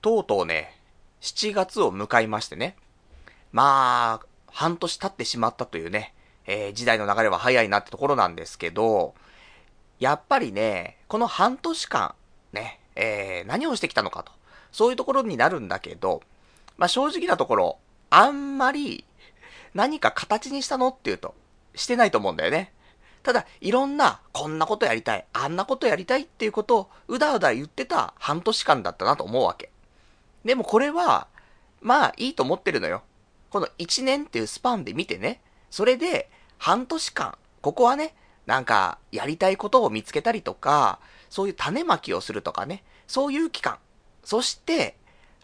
とうとうね、7月を迎えましてね。まあ、半年経ってしまったというね、えー、時代の流れは早いなってところなんですけど、やっぱりね、この半年間、ね、えー、何をしてきたのかと。そういうところになるんだけど、まあ正直なところ、あんまり何か形にしたのっていうと、してないと思うんだよね。ただ、いろんな、こんなことやりたい、あんなことやりたいっていうことを、うだうだ言ってた半年間だったなと思うわけ。でもこれは、まあいいと思ってるのよ。この1年っていうスパンで見てね、それで、半年間、ここはね、なんか、やりたいことを見つけたりとか、そういう種まきをするとかね、そういう期間。そして、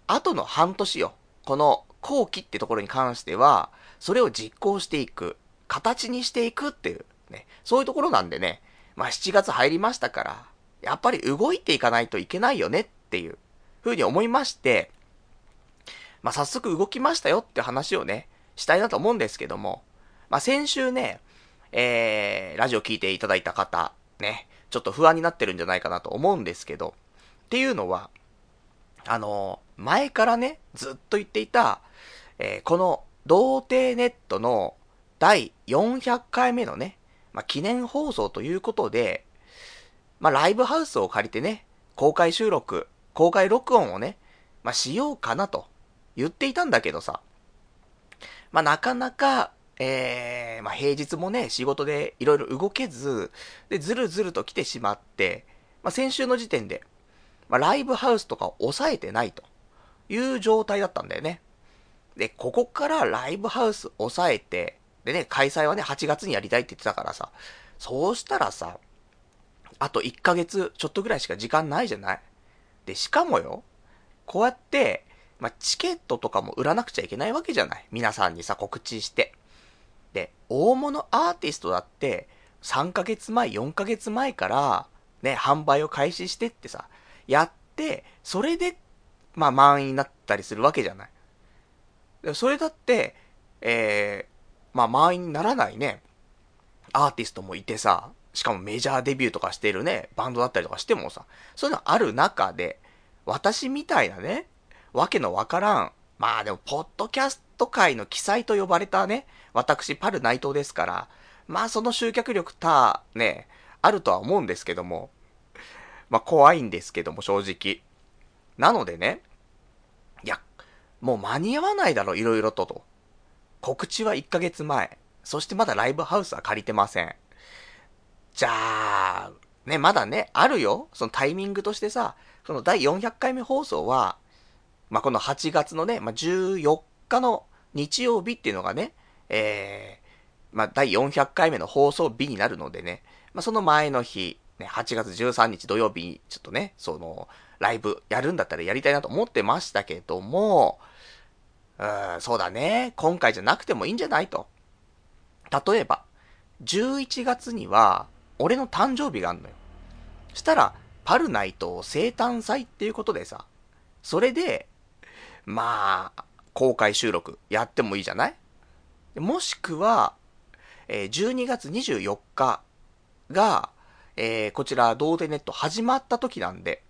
後の半年よ。この後期ってところに関しては、それを実行していく、形にしていくっていう、ね、そういうところなんでね、まあ7月入りましたから、やっぱり動いていかないといけないよねっていう、ふうに思いまして、まあ早速動きましたよって話をね、したいなと思うんですけども、まあ先週ね、えー、ラジオ聞いていただいた方、ね、ちょっと不安になってるんじゃないかなと思うんですけど、っていうのは、あの、前からね、ずっと言っていた、えー、この、童貞ネットの第400回目のね、まあ、記念放送ということで、まあ、ライブハウスを借りてね、公開収録、公開録音をね、まあ、しようかなと言っていたんだけどさ、まあ、なかなか、えー、まあ、平日もね、仕事でいろいろ動けず、で、ずるずると来てしまって、まあ、先週の時点で、まあ、ライブハウスとかを抑えてないという状態だったんだよね。で、ここからライブハウス抑えて、でね、開催はね、8月にやりたいって言ってたからさ、そうしたらさ、あと1ヶ月ちょっとぐらいしか時間ないじゃない？で、しかもよ、こうやって、まあ、チケットとかも売らなくちゃいけないわけじゃない皆さんにさ、告知して。で、大物アーティストだって、3ヶ月前、4ヶ月前から、ね、販売を開始してってさ、やって、それで、まあ満員になったりするわけじゃない。それだって、えー、まあ満員にならないね、アーティストもいてさ、しかもメジャーデビューとかしてるね、バンドだったりとかしてもさ、そういうのある中で、私みたいなね、わけのわからん、まあでも、ポッドキャスト界の記載と呼ばれたね、私、パル内藤ですから、まあその集客力た、ね、あるとは思うんですけども、まあ怖いんですけども、正直。なのでね、いや、もう間に合わないだろ、いろいろとと。告知は1ヶ月前。そしてまだライブハウスは借りてません。じゃあ、ね、まだね、あるよ。そのタイミングとしてさ、その第400回目放送は、まあ、この8月のね、まあ、14日の日曜日っていうのがね、えー、まあ、第400回目の放送日になるのでね、まあ、その前の日、ね、8月13日土曜日に、ちょっとね、その、ライブやるんだったらやりたいなと思ってましたけども、うーん、そうだね、今回じゃなくてもいいんじゃないと。例えば、11月には、俺の誕生日があんのよ。したら、パルナイト生誕祭っていうことでさ、それで、まあ、公開収録やってもいいじゃない？もしくは、えー、12月24日が、えー、こちら、同デネット始まった時なんで、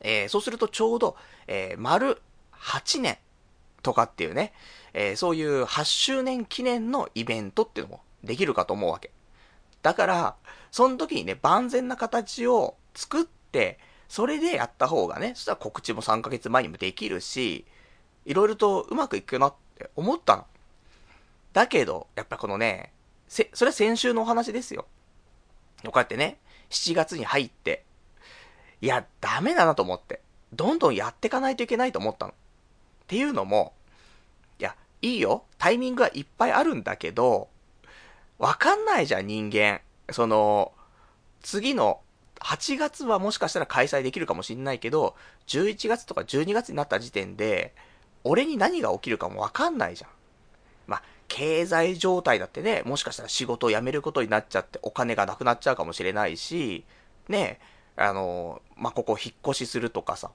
えー、そうするとちょうど、えー、丸8年とかっていうね、えー、そういう8周年記念のイベントっていうのもできるかと思うわけ。だから、その時にね、万全な形を作って、それでやった方がね、そしたら告知も3ヶ月前にもできるし、いろいろとうまくいくなって思ったの。だけど、やっぱこのね、せ、それは先週のお話ですよ。こうやってね、7月に入って、いや、ダメだなと思って、どんどんやっていかないといけないと思ったの。っていうのも、いや、いいよ。タイミングはいっぱいあるんだけど、わかんないじゃん、人間。その、次の8月はもしかしたら開催できるかもしんないけど、11月とか12月になった時点で、俺に何が起きるかもわかんないじゃん。まあ、経済状態だってね、もしかしたら仕事を辞めることになっちゃってお金がなくなっちゃうかもしれないし、ね、あの、まあ、ここ引っ越しするとかさ、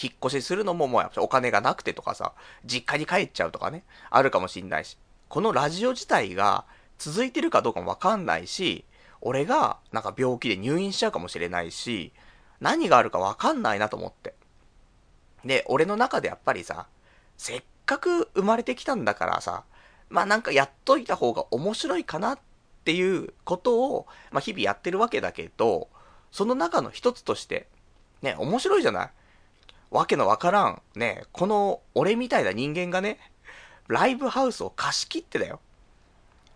引っ越しするのももうやっぱお金がなくてとかさ、実家に帰っちゃうとかね、あるかもしんないし、このラジオ自体が続いてるかどうかもわかんないし、俺がなんか病気で入院しちゃうかもしれないし、何があるかわかんないなと思って。で、俺の中でやっぱりさ、せっかく生まれてきたんだからさ、まあなんかやっといた方が面白いかなっていうことを、まあ日々やってるわけだけど、その中の一つとして、ね、面白いじゃない？わけのわからん、ね、この俺みたいな人間がね、ライブハウスを貸し切ってだよ。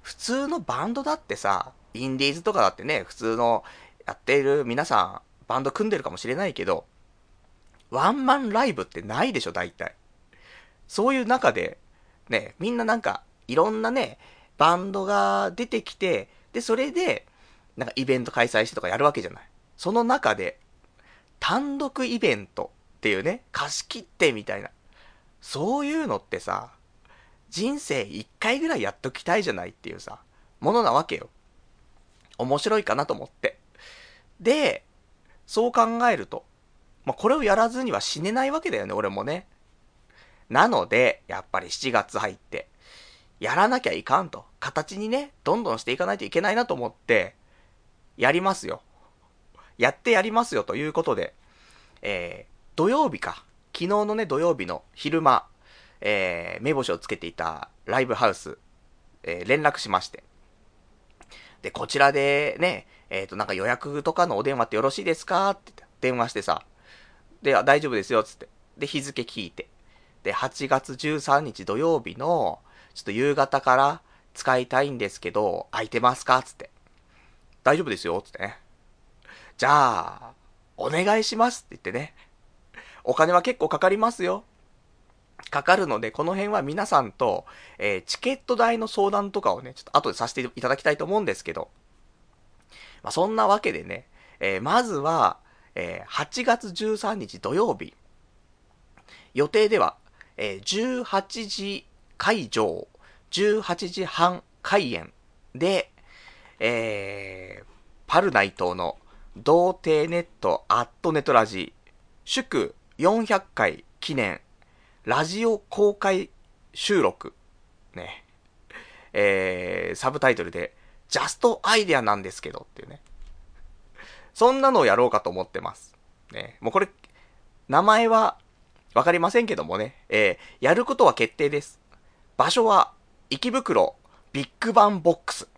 普通のバンドだってさ、インディーズとかだってね、普通のやっている皆さん、バンド組んでるかもしれないけど、ワンマンライブってないでしょ、大体。そういう中で、ね、みんななんか、いろんなね、バンドが出てきて、で、それで、なんかイベント開催してとかやるわけじゃない。その中で、単独イベントっていうね、貸し切ってみたいな。そういうのってさ、人生一回ぐらいやっときたいじゃないっていうさ、ものなわけよ。面白いかなと思って。で、そう考えると、まあ、これをやらずには死ねないわけだよね、俺もね。なので、やっぱり7月入って、やらなきゃいかんと。形にね、どんどんしていかないといけないなと思って、やりますよ。やってやりますよということで、えー、土曜日か。昨日のね、土曜日の昼間、えー、目星をつけていたライブハウス、えー、連絡しまして。で、こちらでね、えっ、ー、と、なんか予約とかのお電話ってよろしいですか？って電話してさ。で、大丈夫ですよ、つって。で、日付聞いて。で、8月13日土曜日の、ちょっと夕方から使いたいんですけど、空いてますか？つって。大丈夫ですよ、つってね。じゃあ、お願いしますって言ってね。お金は結構かかりますよ。かかるので、この辺は皆さんと、えー、チケット代の相談とかをね、ちょっと後でさせていただきたいと思うんですけど、まあ、そんなわけでね、えー、まずは、えー、8月13日土曜日、予定では、えー、18時会場、18時半開演で、えー、パルナイトの童貞ネットアットネトラジ祝400回記念ラジオ公開収録ね、えー、サブタイトルでジャストアイデアなんですけどっていうね。そんなのをやろうかと思ってます。ね、もうこれ、名前はわかりませんけどもね、えー、やることは決定です。場所は、池袋ビッグバンボックス。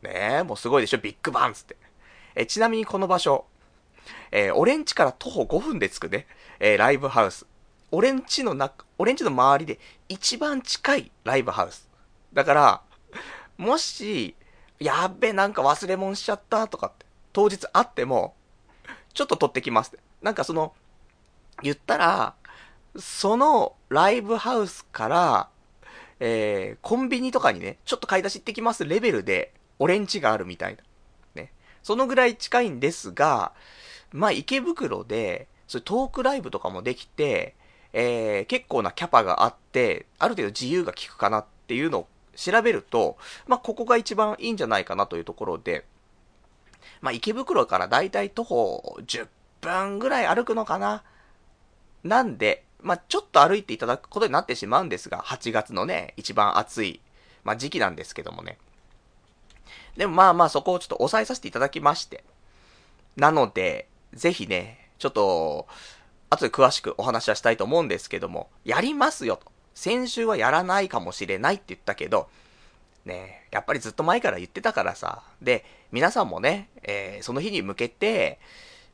ねえ、もうすごいでしょ、ビッグバンつって。えー、ちなみにこの場所、えー、オレンジから徒歩5分で着くね、えー、ライブハウス。オレンジの中、オレンジの周りで一番近いライブハウス。だから、もし、やっべ、なんか忘れ物しちゃったとかって、当日あっても、ちょっと取ってきますって。なんかその、言ったら、そのライブハウスから、えー、コンビニとかにね、ちょっと買い出し行ってきますレベルで、オレンジがあるみたいな。ね。そのぐらい近いんですが、まあ、池袋で、そういうトークライブとかもできて、えー、結構なキャパがあって、ある程度自由が利くかなっていうのを調べると、まあ、ここが一番いいんじゃないかなというところで、まあ、池袋からだいたい徒歩10分ぐらい歩くのかな？なんで、まあ、ちょっと歩いていただくことになってしまうんですが、8月のね、一番暑い、まあ、時期なんですけどもね。でもまあまあそこをちょっと抑えさせていただきまして。なので、ぜひね、ちょっと、後で詳しくお話はしたいと思うんですけども、やりますよと。先週はやらないかもしれないって言ったけど、ねやっぱりずっと前から言ってたからさ。で、皆さんもね、えー、その日に向けて、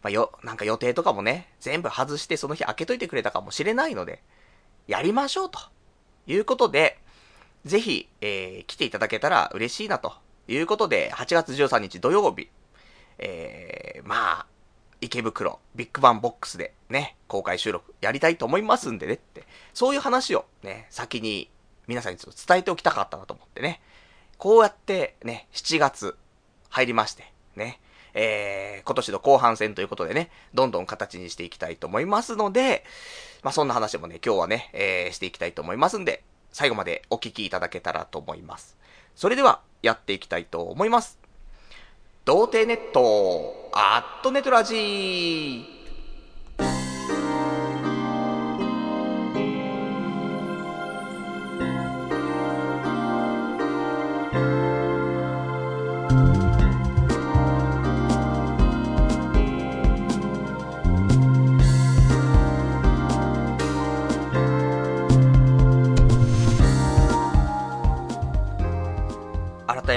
まあ、よ、なんか予定とかもね、全部外してその日開けといてくれたかもしれないので、やりましょうということで、ぜひ、えー、来ていただけたら嬉しいなということで、8月13日土曜日、えー、まあ、池袋、ビッグバンボックスでね、公開収録やりたいと思いますんでねって、そういう話をね、先に皆さんにちょっと伝えておきたかったなと思ってね、こうやってね、7月入りまして、ね、えー、今年の後半戦ということでね、どんどん形にしていきたいと思いますので、まあ、そんな話もね、今日はね、えー、していきたいと思いますんで、最後までお聞きいただけたらと思います。それでは、やっていきたいと思います。童貞ネット、アットネトラジー。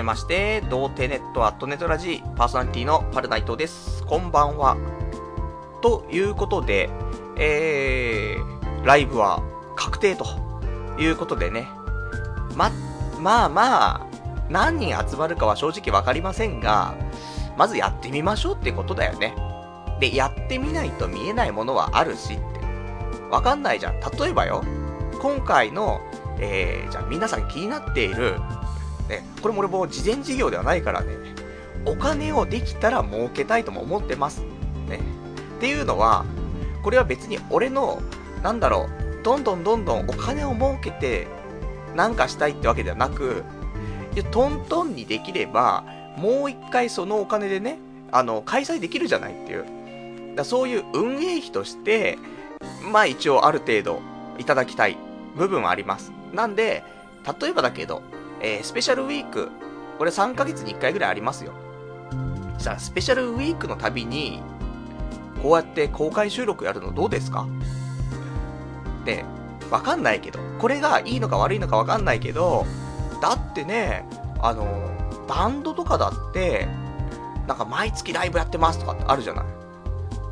まして、童貞ネットアットネトラジパーソナリティのパルナイトです。こんばんは。ということで、えー、ライブは確定ということでね。ま、まあまあ、何人集まるかは正直わかりませんが、まずやってみましょうってことだよね。で、やってみないと見えないものはあるしって。わかんないじゃん。例えばよ、今回の、えー、じゃあ皆さん気になっている、ね、これも俺も事前事業ではないからね、お金をできたら儲けたいとも思ってます。ね。っていうのは、これは別に俺の、なんだろう、どんどんどんどんお金を儲けて、なんかしたいってわけではなく、いや、トントンにできれば、もう一回そのお金でね、あの、開催できるじゃないっていう。だそういう運営費として、まあ一応ある程度いただきたい部分はあります。なんで、例えばだけど、えー、スペシャルウィーク、これ3ヶ月に1回ぐらいありますよ。さあ、スペシャルウィークのたびに、こうやって公開収録やるのどうですか？で、わかんないけど、これがいいのか悪いのかわかんないけど、だってね、あの、バンドとかだって、なんか毎月ライブやってますとかってあるじゃない。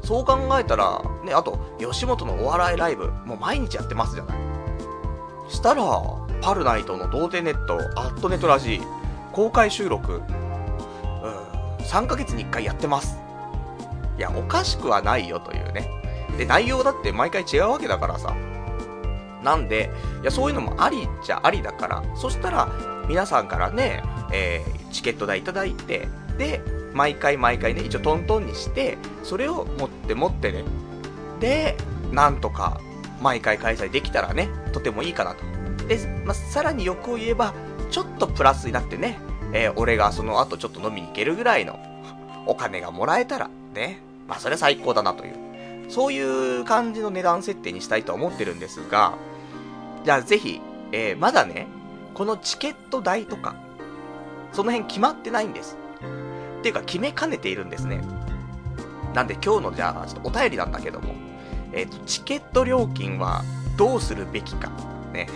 そう考えたら、ね、あと、吉本のお笑いライブ、もう毎日やってますじゃない。したら、パルナイトの童貞ネット、アットネットラジー公開収録、うん、3ヶ月に1回やってます。いや、おかしくはないよというね。で、内容だって毎回違うわけだからさ。なんで、いや、そういうのもありっちゃありだから、そしたら、皆さんからね、えー、チケット代いただいて、で、毎回毎回ね、一応トントンにして、それを持って持ってね、で、なんとか、毎回開催できたらね、とてもいいかなと。で、まあ、さらに欲を言えば、ちょっとプラスになってね、えー、俺がその後ちょっと飲みに行けるぐらいのお金がもらえたら、ね、まあそれは最高だなという、そういう感じの値段設定にしたいと思ってるんですが、じゃあぜひ、えー、まだね、このチケット代とか、その辺決まってないんです。っていうか決めかねているんですね。なんで今日のじゃあ、ちょっとお便りなんだけども、えっ、ー、と、チケット料金はどうするべきか。ね。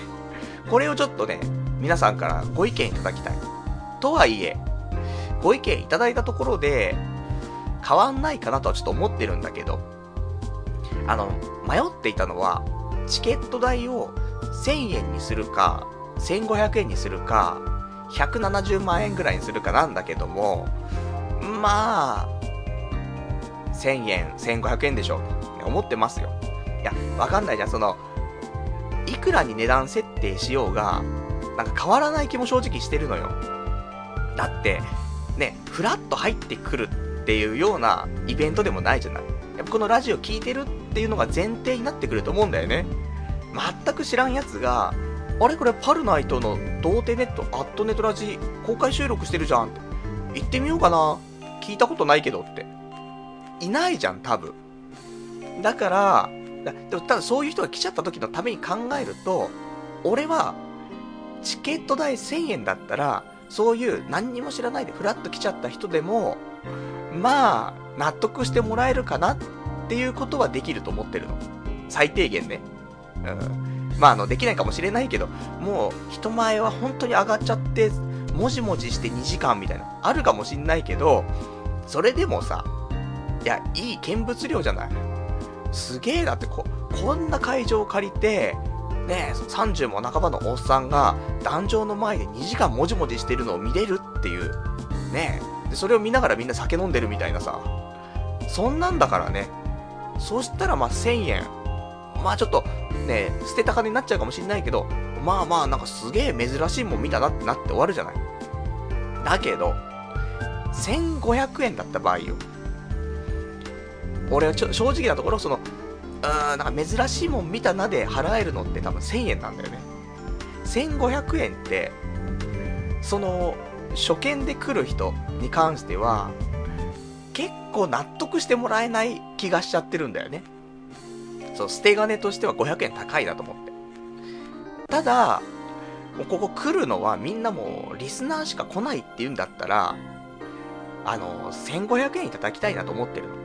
これをちょっとね、皆さんからご意見いただきたい。とはいえ、ご意見いただいたところで、変わんないかなとはちょっと思ってるんだけど、あの、迷っていたのは、チケット代を1000円にするか、1500円にするか、170万円ぐらいにするかなんだけども、まあ、1000円、1500円でしょうと、思ってますよ。いや、わかんないじゃん、その、いくらに値段設定しようが、なんか変わらない気も正直してるのよ。だって、ね、ふらっと入ってくるっていうようなイベントでもないじゃない。やっぱこのラジオ聴いてるっていうのが前提になってくると思うんだよね。全く知らんやつが、あれ？これパルナイトの童貞ネット、アットネットラジ公開収録してるじゃんって。行ってみようかな。聞いたことないけどって。いないじゃん、多分。だから、だでもただそういう人が来ちゃった時のために考えると、俺は、チケット代1000円だったら、そういう何にも知らないでフラッと来ちゃった人でも、まあ、納得してもらえるかなっていうことはできると思ってるの。最低限ね。うん。まあ、あの、できないかもしれないけど、もう、人前は本当に上がっちゃって、もじもじして2時間みたいな、あるかもしんないけど、それでもさ、いや、いい見物量じゃない？すげえだってこ、こんな会場を借りて、ね30も半ばのおっさんが、壇上の前で2時間もじもじしてるのを見れるっていう、ねで、それを見ながらみんな酒飲んでるみたいなさ、そんなんだからね。そしたらまあ1000円。まあちょっと、ね、捨てた金になっちゃうかもしんないけど、まあまあなんかすげえ珍しいもん見たなってなって終わるじゃない。だけど、1500円だった場合よ。俺は正直なところ、その、うん、なんか珍しいもん見たなで払えるのって多分1000円なんだよね。1500円って、その、初見で来る人に関しては、結構納得してもらえない気がしちゃってるんだよね。そう、捨て金としては500円高いなと思って。ただ、もうここ来るのはみんなもうリスナーしか来ないって言うんだったら、あの、1500円いただきたいなと思ってるの。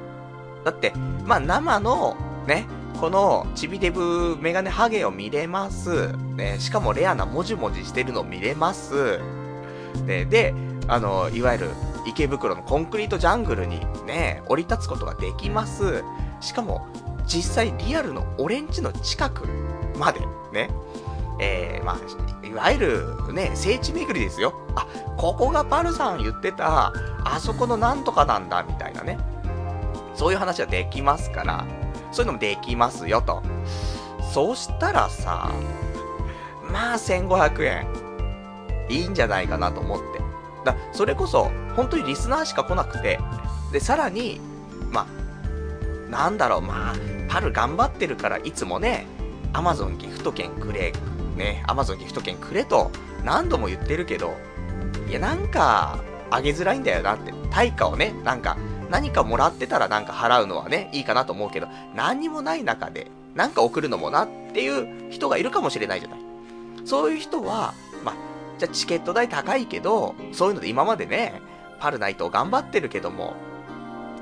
だって、まあ生の、ね、このチビデブメガネハゲを見れます。ね、しかもレアなもじもじしてるの見れます。で、で、あの、いわゆる池袋のコンクリートジャングルにね、降り立つことができます。しかも、実際リアルのオレンジの近くまでね、えー、まあ、いわゆるね、聖地巡りですよ。あ、ここがパルさん言ってた、あそこのなんとかなんだ、みたいなね。そういう話はできますから、そういうのもできますよ、と。そうしたらさ、まあ1500円、いいんじゃないかなと思って。だそれこそ、本当にリスナーしか来なくて、で、さらに、まあ、なんだろう、まあ、パル頑張ってるから、いつもね、アマゾンギフト券くれ、ね、アマゾンギフト券くれと何度も言ってるけど、いや、なんか、あげづらいんだよなって。対価をね、なんか、何かもらってたらなんか払うのはね、いいかなと思うけど、何にもない中で、なんか送るのもなっていう人がいるかもしれないじゃない。そういう人は、まあ、じゃあチケット代高いけど、そういうので今までね、パルナイトを頑張ってるけども、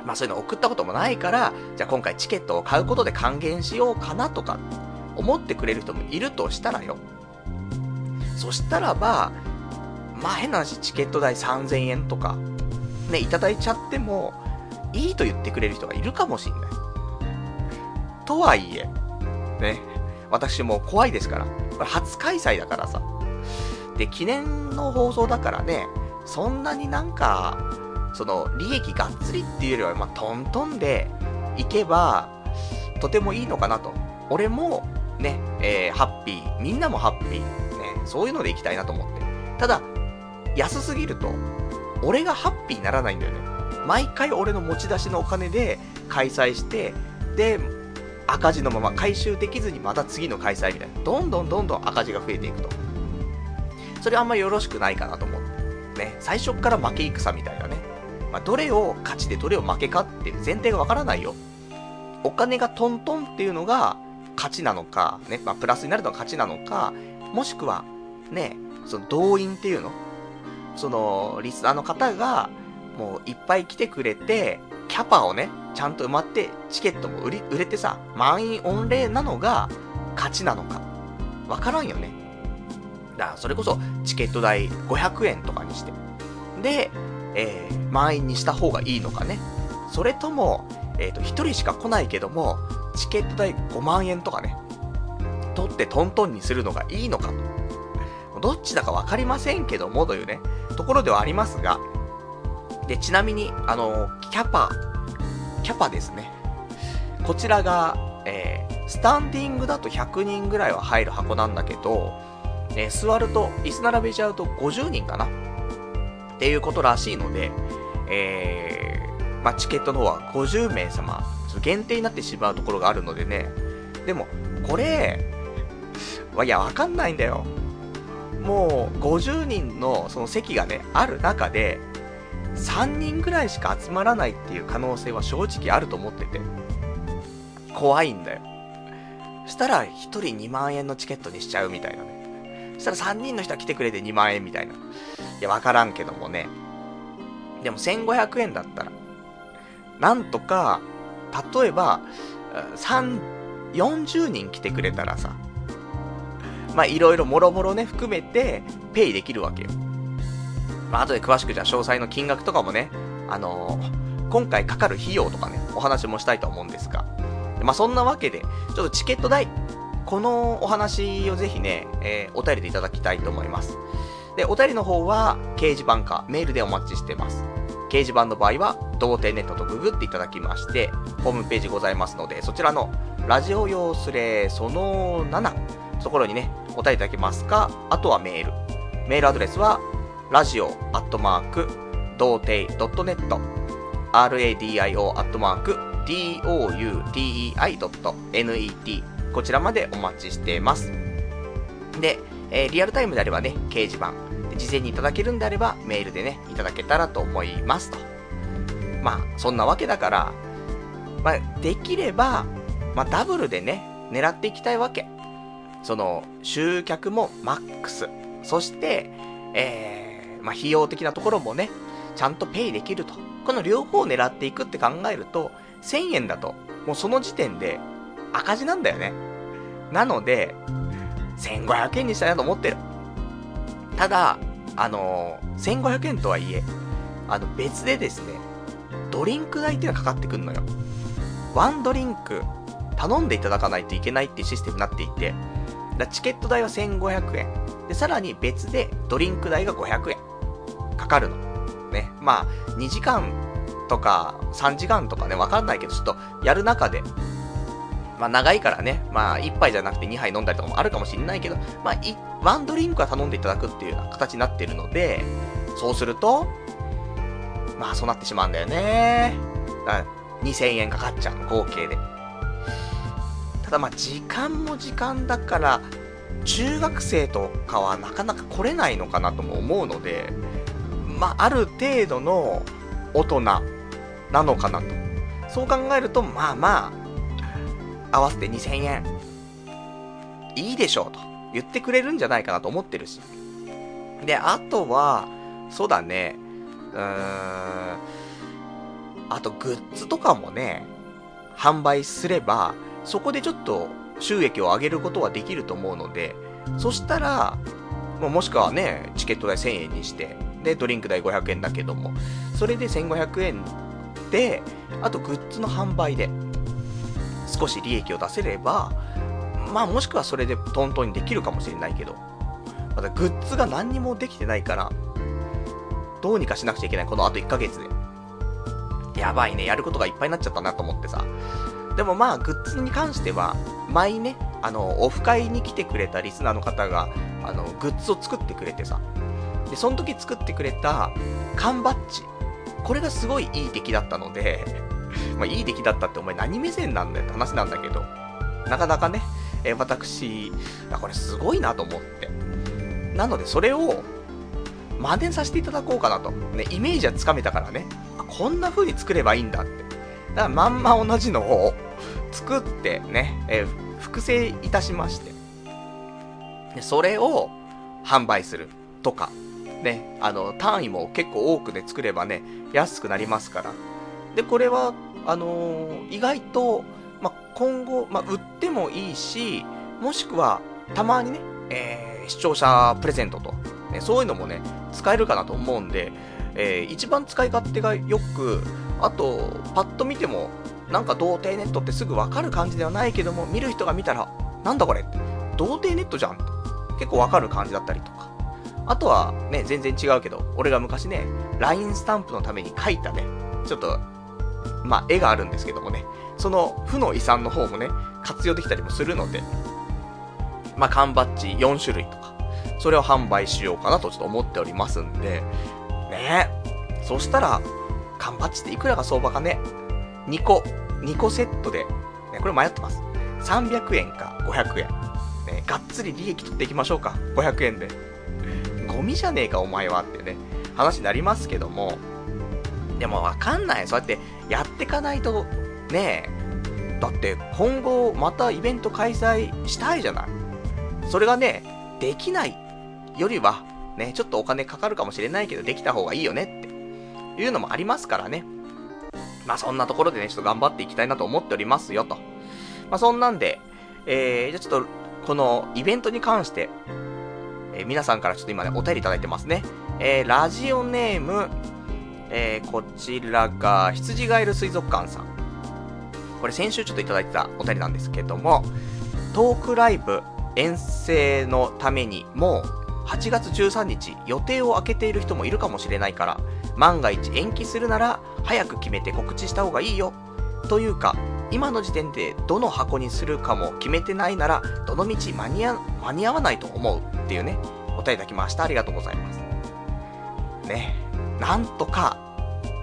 まあそういうの送ったこともないから、じゃあ今回チケットを買うことで還元しようかなとか、思ってくれる人もいるとしたらよ。そしたらば、まあ変な話、チケット代3000円とか、ね、いただいちゃっても、いいと言ってくれる人がいるかもしんない。とはいえ、ね、私も怖いですから。これ初開催だからさ。で、記念の放送だからね、そんなになんか、その、利益がっつりっていうよりは、まあ、トントンで行けば、とてもいいのかなと。俺も、ね、えー、ハッピー、みんなもハッピー、ね、そういうので行きたいなと思って。ただ、安すぎると、俺がハッピーにならないんだよね。毎回俺の持ち出しのお金で開催して、で、赤字のまま回収できずにまた次の開催みたいな。どんどんどんどん赤字が増えていくと。それはあんまよろしくないかなと思って。ね、最初から負け戦みたいなね。まあ、どれを勝ちでどれを負けかっていう前提がわからないよ。お金がトントンっていうのが勝ちなのか、ね、まあ、プラスになるのが勝ちなのか、もしくは、ね、その動員っていうの？その、リスナーの方が、もういっぱい来てくれて、キャパをね、ちゃんと埋まって、チケットも売り、売れてさ、満員御礼なのが、勝ちなのか。わからんよね。だから、それこそ、チケット代500円とかにして。で、えー、満員にした方がいいのかね。それとも、えっ、ー、と、1人しか来ないけども、チケット代5万円とかね、取ってトントンにするのがいいのかと。どっちだかわかりませんけども、というね、ところではありますが、で、ちなみに、あの、キャパ、キャパですね。こちらが、えー、スタンディングだと100人ぐらいは入る箱なんだけど、えー、座ると、椅子並べちゃうと50人かな？っていうことらしいので、えー、まあ、チケットの方は50名様、限定になってしまうところがあるのでね。でも、これ、いや、わかんないんだよ。もう、50人のその席がね、ある中で、3人ぐらいしか集まらないっていう可能性は正直あると思ってて。怖いんだよ。したら、1人2万円のチケットにしちゃうみたいなね。そしたら3人の人は来てくれて2万円みたいな。いや、わからんけどもね。でも1500円だったら、なんとか、例えば、3、40人来てくれたらさ、まあ、いろいろもろもろね、含めて、ペイできるわけよ。まあ、後で詳しくじゃあ詳細の金額とかもね、あのー、今回かかる費用とかね、お話もしたいと思うんですが。まあ、そんなわけで、ちょっとチケット代、このお話をぜひね、えー、お便りでいただきたいと思います。で、お便りの方は、掲示板か、メールでお待ちしてます。掲示板の場合は、童貞ネットとググっていただきまして、ホームページございますので、そちらの、ラジオ用スレその7、ところにね、お答えいただけますか、あとはメール。メールアドレスは、ラジオアットマーク、童貞 .net、radio アットマーク、doutei.net、こちらまでお待ちしています。で、えー、リアルタイムであればね、掲示板、事前にいただけるんであれば、メールでね、いただけたらと思いますと。まあ、そんなわけだから、まあ、できれば、まあ、ダブルでね、狙っていきたいわけ。その、集客もマックス。そして、えー、まあ、費用的なところもね、ちゃんとペイできると。この両方を狙っていくって考えると、1000円だと、もうその時点で赤字なんだよね。なので、1500円にしたいなと思ってる。ただ、あのー、1500円とはいえ、あの、別でですね、ドリンク代っていうのがかかってくんのよ。ワンドリンク頼んでいただかないといけないっていうシステムになっていて、だチケット代は1500円。で、さらに別でドリンク代が500円。かかるの。ね。まあ、2時間とか3時間とかね、わかんないけど、ちょっとやる中で、まあ長いからね、まあ1杯じゃなくて2杯飲んだりとかもあるかもしんないけど、まあワンドリンクは頼んでいただくっていうような形になってるので、そうすると、まあそうなってしまうんだよね。だ2000円かかっちゃう、合計で。ただまあ時間も時間だから、中学生とかはなかなか来れないのかなとも思うので、まあある程度の大人なのかなと。そう考えると、まあまあ、合わせて2000円、いいでしょうと言ってくれるんじゃないかなと思ってるし。で、あとは、そうだね、うーん、あとグッズとかもね、販売すれば、そこでちょっと収益を上げることはできると思うので、そしたら、もしくはね、チケット代1000円にして、で、ドリンク代500円だけども、それで1500円で、あとグッズの販売で、少し利益を出せれば、まあもしくはそれでトントンにできるかもしれないけど、まだグッズが何にもできてないから、どうにかしなくちゃいけない、このあと1ヶ月で。やばいね、やることがいっぱいになっちゃったなと思ってさ。でもまあ、グッズに関しては、前ね、あの、オフ会に来てくれたリスナーの方が、あの、グッズを作ってくれてさ。で、その時作ってくれた缶バッジ。これがすごいいい出来だったので、まあ、いい出来だったってお前何目線なんだよって話なんだけど、なかなかね、え、私、あ、これすごいなと思って。なので、それを、真似させていただこうかなと。ね、イメージはつかめたからね。こんな風に作ればいいんだって。だからまんま同じのを作ってね、え、複製いたしまして。で、それを販売するとか。ね、あの、単位も結構多くで作ればね、安くなりますから。で、これは、あのー、意外と、ま今後、ま売ってもいいし、もしくは、たまにね、えー、視聴者プレゼントと、ね、そういうのもね、使えるかなと思うんで、えー、一番使い勝手がよく、あと、パッと見ても、なんか童貞ネットってすぐわかる感じではないけども、見る人が見たら、なんだこれ、童貞ネットじゃん結構わかる感じだったりとか。あとはね、全然違うけど、俺が昔ね、LINE スタンプのために書いたね、ちょっと、まあ、絵があるんですけどもね、その負の遺産の方もね、活用できたりもするので、まあ、缶バッジ4種類とか、それを販売しようかなとちょっと思っておりますんで、ねそしたら、缶バッジっていくらが相場かね ?2 個、2個セットで、ね、これ迷ってます。300円か500円。ね、がっつり利益取っていきましょうか。500円で。ゴミじゃねえかお前はってね、話になりますけども。でもわかんない。そうやってやってかないと、ねえ。だって今後またイベント開催したいじゃない。それがね、できないよりは、ね、ちょっとお金かかるかもしれないけど、できた方がいいよねっていうのもありますからね。まあそんなところでね、ちょっと頑張っていきたいなと思っておりますよと。まあそんなんで、えー、じゃあちょっと、このイベントに関して、えー、皆さんからちょっと今ね、お便りいただいてますね。えー、ラジオネーム、えー、こちらが、羊ガエル水族館さん。これ先週ちょっといただいてたお便りなんですけども、トークライブ遠征のためにもう8月13日予定を空けている人もいるかもしれないから万が一延期するなら早く決めて告知した方がいいよというか今の時点でどの箱にするかも決めてないならどの道間に合間に合わないと思うっていうねお答えいただきましたありがとうございます。ねなんとか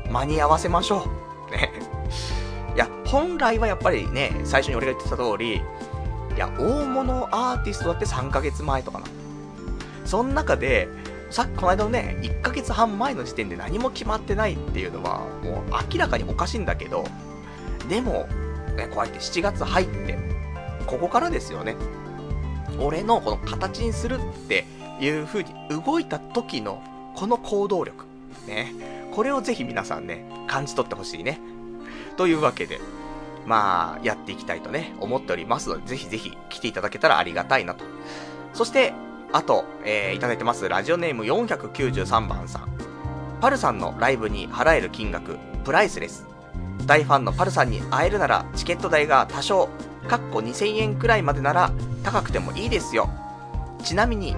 間に合わせましょう。ね。いや本来はやっぱりね最初に俺が言ってた通りいや大物アーティストだって3ヶ月前とかな。その中で、さっきこの間のね、1ヶ月半前の時点で何も決まってないっていうのは、もう明らかにおかしいんだけど、でも、ね、こうやって7月入って、ここからですよね。俺のこの形にするっていう風に動いた時の、この行動力。ね。これをぜひ皆さんね、感じ取ってほしいね。というわけで、まあ、やっていきたいとね、思っておりますので、ぜひぜひ来ていただけたらありがたいなと。そして、あと、えー、いただいてます。ラジオネーム493番さん。パルさんのライブに払える金額、プライスレス。大ファンのパルさんに会えるなら、チケット代が多少、かっこ2000円くらいまでなら、高くてもいいですよ。ちなみに、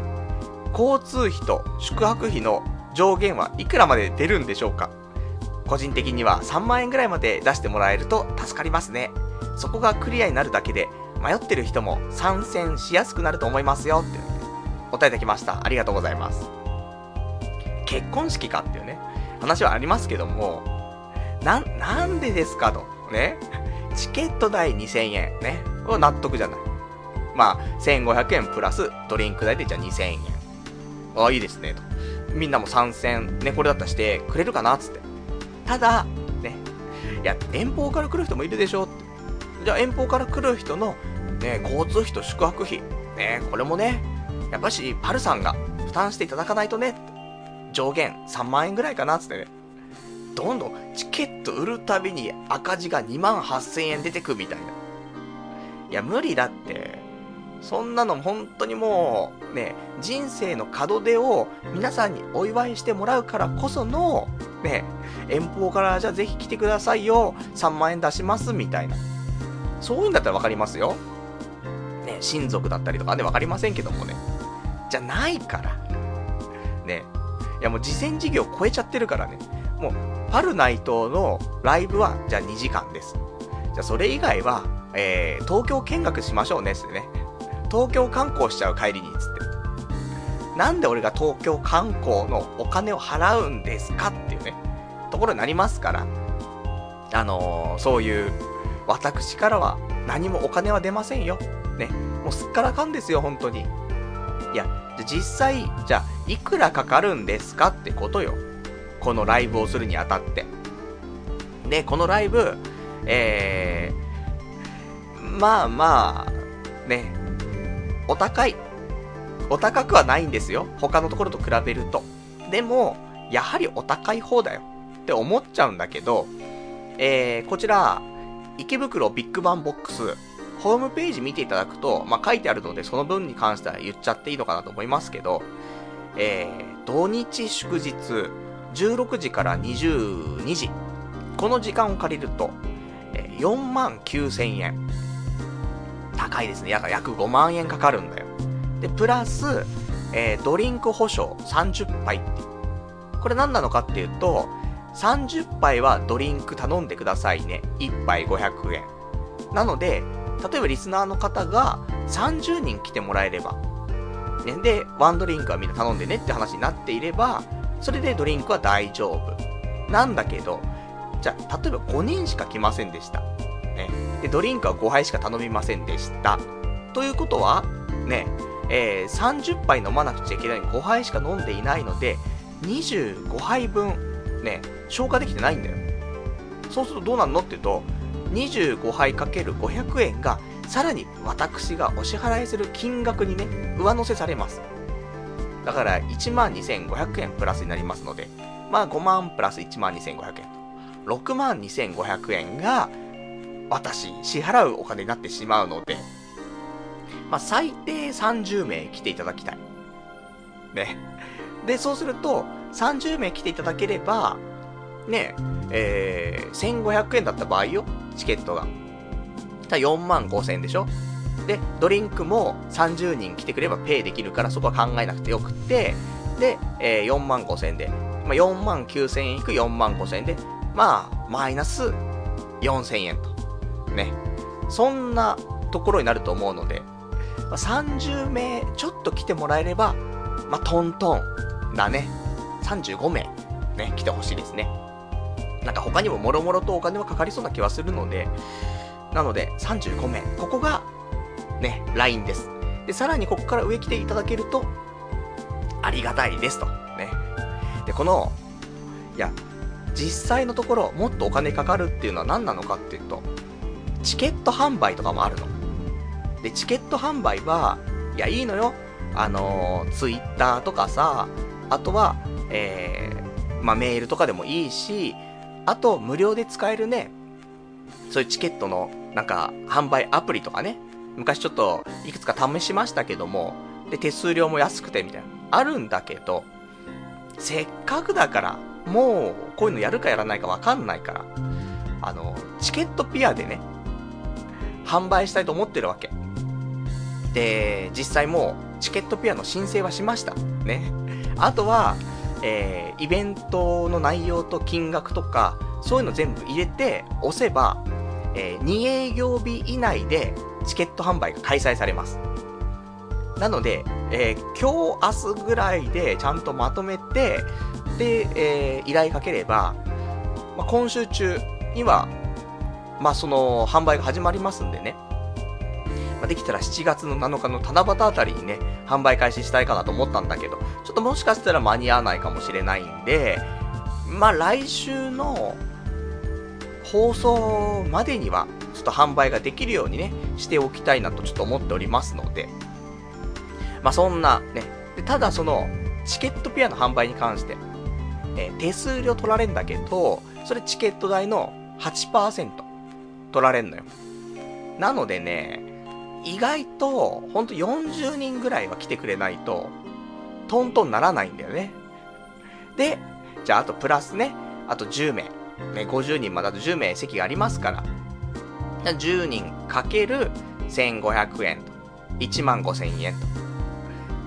交通費と宿泊費の上限はいくらまで出るんでしょうか？個人的には3万円ぐらいまで出してもらえると助かりますね。そこがクリアになるだけで、迷ってる人も参戦しやすくなると思いますよって答えいただきました。ありがとうございます。結婚式かっていうね、話はありますけども、な、なんでですかと。ね。チケット代2000円。ね。これ納得じゃない。まあ、1500円プラスドリンク代でじゃあ2000円。ああ、いいですね、と。みんなも参戦、ね、これだったらしてくれるかな、つって。ただ、ね。いや、遠方から来る人もいるでしょって。じゃあ遠方から来る人の、ね、交通費と宿泊費。ね、これもね、やっぱし、パルさんが負担していただかないとね、上限3万円ぐらいかな、つってね。どんどんチケット売るたびに赤字が2万8000円出てくみたいな。いや、無理だって。そんなの本当にもう、ね、人生の門出を皆さんにお祝いしてもらうからこその、ね、遠方からじゃあぜひ来てくださいよ、3万円出しますみたいな。そういうんだったらわかりますよ。ね、親族だったりとかね、わかりませんけどもね。じゃないから。ね。いやもう事前事業超えちゃってるからね。もう、パルナイトのライブは、じゃあ2時間です。じゃあそれ以外は、えー、東京見学しましょうね、ってね。東京観光しちゃう帰りに、つって。なんで俺が東京観光のお金を払うんですかっていうね、ところになりますから。あのー、そういう、私からは何もお金は出ませんよ。ね。もうすっからかんですよ、本当に。いや、実際、じゃあ、いくらかかるんですかってことよ。このライブをするにあたって。で、このライブ、えー、まあまあ、ね、お高い。お高くはないんですよ。他のところと比べると。でも、やはりお高い方だよ。って思っちゃうんだけど、えー、こちら、池袋ビッグバンボックス、ホームページ見ていただくと、まあ、書いてあるので、その分に関しては言っちゃっていいのかなと思いますけど、えー、土日祝日、16時から22時。この時間を借りると、えー、4万9000円。高いですね。約5万円かかるんだよ。で、プラス、えー、ドリンク保証30杯って。これ何なのかっていうと、30杯はドリンク頼んでくださいね。1杯500円。なので、例えばリスナーの方が30人来てもらえれば、ね、で、ワンドリンクはみんな頼んでねって話になっていれば、それでドリンクは大丈夫。なんだけど、じゃあ、例えば5人しか来ませんでした。ね。で、ドリンクは5杯しか頼みませんでした。ということは、ね、えー、30杯飲まなくちゃいけないのに5杯しか飲んでいないので、25杯分、ね、消化できてないんだよ。そうするとどうなるのって言うと、25杯かける500円が、さらに私がお支払いする金額にね、上乗せされます。だから12,500円プラスになりますので、まあ5万プラス12,500円と。62,500円が私支払うお金になってしまうので、まあ最低30名来ていただきたい。ね。で、そうすると30名来ていただければ、ね、えー、1500円だった場合よ、チケットが。た4万5000円でしょで、ドリンクも30人来てくればペイできるからそこは考えなくてよくて、で、えー、4万5千円で、まあ、4万9千円引く4万5千円で、まあ、マイナス4千円と。ね。そんなところになると思うので、ま、30名ちょっと来てもらえれば、まあ、トントンだね。35名、ね、来てほしいですね。なんか他にももろもろとお金はかかりそうな気はするので、なので35名。ここがね、LINE です。で、さらにここから上来ていただけると、ありがたいですと。ね。で、この、いや、実際のところ、もっとお金かかるっていうのは何なのかっていうと、チケット販売とかもあるの。で、チケット販売は、いや、いいのよ。あのー、ツイッターとかさ、あとは、えー、まあ、メールとかでもいいし、あと、無料で使えるね、そういうチケットの、なんか、販売アプリとかね、昔ちょっといくつか試しましたけども、で、手数料も安くてみたいな。あるんだけど、せっかくだから、もう、こういうのやるかやらないかわかんないから、あの、チケットピアでね、販売したいと思ってるわけ。で、実際もう、チケットピアの申請はしました。ね。あとは、えー、イベントの内容と金額とか、そういうの全部入れて押せば、えー、2営業日以内でチケット販売が開催されます。なので、えー、今日明日ぐらいでちゃんとまとめて、で、えー、依頼かければ、まあ、今週中には、まあ、その、販売が始まりますんでね。まあ、できたら7月の7日の七夕あたりにね、販売開始したいかなと思ったんだけど、ちょっともしかしたら間に合わないかもしれないんで、まあ来週の放送までには、ちょっと販売ができるようにね、しておきたいなとちょっと思っておりますので、まあそんなね、でただその、チケットピアの販売に関して、えー、手数料取られんだけど、それチケット代の8%取られんのよ。なのでね、意外と、ほんと40人ぐらいは来てくれないと、トントンならないんだよね。で、じゃああとプラスね、あと10名。ね、50人まであと10名席がありますから。10人かける1500円と。1万5000円と。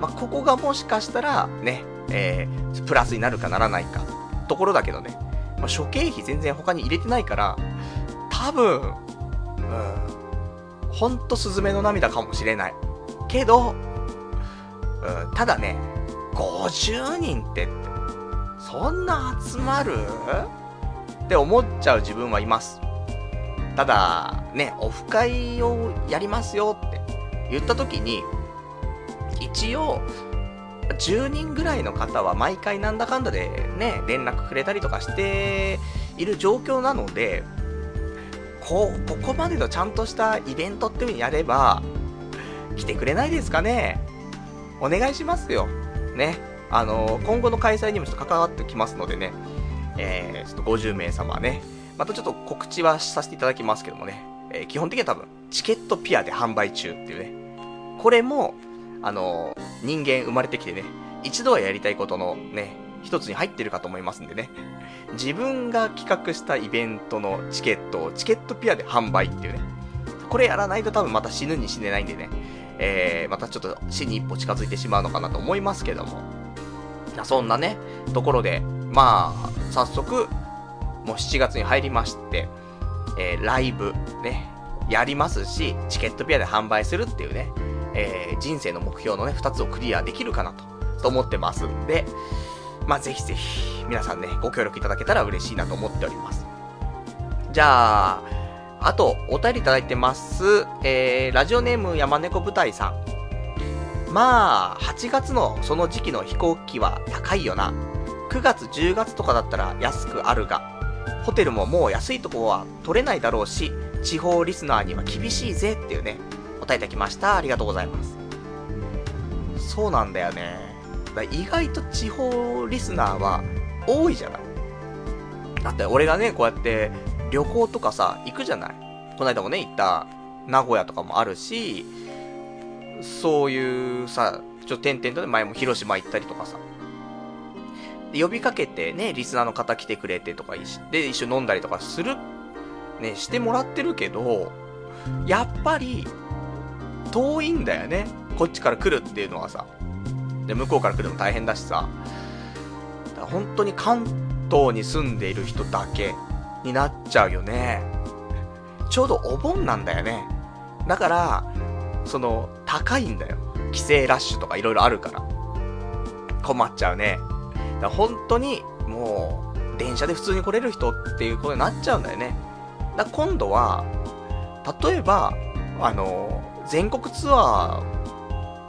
まあ、ここがもしかしたら、ね、えー、プラスになるかならないか、ところだけどね。まあ、諸経費全然他に入れてないから、多分、うん、ほんとスズメの涙かもしれない。けど、うん、ただね、50人って、そんな集まる？って思っちゃう自分はいます。ただ、ね、オフ会をやりますよって言った時に、一応、10人ぐらいの方は毎回なんだかんだでね、連絡くれたりとかしている状況なので、こ、ここまでのちゃんとしたイベントっていう風にやれば、来てくれないですかね？お願いしますよ。ね。あの、今後の開催にもちょっと関わってきますのでね、えー、ちょっと50名様ね、またちょっと告知はさせていただきますけどもね、えー、基本的には多分、チケットピアで販売中っていうね、これも、あの、人間生まれてきてね、一度はやりたいことのね、一つに入ってるかと思いますんでね。自分が企画したイベントのチケットをチケットピアで販売っていうね。これやらないと多分また死ぬに死ねないんでね。えー、またちょっと死に一歩近づいてしまうのかなと思いますけども。そんなね、ところで、まあ、早速、もう7月に入りまして、えー、ライブ、ね、やりますし、チケットピアで販売するっていうね、えー、人生の目標のね、2つをクリアできるかなと、と思ってますんで、まあ、ぜひぜひ、皆さんね、ご協力いただけたら嬉しいなと思っております。じゃあ、あと、お便りいただいてます。えー、ラジオネーム山猫舞台さん。まあ、8月のその時期の飛行機は高いよな。9月、10月とかだったら安くあるが、ホテルももう安いとこは取れないだろうし、地方リスナーには厳しいぜっていうね、答えいただきました。ありがとうございます。そうなんだよね。だ意外と地方リスナーは多いじゃない。だって俺がね、こうやって旅行とかさ、行くじゃない。この間もね、行った名古屋とかもあるし、そういうさ、ちょっと点々とね、前も広島行ったりとかさ。呼びかけてね、リスナーの方来てくれてとか、で、一緒に飲んだりとかする、ね、してもらってるけど、やっぱり、遠いんだよね。こっちから来るっていうのはさ。で、向こうから来るのも大変だしさ、だから本当に関東に住んでいる人だけになっちゃうよね。ちょうどお盆なんだよね。だから、その、高いんだよ。帰省ラッシュとか色々あるから。困っちゃうね。だから本当に、もう、電車で普通に来れる人っていうことになっちゃうんだよね。だ今度は、例えば、あの、全国ツアー、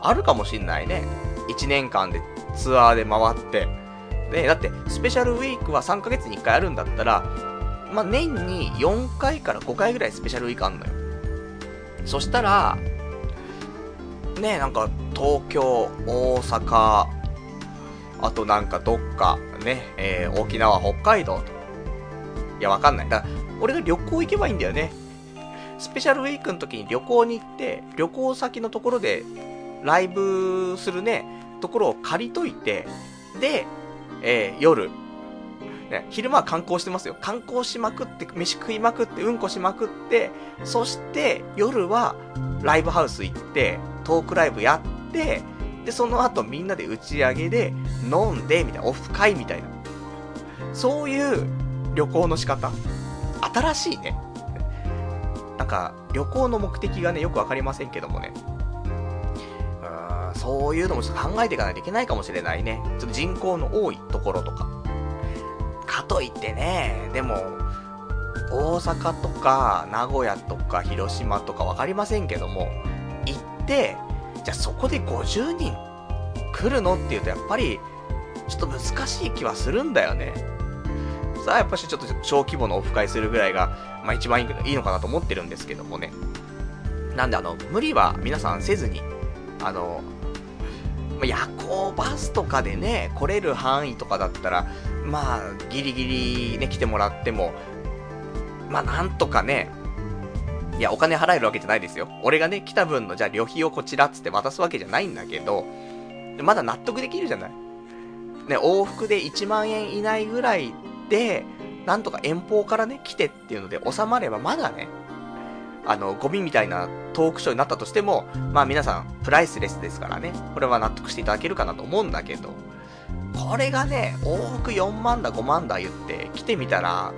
あるかもしんないね。1年間でツアーで回って、で、だって、スペシャルウィークは3ヶ月に1回あるんだったら、まあ、年に4回から5回ぐらいスペシャルウィークあんのよ。そしたら、ねなんか、東京、大阪、あとなんかどっか、ね、えー、沖縄、北海道と。いや、わかんない。だから、俺が旅行行けばいいんだよね。スペシャルウィークの時に旅行に行って、旅行先のところでライブするね、ところを借りといて、で、えー、夜、ね、昼間は観光してますよ。観光しまくって、飯食いまくって、うんこしまくって、そして夜はライブハウス行って、トークライブやって、で、その後みんなで打ち上げで、飲んで、みたいな、オフ会みたいな。そういう旅行の仕方。新しいね。なんか、旅行の目的がね、よくわかりませんけどもね。そういうのもちょっと考えていかないといけないかもしれないね。ちょっと人口の多いところとか。かといってね、でも、大阪とか、名古屋とか、広島とかわかりませんけども、行って、じゃあそこで50人来るのっていうと、やっぱり、ちょっと難しい気はするんだよね。さあ、やっぱしちょっと小規模のオフ会するぐらいが、まあ一番いいのかなと思ってるんですけどもね。なんであの、無理は皆さんせずに、あの、夜行バスとかでね、来れる範囲とかだったら、まあ、ギリギリね、来てもらっても、まあなんとかね、いや、お金払えるわけじゃないですよ。俺がね、来た分の、じゃあ旅費をこちらっつって渡すわけじゃないんだけど、まだ納得できるじゃない。ね、往復で1万円以内ぐらいで、なんとか遠方からね、来てっていうので収まればまだね、あの、ゴミみたいなトークショーになったとしても、まあ皆さん、プライスレスですからね、これは納得していただけるかなと思うんだけど、これがね、往復4万だ5万だ言って来てみたら、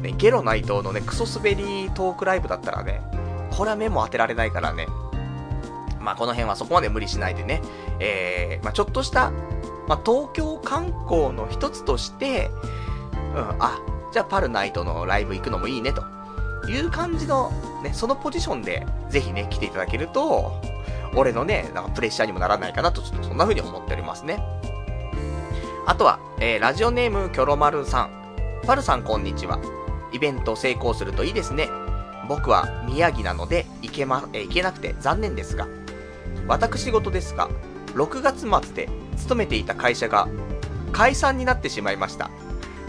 ね、ゲロ内藤のね、クソ滑りトークライブだったらね、これは目も当てられないからね。まあ、この辺はそこまで無理しないでね、えー、まあ、ちょっとした、まあ、東京観光の一つとして、うん、あ、じゃあパルナイトのライブ行くのもいいね、と。いう感じの、ね、そのポジションで、ぜひね、来ていただけると、俺のね、なんかプレッシャーにもならないかなと、ちょっとそんな風に思っておりますね。あとは、えー、ラジオネームキョロマルさん。パルさんこんにちは。イベント成功するといいですね。僕は宮城なので行けま、え行けなくて残念ですが、私事ですが、6月末で勤めていた会社が解散になってしまいました。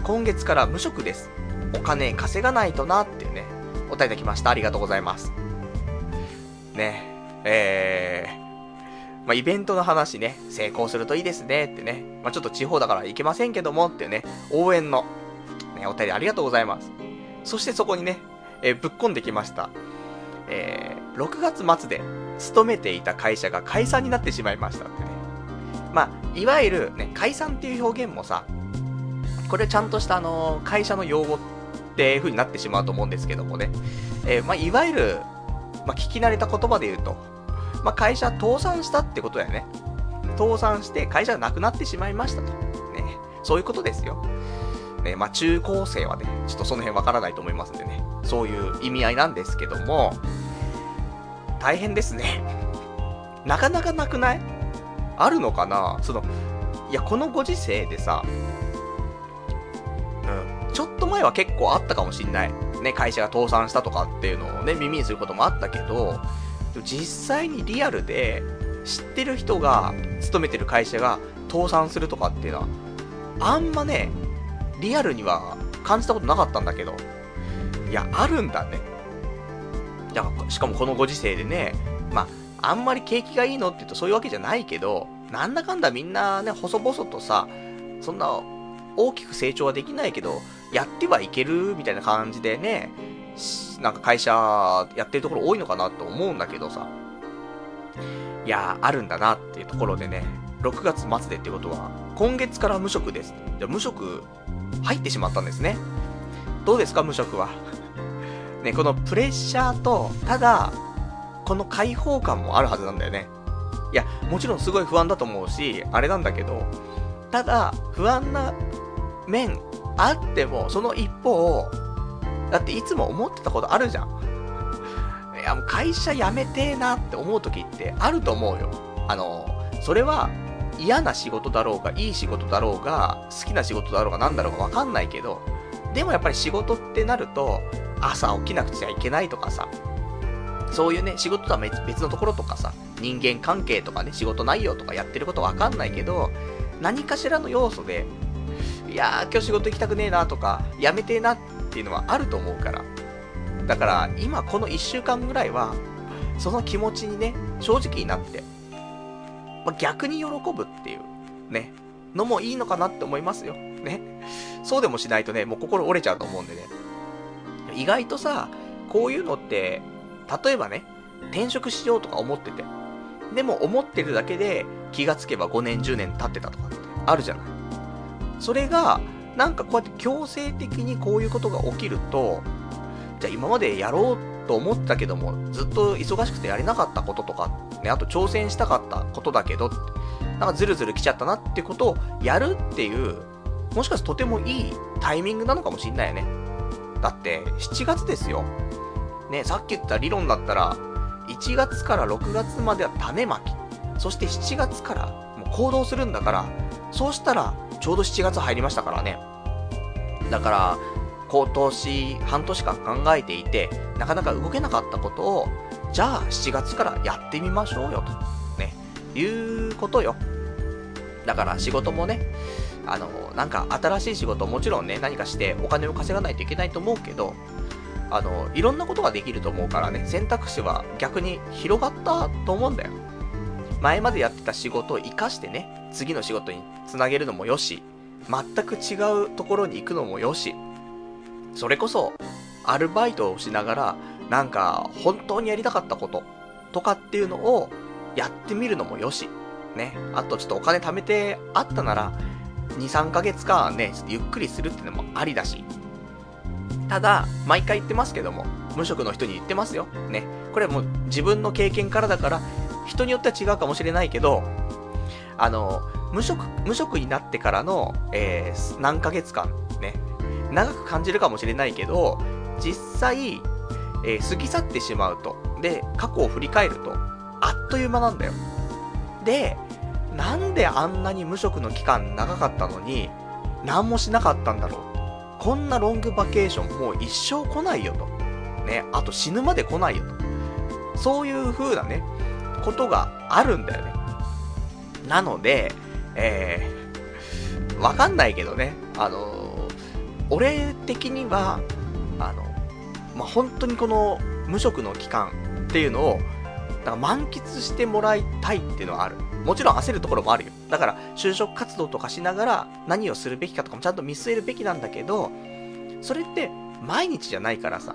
今月から無職です。お金稼がないとなっていうね、お答えいただきました。ありがとうございます。ね、えー、まあ、イベントの話ね、成功するといいですねってね、まあ、ちょっと地方だから行けませんけどもってね、応援の、ね、お便りありがとうございます。そしてそこにね、えー、ぶっ込んできました。えー、6月末で勤めていた会社が解散になってしまいましたってね。まあ、いわゆるね、解散っていう表現もさ、これちゃんとしたあの、会社の用語っていう風になってしまうと思うんですけどもね。えー、まあ、いわゆる、まあ、聞き慣れた言葉で言うと、まあ、会社倒産したってことだよね。倒産して会社がなくなってしまいましたと。ね。そういうことですよ。ね、まあ、中高生はね、ちょっとその辺わからないと思いますんでね、そういう意味合いなんですけども、大変ですね。なかなかなくない？あるのかな？その、いや、このご時世でさ、うん、ちょっと前は結構あったかもしんない。ね、会社が倒産したとかっていうのをね、耳にすることもあったけど、実際にリアルで知ってる人が勤めてる会社が倒産するとかっていうのは、あんまね、リアルには感じたことなかったんだけど、いや、あるんだね。いや、しかもこのご時世でね、まあ、あんまり景気がいいのって言うとそういうわけじゃないけど、なんだかんだみんなね、細々とさ、そんな大きく成長はできないけど、やってはいけるみたいな感じでね、なんか会社やってるところ多いのかなと思うんだけどさ、いやあるんだなっていうところでね、6月末でってことは、今月から無職です。じゃ無職入ってしまったんですね。どうですか、無職は？ね、このプレッシャーと、ただ、この解放感もあるはずなんだよね。いや、もちろんすごい不安だと思うし、あれなんだけど、ただ、不安な面あっても、その一方、だっていつも思ってたことあるじゃん。いや、もう会社辞めてえなって思う時ってあると思うよ。あの、それは嫌な仕事だろうが、いい仕事だろうが、好きな仕事だろうが何だろうがわかんないけど、でもやっぱり仕事ってなると、朝起きなくちゃいけないとかさ、そういうね、仕事とは別のところとかさ、人間関係とかね、仕事内容とかやってることわかんないけど、何かしらの要素で、いやー、今日仕事行きたくねえなとか、やめてえなっていうのはあると思うから。だから、今この1週間ぐらいは、その気持ちにね、正直になって、まあ、逆に喜ぶっていう、ね、のもいいのかなって思いますよ。ね。そうでもしないとね、もう心折れちゃうと思うんでね。意外とさ、こういうのって、例えばね、転職しようとか思ってて、でも思ってるだけで気がつけば5年10年経ってたとかってあるじゃない。それが、なんかこうやって強制的にこういうことが起きると、じゃあ今までやろうと思ったけども、ずっと忙しくてやれなかったこととか、ね、あと挑戦したかったことだけど、なんかズルズル来ちゃったなってことをやるっていう、もしかしてとてもいいタイミングなのかもしんないよね。だって、7月ですよ。ね、さっき言った理論だったら、1月から6月までは種まき。そして7月からもう行動するんだから、そうしたらちょうど7月入りましたからね。だから、今年半年間考えていて、なかなか動けなかったことを、じゃあ7月からやってみましょうよと。ね。いうことよ。だから仕事もね、あの、なんか新しい仕事もちろんね、何かしてお金を稼がないといけないと思うけど、あの、いろんなことができると思うからね、選択肢は逆に広がったと思うんだよ。前までやってた仕事を活かしてね、次の仕事につなげるのもよし、全く違うところに行くのもよし、それこそ、アルバイトをしながら、なんか、本当にやりたかったこと、とかっていうのを、やってみるのもよし、ね。あとちょっとお金貯めてあったなら、2、3ヶ月間ね、ちょっとゆっくりするっていうのもありだし。ただ、毎回言ってますけども、無職の人に言ってますよ。ね。これはもう自分の経験からだから、人によっては違うかもしれないけど、あの、無職、無職になってからの、えー、何ヶ月間、ね、長く感じるかもしれないけど、実際、えー、過ぎ去ってしまうと。で、過去を振り返ると、あっという間なんだよ。で、なんであんなに無職の期間長かったのに、何もしなかったんだろう。こんなロングバケーションもう一生来ないよと。ね、あと死ぬまで来ないよと。そういう風なね、ことがあるんだよね。なので、えー、わかんないけどね、あのー、俺的には、あの、まあ、本当にこの無職の期間っていうのを、なんか満喫してもらいたいっていうのはある。もちろん焦るところもあるよ。だから、就職活動とかしながら何をするべきかとかもちゃんと見据えるべきなんだけど、それって毎日じゃないからさ。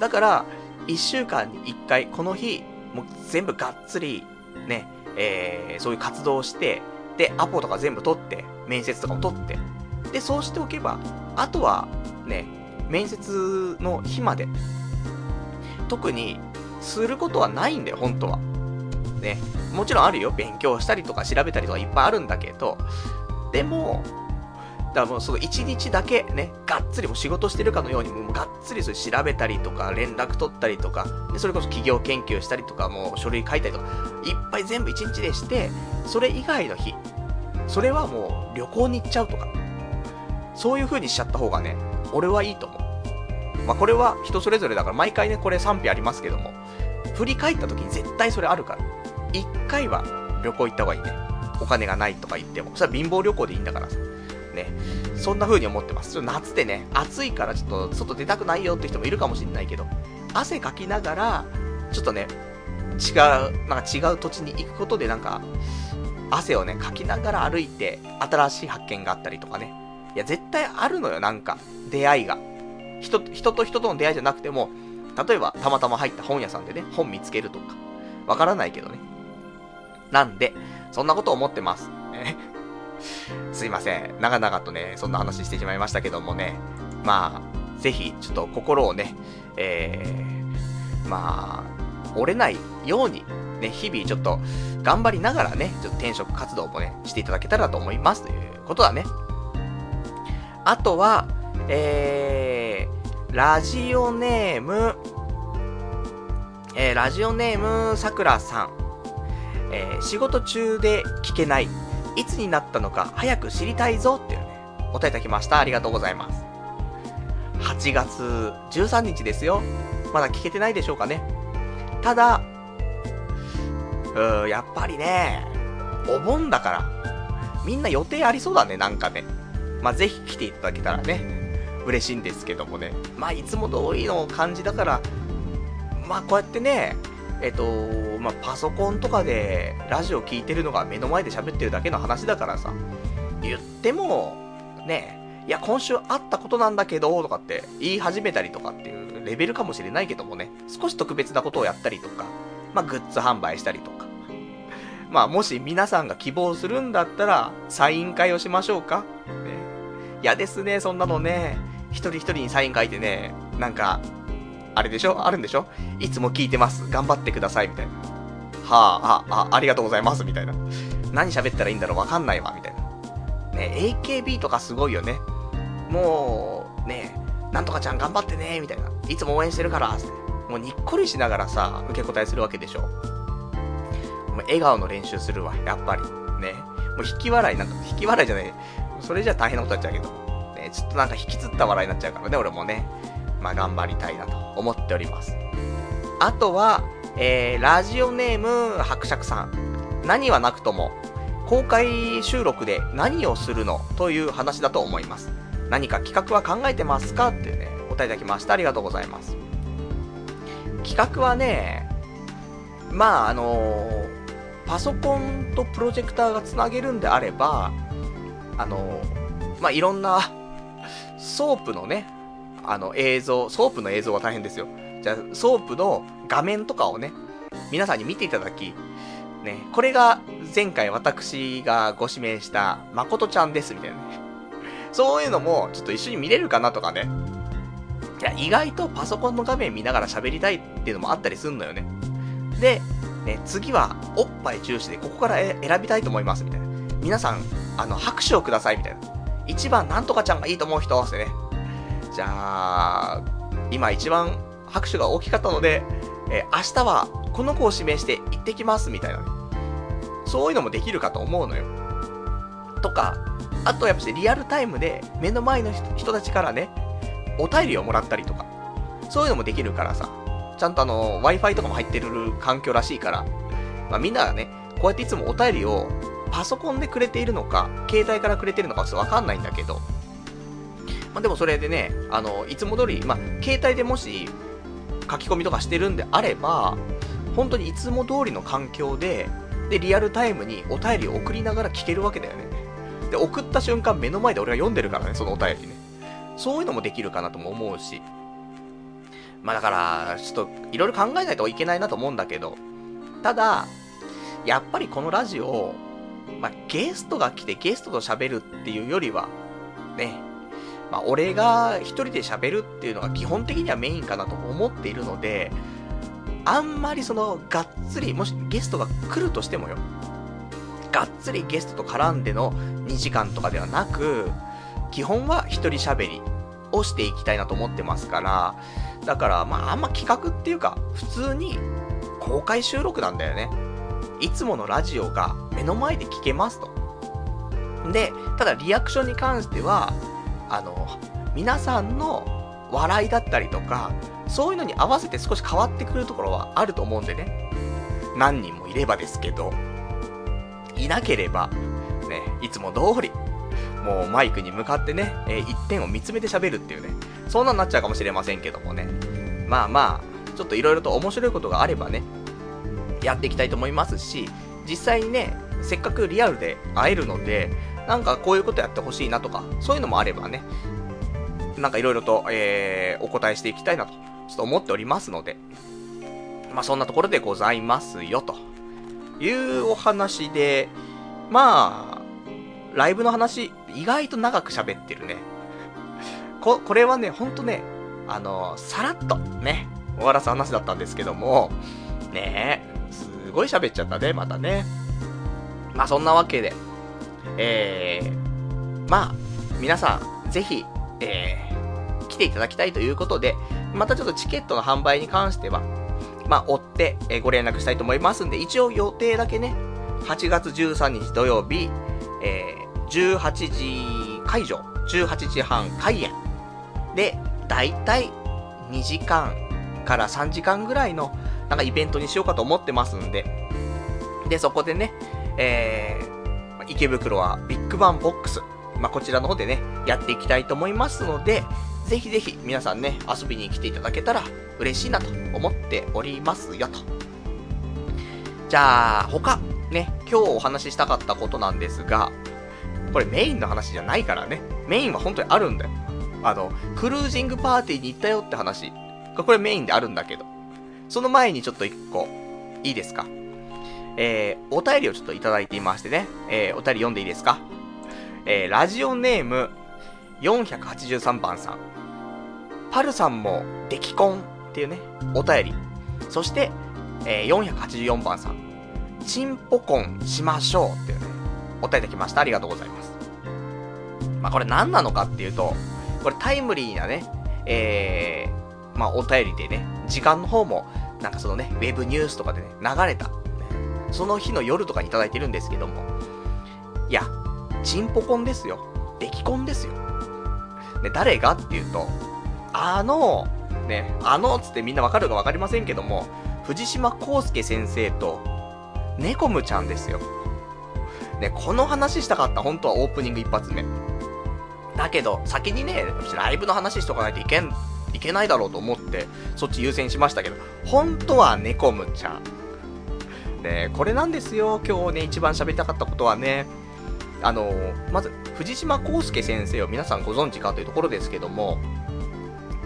だから、1週間に1回、この日、もう全部がっつり、ね、えー、そういう活動をして、で、アポとか全部取って、面接とかも取って、で、そうしておけば、あとは、ね、面接の日まで、特に、することはないんだよ、本当は。ね。もちろんあるよ。勉強したりとか調べたりとかいっぱいあるんだけど、でも、だからもうその一日だけね、がっつりも仕事してるかのように、もうがっつりそれ調べたりとか、連絡取ったりとか、でそれこそ企業研究したりとか、もう書類書いたりとか、いっぱい全部一日でして、それ以外の日、それはもう旅行に行っちゃうとか、そういう風にしちゃった方がね、俺はいいと思う。まあ、これは人それぞれだから、毎回ね、これ賛否ありますけども、振り返った時に絶対それあるから。一回は旅行行った方がいいね。お金がないとか言っても。それは貧乏旅行でいいんだからさ。ね。そんな風に思ってます。夏でね、暑いからちょっと外出たくないよって人もいるかもしれないけど、汗かきながら、ちょっとね、違う、なんか違う土地に行くことでなんか、汗をね、かきながら歩いて、新しい発見があったりとかね。いや、絶対あるのよ、なんか、出会いが。人、人と人との出会いじゃなくても、例えば、たまたま入った本屋さんでね、本見つけるとか。わからないけどね。なんで、そんなこと思ってます。すいません。長々とね、そんな話してしまいましたけどもね。まあ、ぜひ、ちょっと心をね、えー、まあ、折れないように、ね、日々ちょっと頑張りながらね、ちょっと転職活動もね、していただけたらと思いますということだね。あとは、えー、ラジオネーム、えー、ラジオネームさくらさん。えー、仕事中で聞けないいつになったのか早く知りたいぞっていうね、お答えいただきました。ありがとうございます。8月13日ですよ。まだ聞けてないでしょうかね。ただ、うーやっぱりね、お盆だから、みんな予定ありそうだね、なんかね。まあ、ぜひ来ていただけたらね、嬉しいんですけどもね。まあ、いつも通りの感じだから、まあ、こうやってね、えっと、まあ、パソコンとかでラジオ聞いてるのが目の前で喋ってるだけの話だからさ、言っても、ね、いや、今週あったことなんだけど、とかって言い始めたりとかっていうレベルかもしれないけどもね、少し特別なことをやったりとか、まあ、グッズ販売したりとか。まあ、もし皆さんが希望するんだったら、サイン会をしましょうか。ね。嫌ですね、そんなのね。一人一人にサイン書いてね、なんか、あれでしょ？あるんでしょ？いつも聞いてます。頑張ってください。みたいな。はあ、あ、あ、ありがとうございます。みたいな。何喋ったらいいんだろうわかんないわ。みたいな。ね、AKB とかすごいよね。もう、ね、なんとかちゃん頑張ってね。みたいな。いつも応援してるから。ってもうにっこりしながらさ、受け答えするわけでしょ？もう笑顔の練習するわ。やっぱり。ね。もう引き笑いなんか、引き笑いじゃない。それじゃ大変なことになっちゃうけど。ね、ちょっとなんか引きつった笑いになっちゃうからね、俺もね。まあ、頑張りたいなと思っております。あとは、えー、ラジオネーム、伯爵さん。何はなくとも、公開収録で何をするのという話だと思います。何か企画は考えてますかってね、お答えいただきました。ありがとうございます。企画はね、まあ、あのー、パソコンとプロジェクターがつなげるんであれば、あのー、まあ、いろんな、ソープのね、あの映像、ソープの映像は大変ですよ。じゃあ、ソープの画面とかをね、皆さんに見ていただき、ね、これが前回私がご指名した誠ちゃんですみたいなね。そういうのもちょっと一緒に見れるかなとかね。いや、意外とパソコンの画面見ながら喋りたいっていうのもあったりすんのよね。で、ね、次はおっぱい重視でここから選びたいと思いますみたいな。皆さん、あの、拍手をくださいみたいな。一番なんとかちゃんがいいと思う人ってね。じゃあ、今一番拍手が大きかったので、えー、明日はこの子を指名して行ってきますみたいなね。そういうのもできるかと思うのよ。とか、あとやっぱりリアルタイムで目の前の人たちからね、お便りをもらったりとか、そういうのもできるからさ、ちゃんとあの、Wi-Fi とかも入ってる環境らしいから、まあみんながね、こうやっていつもお便りをパソコンでくれているのか、携帯からくれてるのかちょっとわかんないんだけど、まあ、でもそれでね、あの、いつも通り、まあ、携帯でもし書き込みとかしてるんであれば、本当にいつも通りの環境で、で、リアルタイムにお便りを送りながら聞けるわけだよね。で、送った瞬間目の前で俺が読んでるからね、そのお便りね。そういうのもできるかなとも思うし。まあだから、ちょっと、いろいろ考えないといけないなと思うんだけど、ただ、やっぱりこのラジオ、まあ、ゲストが来てゲストと喋るっていうよりは、ね、まあ、俺が一人で喋るっていうのが基本的にはメインかなと思っているので、あんまりその、がっつり、もしゲストが来るとしてもよ、がっつりゲストと絡んでの2時間とかではなく、基本は一人喋りをしていきたいなと思ってますから、だから、まあ、あんま企画っていうか、普通に公開収録なんだよね。いつものラジオが目の前で聞けますと。で、ただリアクションに関しては、あの、皆さんの笑いだったりとか、そういうのに合わせて少し変わってくるところはあると思うんでね。何人もいればですけど、いなければ、ね、いつも通り、もうマイクに向かってね、えー、一点を見つめて喋るっていうね、そんなになっちゃうかもしれませんけどもね。まあまあ、ちょっと色々と面白いことがあればね、やっていきたいと思いますし、実際にね、せっかくリアルで会えるので、なんかこういうことやってほしいなとか、そういうのもあればね、なんかいろいろと、えー、お答えしていきたいなと、ちょっと思っておりますので、まあそんなところでございますよ、というお話で、まあ、ライブの話、意外と長く喋ってるね。こ、これはね、ほんとね、あの、さらっとね、終わらす話だったんですけども、ね、すごい喋っちゃったね、またね。まあそんなわけで、えー、まあ、皆さん、ぜひ、えー、来ていただきたいということで、またちょっとチケットの販売に関しては、まあ、追って、えー、ご連絡したいと思いますんで、一応予定だけね、8月13日土曜日、えー、18時会場、18時半開演。で、だいたい2時間から3時間ぐらいの、なんかイベントにしようかと思ってますんで、で、そこでね、えー、池袋はビッグバンボックス。まあ、こちらの方でね、やっていきたいと思いますので、ぜひぜひ皆さんね、遊びに来ていただけたら嬉しいなと思っておりますよ、とじゃあ、他、ね、今日お話ししたかったことなんですが、これメインの話じゃないからね。メインは本当にあるんだよ。あの、クルージングパーティーに行ったよって話。これメインであるんだけど。その前にちょっと一個、いいですか？えー、お便りをちょっといただいていましてね。えー、お便り読んでいいですか？えー、ラジオネーム、483番さん。パルさんも、出来婚っていうね、お便り。そして、えー、484番さん。チンポコンしましょうっていうね、お便りできました。ありがとうございます。まあ、これ何なのかっていうと、これタイムリーなね、えー、まあ、お便りでね、時間の方も、なんかそのね、ウェブニュースとかでね、流れた、その日の夜とかにいただいてるんですけども、いや、チンポコンですよ。出来婚ですよ。で、誰がっていうと、あの、ね、あのつってみんなわかるかわかりませんけども、藤島康介先生と、ネコムちゃんですよ。ね、この話したかった、本当はオープニング一発目。だけど、先にね、ライブの話しとかないといけん、いけないだろうと思って、そっち優先しましたけど、本当はネコムちゃん。ね、これなんですよ、今日ね、一番喋りたかったことはね、あのまず、藤島康介先生を皆さんご存知かというところですけども、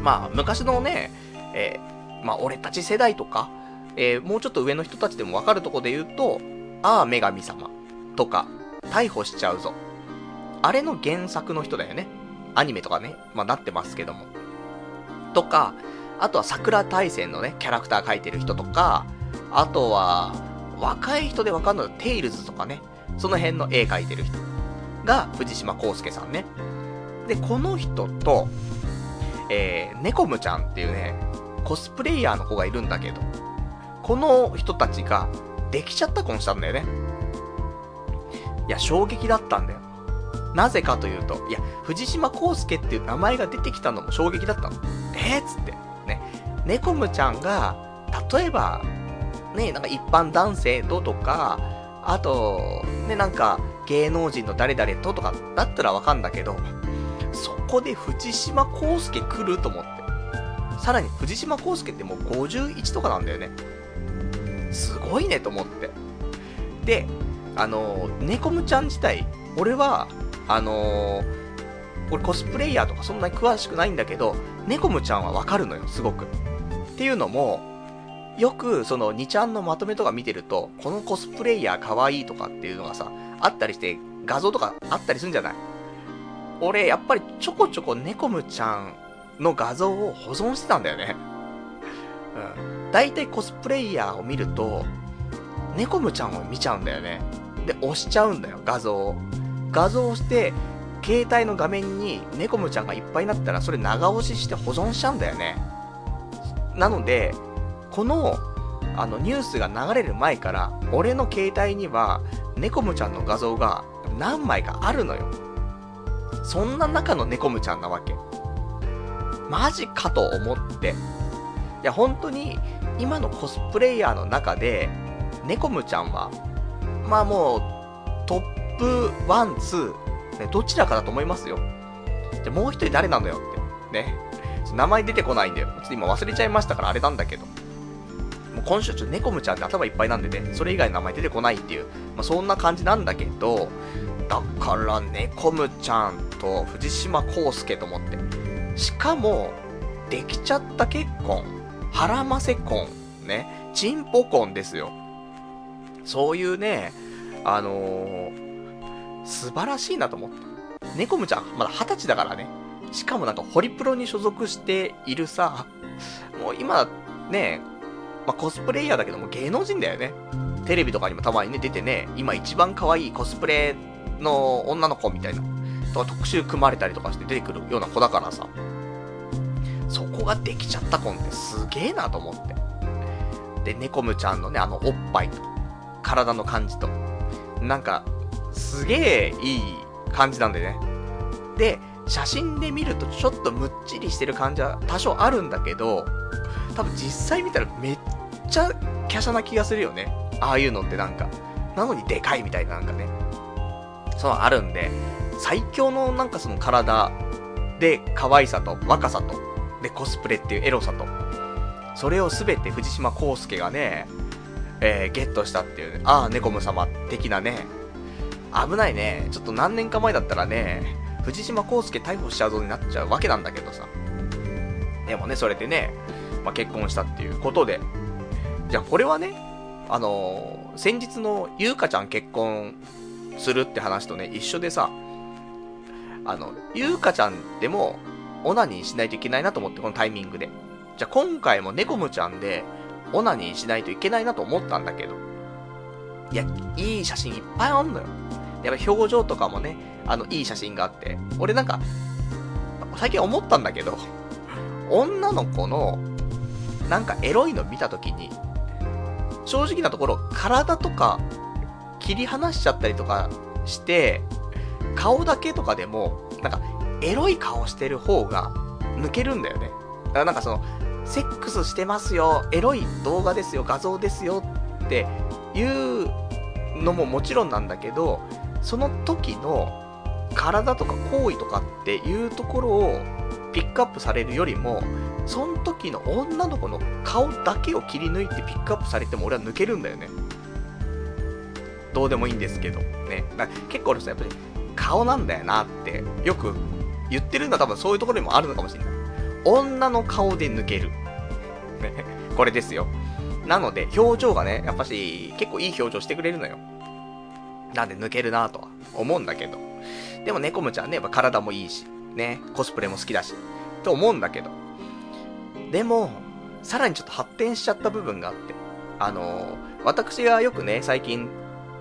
まあ、昔のね、えー、まあ、俺たち世代とか、えー、もうちょっと上の人たちでもわかるとこで言うと、ああ、女神様とか、逮捕しちゃうぞ。あれの原作の人だよね。アニメとかね、まあ、なってますけども。とか、あとは桜大戦のね、キャラクター描いてる人とか、あとは、若い人でわかんないテイルズとかね、その辺の絵描いてる人が藤島康介さんね。で、この人と、えー、ネコムちゃんっていうね、コスプレイヤーの子がいるんだけど、この人たちが、できちゃった婚したんだよね。いや、衝撃だったんだよ。なぜかというと、いや、藤島康介っていう名前が出てきたのも衝撃だったの。えー、っつって。ね。ネコムちゃんが、例えば、ね、なんか一般男性ととか、あと、ね、なんか、芸能人の誰々ととかだったらわかんだけど、そこで藤島康介来ると思って。さらに藤島康介ってもう51とかなんだよね。すごいねと思って。で、あの、ネコムちゃん自体、俺は、あのー、俺コスプレイヤーとかそんなに詳しくないんだけど、ネコムちゃんはわかるのよ、すごく。っていうのも、よく、その、2ちゃんのまとめとか見てると、このコスプレイヤー可愛いとかっていうのがさ、あったりして、画像とかあったりするんじゃない？俺、やっぱりちょこちょこネコムちゃんの画像を保存してたんだよね。うん。大体コスプレイヤーを見ると、ネコムちゃんを見ちゃうんだよね。で、押しちゃうんだよ、画像を。画像をして、携帯の画面にネコムちゃんがいっぱいになったら、それ長押しして保存しちゃうんだよね。なので、この、あの、ニュースが流れる前から、俺の携帯には、ネコムちゃんの画像が何枚かあるのよ。そんな中のネコムちゃんなわけ。マジかと思って。いや、本当に、今のコスプレイヤーの中で、ネコムちゃんは、まあもう、トップ1、2、ね、どちらかだと思いますよ。じゃ、もう一人誰なのよって。ね。名前出てこないんだよ。ちょっと今忘れちゃいましたからあれなんだけど。もう今週ちょっとネコムちゃんって頭いっぱいなんでね、それ以外の名前出てこないっていう、まあ、そんな感じなんだけど、だからネコムちゃんと藤島康介と思って。しかも、できちゃった結婚、腹ませ婚、ね、チンポ婚ですよ。そういうね、あのー、素晴らしいなと思った。ネコムちゃん、まだ二十歳だからね。しかもなんかホリプロに所属しているさ、もう今、ね、まあ、コスプレイヤーだけども芸能人だよね。テレビとかにもたまにね、出てね、今一番可愛いコスプレの女の子みたいな、とか特集組まれたりとかして出てくるような子だからさ、そこができちゃった子ってすげえなと思って。で、ネコムちゃんのね、あのおっぱいと、体の感じと、なんか、すげえいい感じなんでね。で、写真で見るとちょっとむっちりしてる感じは多少あるんだけど、多分実際見たらめっちゃ華奢な気がするよね。ああいうのってなんか。なのにでかいみたいななんかね。そうあるんで、最強のなんかその体で可愛さと若さと、でコスプレっていうエロさと、それをすべて藤島康介がね、えー、ゲットしたっていうね、ああ、ネコム様的なね、危ないね。ちょっと何年か前だったらね、藤島康介逮捕しちゃうぞになっちゃうわけなんだけどさ。でもね、それでね、まあ、結婚したっていうことで。じゃあこれはね、あのー、先日のゆうかちゃん結婚するって話とね、一緒でさ、あの、ゆうかちゃんでも、オナニーしないといけないなと思って、このタイミングで。じゃあ今回もネコムちゃんで、オナニーしないといけないなと思ったんだけど。いや、いい写真いっぱいあんのよ。やっぱ表情とかもね、あの、いい写真があって。俺なんか、最近思ったんだけど、女の子の、なんかエロいの見たときに、正直なところ、体とか、切り離しちゃったりとかして、顔だけとかでも、なんか、エロい顔してる方が抜けるんだよね。だからなんかその、セックスしてますよ、エロい動画ですよ、画像ですよっていうのももちろんなんだけど、その時の体とか行為とかっていうところをピックアップされるよりも、その時の女の子の顔だけを切り抜いてピックアップされても俺は抜けるんだよね。どうでもいいんですけど。ね。結構俺さ、やっぱり顔なんだよなってよく言ってるのは多分そういうところにもあるのかもしれない。女の顔で抜ける。ね。これですよ。なので、表情がね、やっぱし結構いい表情してくれるのよ。なんで抜けるなとは思うんだけど。でもネコムちゃんね、やっぱ体もいいし、ね、コスプレも好きだし、と思うんだけど。でも、さらにちょっと発展しちゃった部分があって、あのー、私がよくね、最近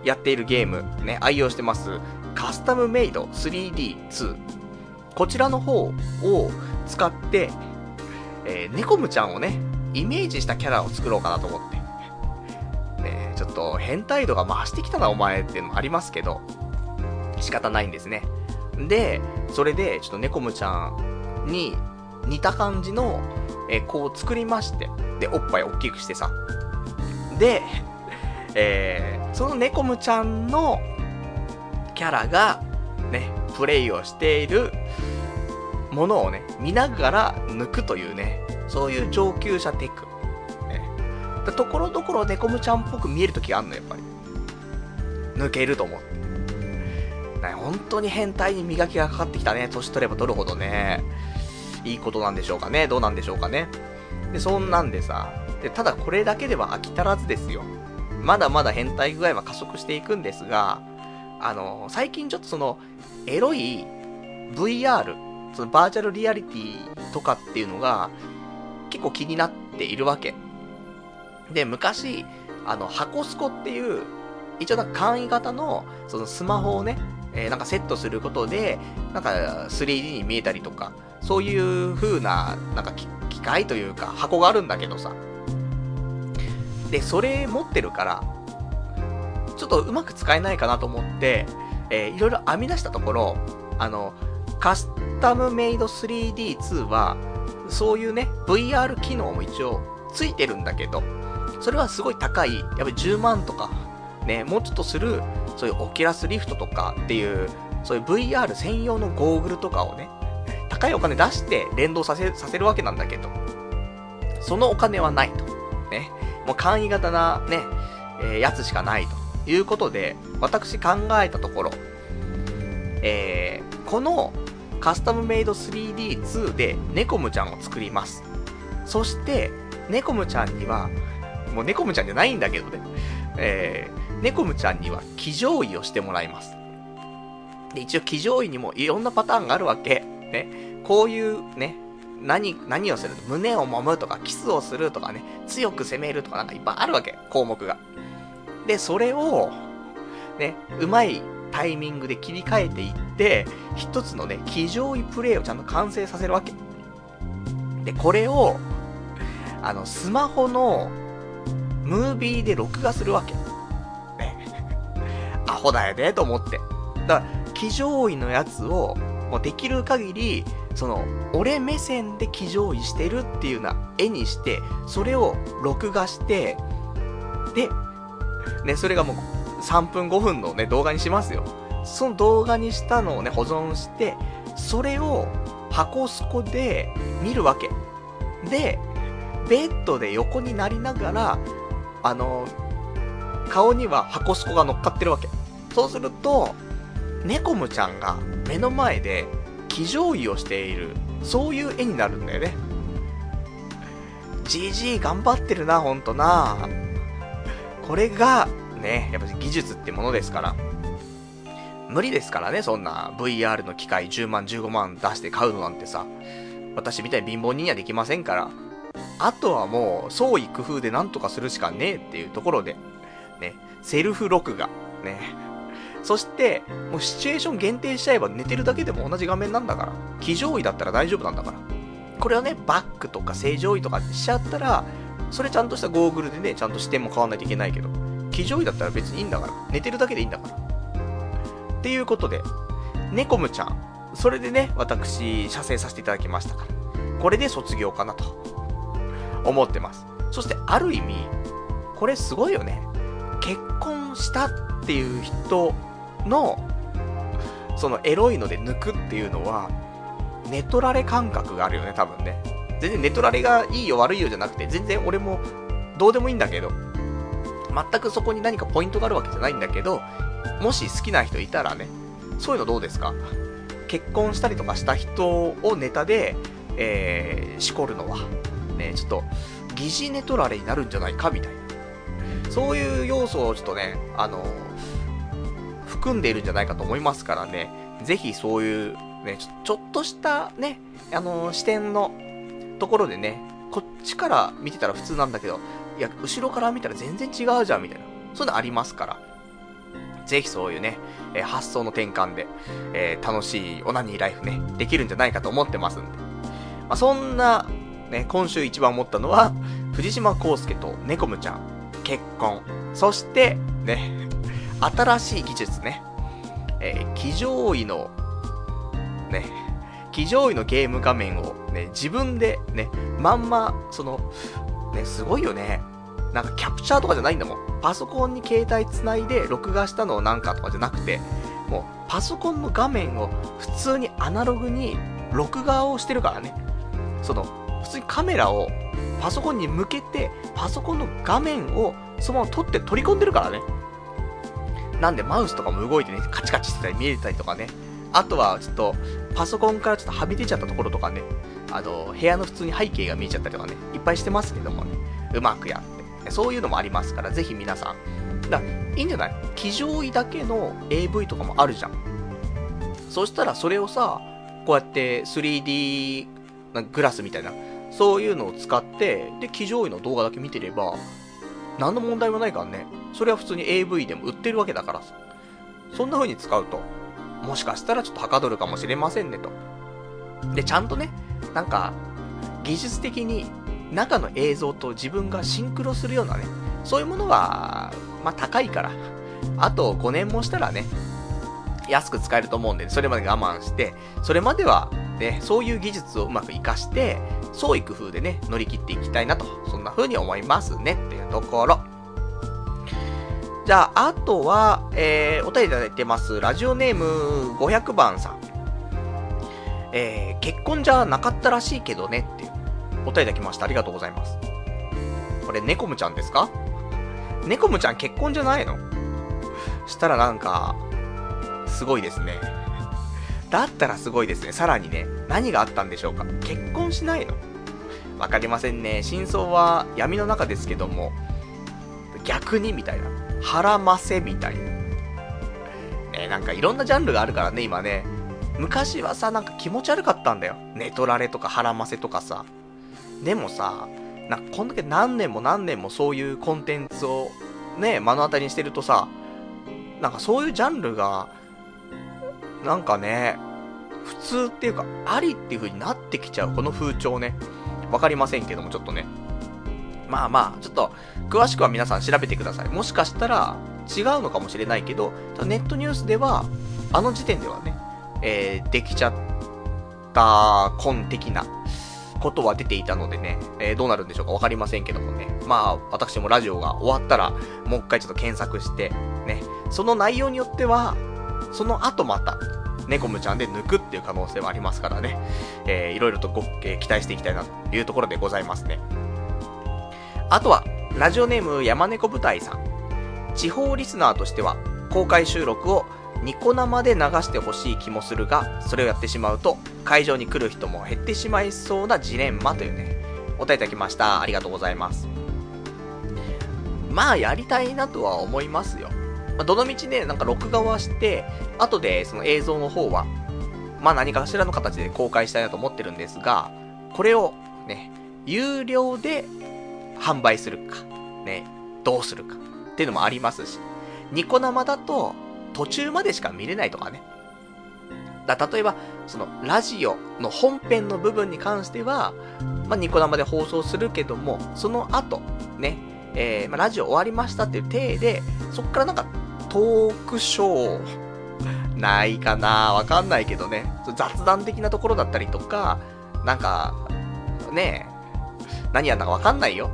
やっているゲーム、ね、愛用してます、カスタムメイド 3D2。こちらの方を使って、えー、ネコムちゃんをね、イメージしたキャラを作ろうかなと思って。ね、ちょっと変態度が増してきたな、お前っていうのもありますけど、仕方ないんですね。で、それで、ちょっとネコムちゃんに似た感じの、え子を作りまして、で、おっぱい大きくしてさ。で、えー、そのネコムちゃんのキャラが、ね、プレイをしているものをね、見ながら抜くというね、そういう上級者テク。ね、ところどころネコムちゃんっぽく見えるときがあんの、やっぱり。抜けると思って。ね、本当に変態に磨きがかかってきたね。年取れば取るほどね。いいことなんでしょうかね。どうなんでしょうかね。で、そんなんでさ。で、ただこれだけでは飽き足らずですよ。まだまだ変態具合は加速していくんですが、あの、最近ちょっとその、エロい VR、そのバーチャルリアリティとかっていうのが、結構気になっているわけ。で、昔、あの、箱スコっていう、一応なんか簡易型の、そのスマホをね、えー、なんかセットすることで、なんか 3D に見えたりとか、そういう風な、なんか機械というか箱があるんだけどさ。で、それ持ってるから、ちょっとうまく使えないかなと思って、えー、いろいろ編み出したところ、あの、カスタムメイド 3D2 は、そういうね、VR 機能も一応ついてるんだけど、それはすごい高い、やっぱり10万とか、ね、もうちょっとするそういうオキュラスリフトとかっていう、そういう VR 専用のゴーグルとかをね、高いお金出して連動させ、させるわけなんだけど、そのお金はないと。ね。もう簡易型なね、えー、やつしかないということで、私考えたところ、えー、このカスタムメイド 3D2 でネコムちゃんを作ります。そして、ネコムちゃんには、もうネコムちゃんじゃないんだけどね、えー、ネコムちゃんには騎乗位をしてもらいます。で、一応騎乗位にもいろんなパターンがあるわけ。ね。こういうね、何、何をする胸を揉むとか、キスをするとかね、強く攻めるとかなんかいっぱいあるわけ。項目が。で、それを、ね、うまいタイミングで切り替えていって、一つのね、騎乗位プレイをちゃんと完成させるわけ。で、これを、あの、スマホの、ムービーで録画するわけ。ね アホだよね、と思って。だから、騎乗位のやつを、もうできる限り、その、俺目線で騎乗位してるっていうような絵にして、それを録画して、で、ね、それがもう3分5分のね、動画にしますよ。その動画にしたのをね、保存して、それを箱スコで見るわけ。で、ベッドで横になりながら、あの、顔には箱スコが乗っかってるわけ。そうすると、ネコムちゃんが目の前で騎乗位をしている、そういう絵になるんだよね。GG 頑張ってるな、ほんとな。これが、ね、やっぱ技術ってものですから。無理ですからね、そんな VR の機械10万、15万出して買うのなんてさ。私みたいに貧乏人にはできませんから。あとはもう、創意工夫でなんとかするしかねえっていうところで、ね、セルフ録画、ね。そして、もうシチュエーション限定しちゃえば寝てるだけでも同じ画面なんだから。騎乗位だったら大丈夫なんだから。これをね、バックとか正常位とかしちゃったら、それちゃんとしたゴーグルでね、ちゃんと視点も変わんないといけないけど、騎乗位だったら別にいいんだから。寝てるだけでいいんだから。っていうことで、ネコムちゃん、それでね、私、射精させていただきましたから。これで卒業かなと、思ってます。そして、ある意味、これすごいよね。結婚したっていう人の、そのエロいので抜くっていうのは、ネトラレ感覚があるよね、多分ね。全然ネトラレがいいよ悪いよじゃなくて、全然俺もどうでもいいんだけど、全くそこに何かポイントがあるわけじゃないんだけど、もし好きな人いたらね、そういうのどうですか？結婚したりとかした人をネタで、えー、しこるのは、ね、ちょっと、疑似ネトラレになるんじゃないかみたいな。そういう要素をちょっとね、あの含んでいるんじゃないかと思いますからね、ぜひそういう、ね、ちょっとしたね、あの視点のところでね、こっちから見てたら普通なんだけど、いや、後ろから見たら全然違うじゃん、みたいな。そういうのありますから。ぜひそういうね、えー、発想の転換で、えー、楽しいオナニーライフね、できるんじゃないかと思ってますんで。まあ、そんな、ね、今週一番思ったのは、藤島康介とネコムちゃん、結婚。そして、ね、新しい技術ね、えー、騎乗位の、ね、騎乗位のゲーム画面をね、自分でね、まんま、その、ね、すごいよね。なんかキャプチャーとかじゃないんだもん。パソコンに携帯つないで録画したのをなんかとかじゃなくて、もうパソコンの画面を普通にアナログに録画をしてるからね。その、普通にカメラをパソコンに向けて、パソコンの画面をそのまま撮って取り込んでるからね。なんでマウスとかも動いてね、カチカチしてたり見えたりとかね。あとはちょっと、パソコンからちょっとはみ出ちゃったところとかね、あの、部屋の普通に背景が見えちゃったりとかね、いっぱいしてますけどもね、うまくやって。そういうのもありますから、ぜひ皆さん。だいいんじゃない？騎乗位だけの AV とかもあるじゃん。そしたらそれをさ、こうやって 3D グラスみたいな、そういうのを使って、で、騎乗位の動画だけ見てれば、何の問題もないからね。それは普通に AV でも売ってるわけだからさ。そんな風に使うと、もしかしたらちょっとはかどるかもしれませんねと。で、ちゃんとね、なんか、技術的に中の映像と自分がシンクロするようなね、そういうものは、まあ高いから、あと5年もしたらね、安く使えると思うんで、それまで我慢して、それまでは、ね、そういう技術をうまく活かして、創意工夫でね、乗り切っていきたいなと、そんな風に思いますね、っていうところ。じゃあ、あとは、えー、お便りいただいてます。ラジオネーム500番さん。えー、結婚じゃなかったらしいけどねっていう。お便りいただきました。ありがとうございます。これ、ネコムちゃんですか？ネコムちゃん結婚じゃないの？したらなんか、すごいですね。だったらすごいですね。さらにね、何があったんでしょうか？結婚しないの？わかりませんね。真相は闇の中ですけども、逆にみたいな。腹ませみたいな。ね、なんかいろんなジャンルがあるからね、今ね。昔はさ、なんか気持ち悪かったんだよ。寝取られとか腹ませとかさ。でもさ、なんかこんだけ何年も何年もそういうコンテンツをね、目の当たりにしてるとさ、なんかそういうジャンルが、なんかね、普通っていうか、ありっていう風になってきちゃう、この風潮ね。わかりませんけども、ちょっとね。まあまあ、ちょっと、詳しくは皆さん調べてください。もしかしたら、違うのかもしれないけど、ネットニュースでは、あの時点ではね、えー、できちゃった婚的な、ことは出ていたのでね、えー、どうなるんでしょうかわかりませんけどもね。まあ、私もラジオが終わったら、もう一回ちょっと検索して、ね、その内容によっては、その後また、ネコムちゃんで抜くっていう可能性はありますからね、えー、いろいろとご、えー、期待していきたいなというところでございますね。あとは、ラジオネーム山猫舞台さん。地方リスナーとしては、公開収録をニコ生で流してほしい気もするが、それをやってしまうと、会場に来る人も減ってしまいそうなジレンマというね、お答えいただきました。ありがとうございます。まあ、やりたいなとは思いますよ。まあ、どのみちね、なんか録画はして、後でその映像の方は、まあ何かしらの形で公開したいなと思ってるんですが、これをね、有料で販売するか、ね、どうするかっていうのもありますし、ニコ生だと途中までしか見れないとかね。だ例えば、そのラジオの本編の部分に関しては、まあ、ニコ生で放送するけども、その後、ね、えー、まあ、ラジオ終わりましたっていう体で、そっからなんかトークショー、ないかなわかんないけどね。雑談的なところだったりとか、なんか、ね何やんだかわかんないよ。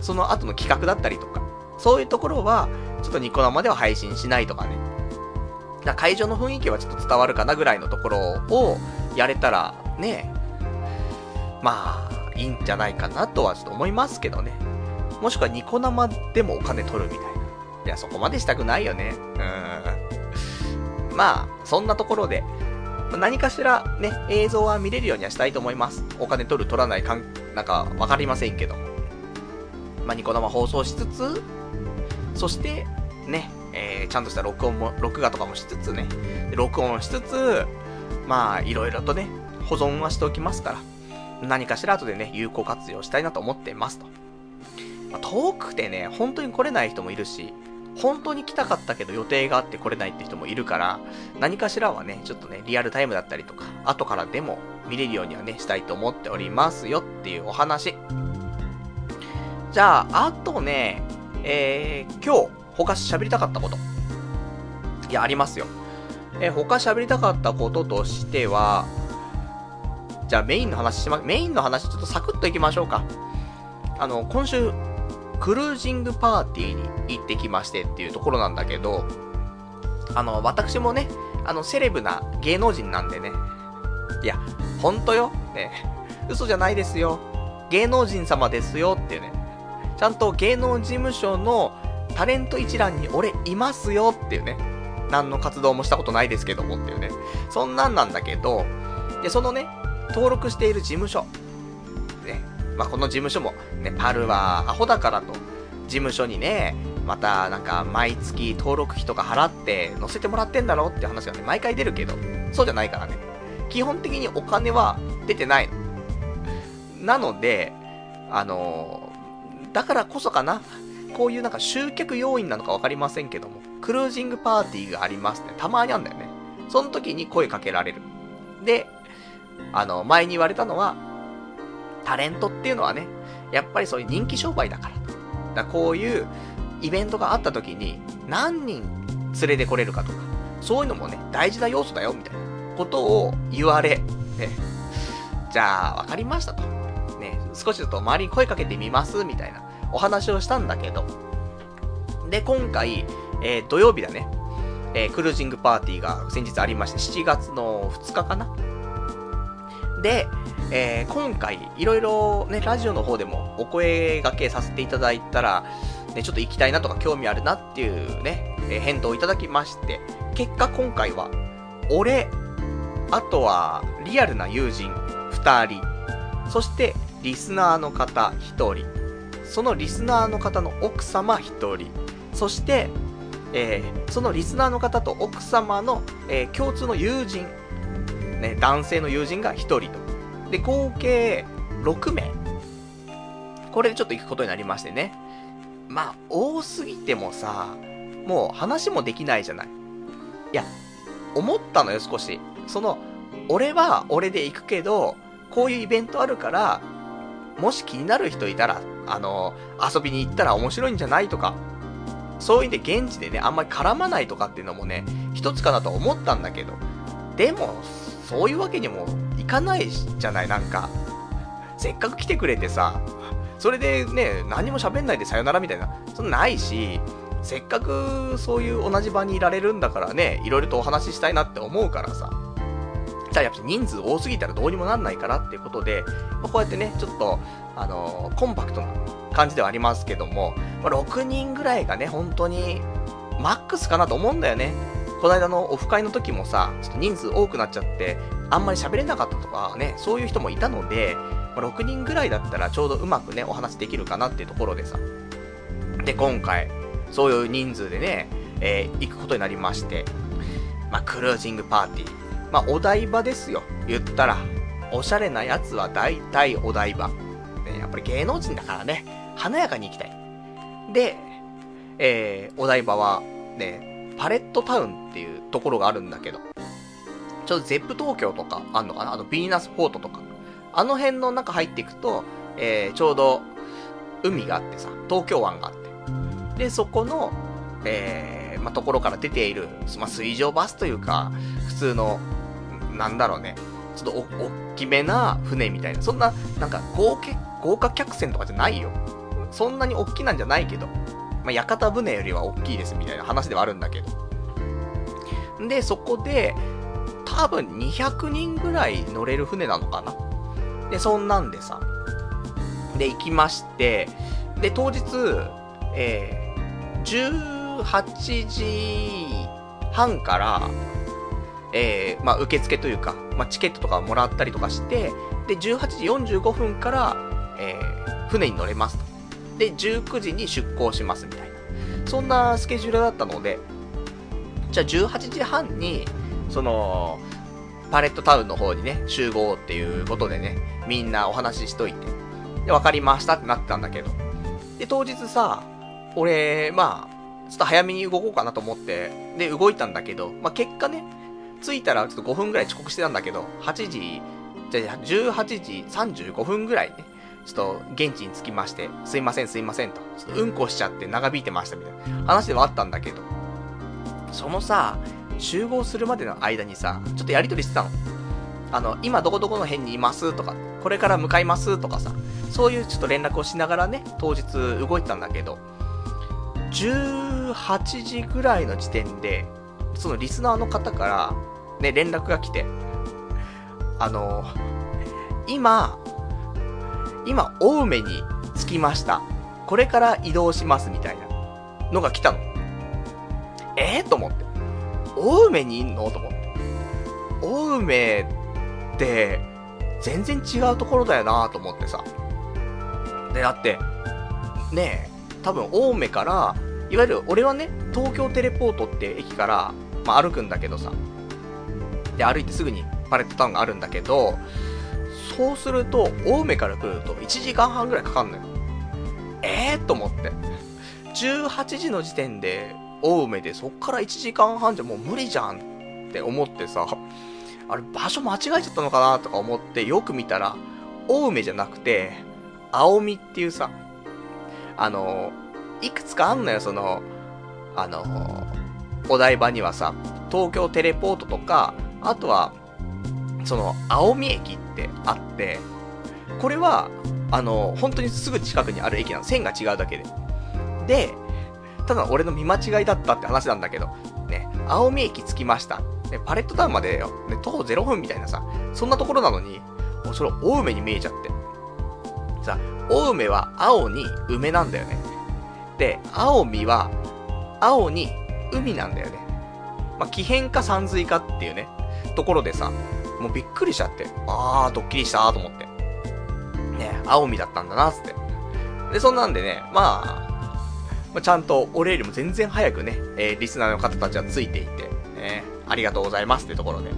その後の企画だったりとか、そういうところは、ちょっとニコ生では配信しないとかね。だ会場の雰囲気はちょっと伝わるかなぐらいのところをやれたら、ねまあ、いいんじゃないかなとはちょっと思いますけどね。もしくはニコ生でもお金取るみたいな。いや、そこまでしたくないよね。うん。まあ、そんなところで、何かしらね、映像は見れるようにはしたいと思います。お金取る取らないかん、なんかわかりませんけど。まあ、ニコ生放送しつつ、そして、ね、えー、ちゃんとした録音も、録画とかもしつつね、録音しつつ、まあ、いろいろとね、保存はしておきますから、何かしら後でね、有効活用したいなと思ってますと。まあ、遠くてね、本当に来れない人もいるし、本当に来たかったけど予定があって来れないって人もいるから、何かしらはね、ちょっとね、リアルタイムだったりとか、後からでも見れるようにはね、したいと思っておりますよっていうお話。じゃあ、あとね、えー、今日、他喋りたかったこと。いや、ありますよ。えー、他喋りたかったこととしては、じゃあメインの話しま、メインの話ちょっとサクッといきましょうか。あの、今週、クルージングパーティーに行ってきましてっていうところなんだけど、あの、私もね、あの、セレブな芸能人なんでね。いや、ほんとよ。ね、嘘じゃないですよ。芸能人様ですよっていうね。ちゃんと芸能事務所のタレント一覧に俺いますよっていうね。何の活動もしたことないですけどもっていうね。そんなんなんだけど、で、そのね、登録している事務所。ね。まあ、この事務所も、ね、パルはアホだからと、事務所にね、またなんか毎月登録費とか払って載せてもらってんだろうって話がね、毎回出るけど、そうじゃないからね。基本的にお金は出てない。なので、あのー、だからこそかな。こういうなんか集客要因なのかわかりませんけども、クルージングパーティーがありますってたまにあんだよね。その時に声かけられる。で、あの、前に言われたのは、タレントっていうのはね、やっぱりそういう人気商売だから。だからこういうイベントがあった時に、何人連れてこれるかとか、そういうのもね、大事な要素だよ、みたいなことを言われ、ね、じゃあ、わかりましたと。ね、少しちょっと周りに声かけてみます、みたいなお話をしたんだけど、で、今回、えー、土曜日だね、えー、クルージングパーティーが先日ありまして、7月の2日かな。で、えー、今回、いろいろね、ラジオの方でもお声掛けさせていただいたら、ね、ちょっと行きたいなとか興味あるなっていうね、えー、返答をいただきまして、結果今回は、俺、あとは、リアルな友人、二人、そして、リスナーの方、一人、そのリスナーの方の奥様一人、そして、えー、そのリスナーの方と奥様の、えー、共通の友人、ね、男性の友人が1人と。で、合計6名。これでちょっと行くことになりましてね。まあ、多すぎてもさ、もう話もできないじゃない。いや、思ったのよ、少し。その、俺は俺で行くけど、こういうイベントあるから、もし気になる人いたら、あの、遊びに行ったら面白いんじゃないとか、そういうんで現地でね、あんまり絡まないとかっていうのもね、一つかなと思ったんだけど、でも、そういうわけにもいかないじゃない、なんか。せっかく来てくれてさ、それでね、何も喋んないでさよならみたいな、そんなないし、せっかくそういう同じ場にいられるんだからね、いろいろとお話ししたいなって思うからさ。じゃあやっぱ人数多すぎたらどうにもなんないからっていうことで、まあ、こうやってね、ちょっと、あのー、コンパクトな感じではありますけども、まあ、6人ぐらいがね、本当にマックスかなと思うんだよね。この間のオフ会の時もさ、ちょっと人数多くなっちゃって、あんまり喋れなかったとかね、そういう人もいたので、まあ6人ぐらいだったらちょうどうまくね、お話できるかなっていうところでさ。で、今回、そういう人数でね、えー、行くことになりまして、まあ、クルージングパーティー。まあ、お台場ですよ。言ったら。おしゃれなやつは大体お台場。ね、やっぱり芸能人だからね、華やかに行きたい。で、えー、お台場は、ね、パレットタウンっていうところがあるんだけど、ちょっとゼップ東京とかあんのかな？あの、ヴィーナスフォートとか。あの辺の中入っていくと、えー、ちょうど、海があってさ、東京湾があって。で、そこの、えー、まあ、ところから出ている、まあ、水上バスというか、普通の、なんだろうね、ちょっとお、大きめな船みたいな、そんな、なんか豪華、豪華客船とかじゃないよ。そんなに大きなんじゃないけど、まあ、屋形船よりは大きいですみたいな話ではあるんだけど。で、そこで、多分200人ぐらい乗れる船なのかな。で、そんなんでさ、で、行きまして、で、当日、えー、18時半から、えー、まあ、受付というか、まあ、チケットとかもらったりとかして、で、18時45分から、えー、船に乗れますと。で、19時に出港しますみたいな。そんなスケジュールだったので、じゃあ18時半に、その、パレットタウンの方にね、集合っていうことでね、みんなお話ししといて。で、分かりましたってなってたんだけど。で、当日さ、俺、まあ、ちょっと早めに動こうかなと思って、で、動いたんだけど、まあ、結果ね、着いたらちょっと5分ぐらい遅刻してたんだけど、8時、じゃあ18時35分ぐらいね、ちょっと現地に着きまして、すいませんすいませんと、ちょっとうんこしちゃって長引いてましたみたいな話ではあったんだけど、そのさ、集合するまでの間にさ、ちょっとやりとりしてたの。あの、今どこどこの辺にいますとか、これから向かいますとかさ、そういうちょっと連絡をしながらね、当日動いてたんだけど、18時ぐらいの時点で、そのリスナーの方から、ね、連絡が来て、あの、今、今、青梅に着きました。これから移動しますみたいなのが来たの。えー、と思って。青梅にいんの？と思って。青梅って、全然違うところだよなと思ってさ。で、だって、ねえ、多分青梅から、いわゆる俺はね、東京テレポートって駅から、まあ、歩くんだけどさ。で、歩いてすぐにパレットタウンがあるんだけど、そうすると、青梅から来ると1時間半ぐらいかかんのよ。えーと思って。18時の時点で、青梅でそっから1時間半じゃもう無理じゃんって思ってさ、あれ場所間違えちゃったのかなとか思ってよく見たら、青梅じゃなくて、青みっていうさ、あの、いくつかあんのよ、その、あの、お台場にはさ、東京テレポートとか、あとは、その、青海駅ってあって、これは、あの、本当にすぐ近くにある駅なの。線が違うだけで。で、ただ俺の見間違いだったって話なんだけど、ね、青海駅着きました。ね、パレットタウンまでよ、ね、徒歩0分みたいなさ、そんなところなのに、もうそれ青梅に見えちゃって。さ、青梅は青に梅なんだよね。で、青海は青に海なんだよね。まあ、奇変か山水かっていうね、ところでさ、もうびっくりしちゃって、あー、ドッキリしたーと思って。ね、青海だったんだな、つって。で、そんなんでね、まあ、ちゃんと俺よりも全然早くね、えー、リスナーの方たちはついていて、ね、ありがとうございますってところで。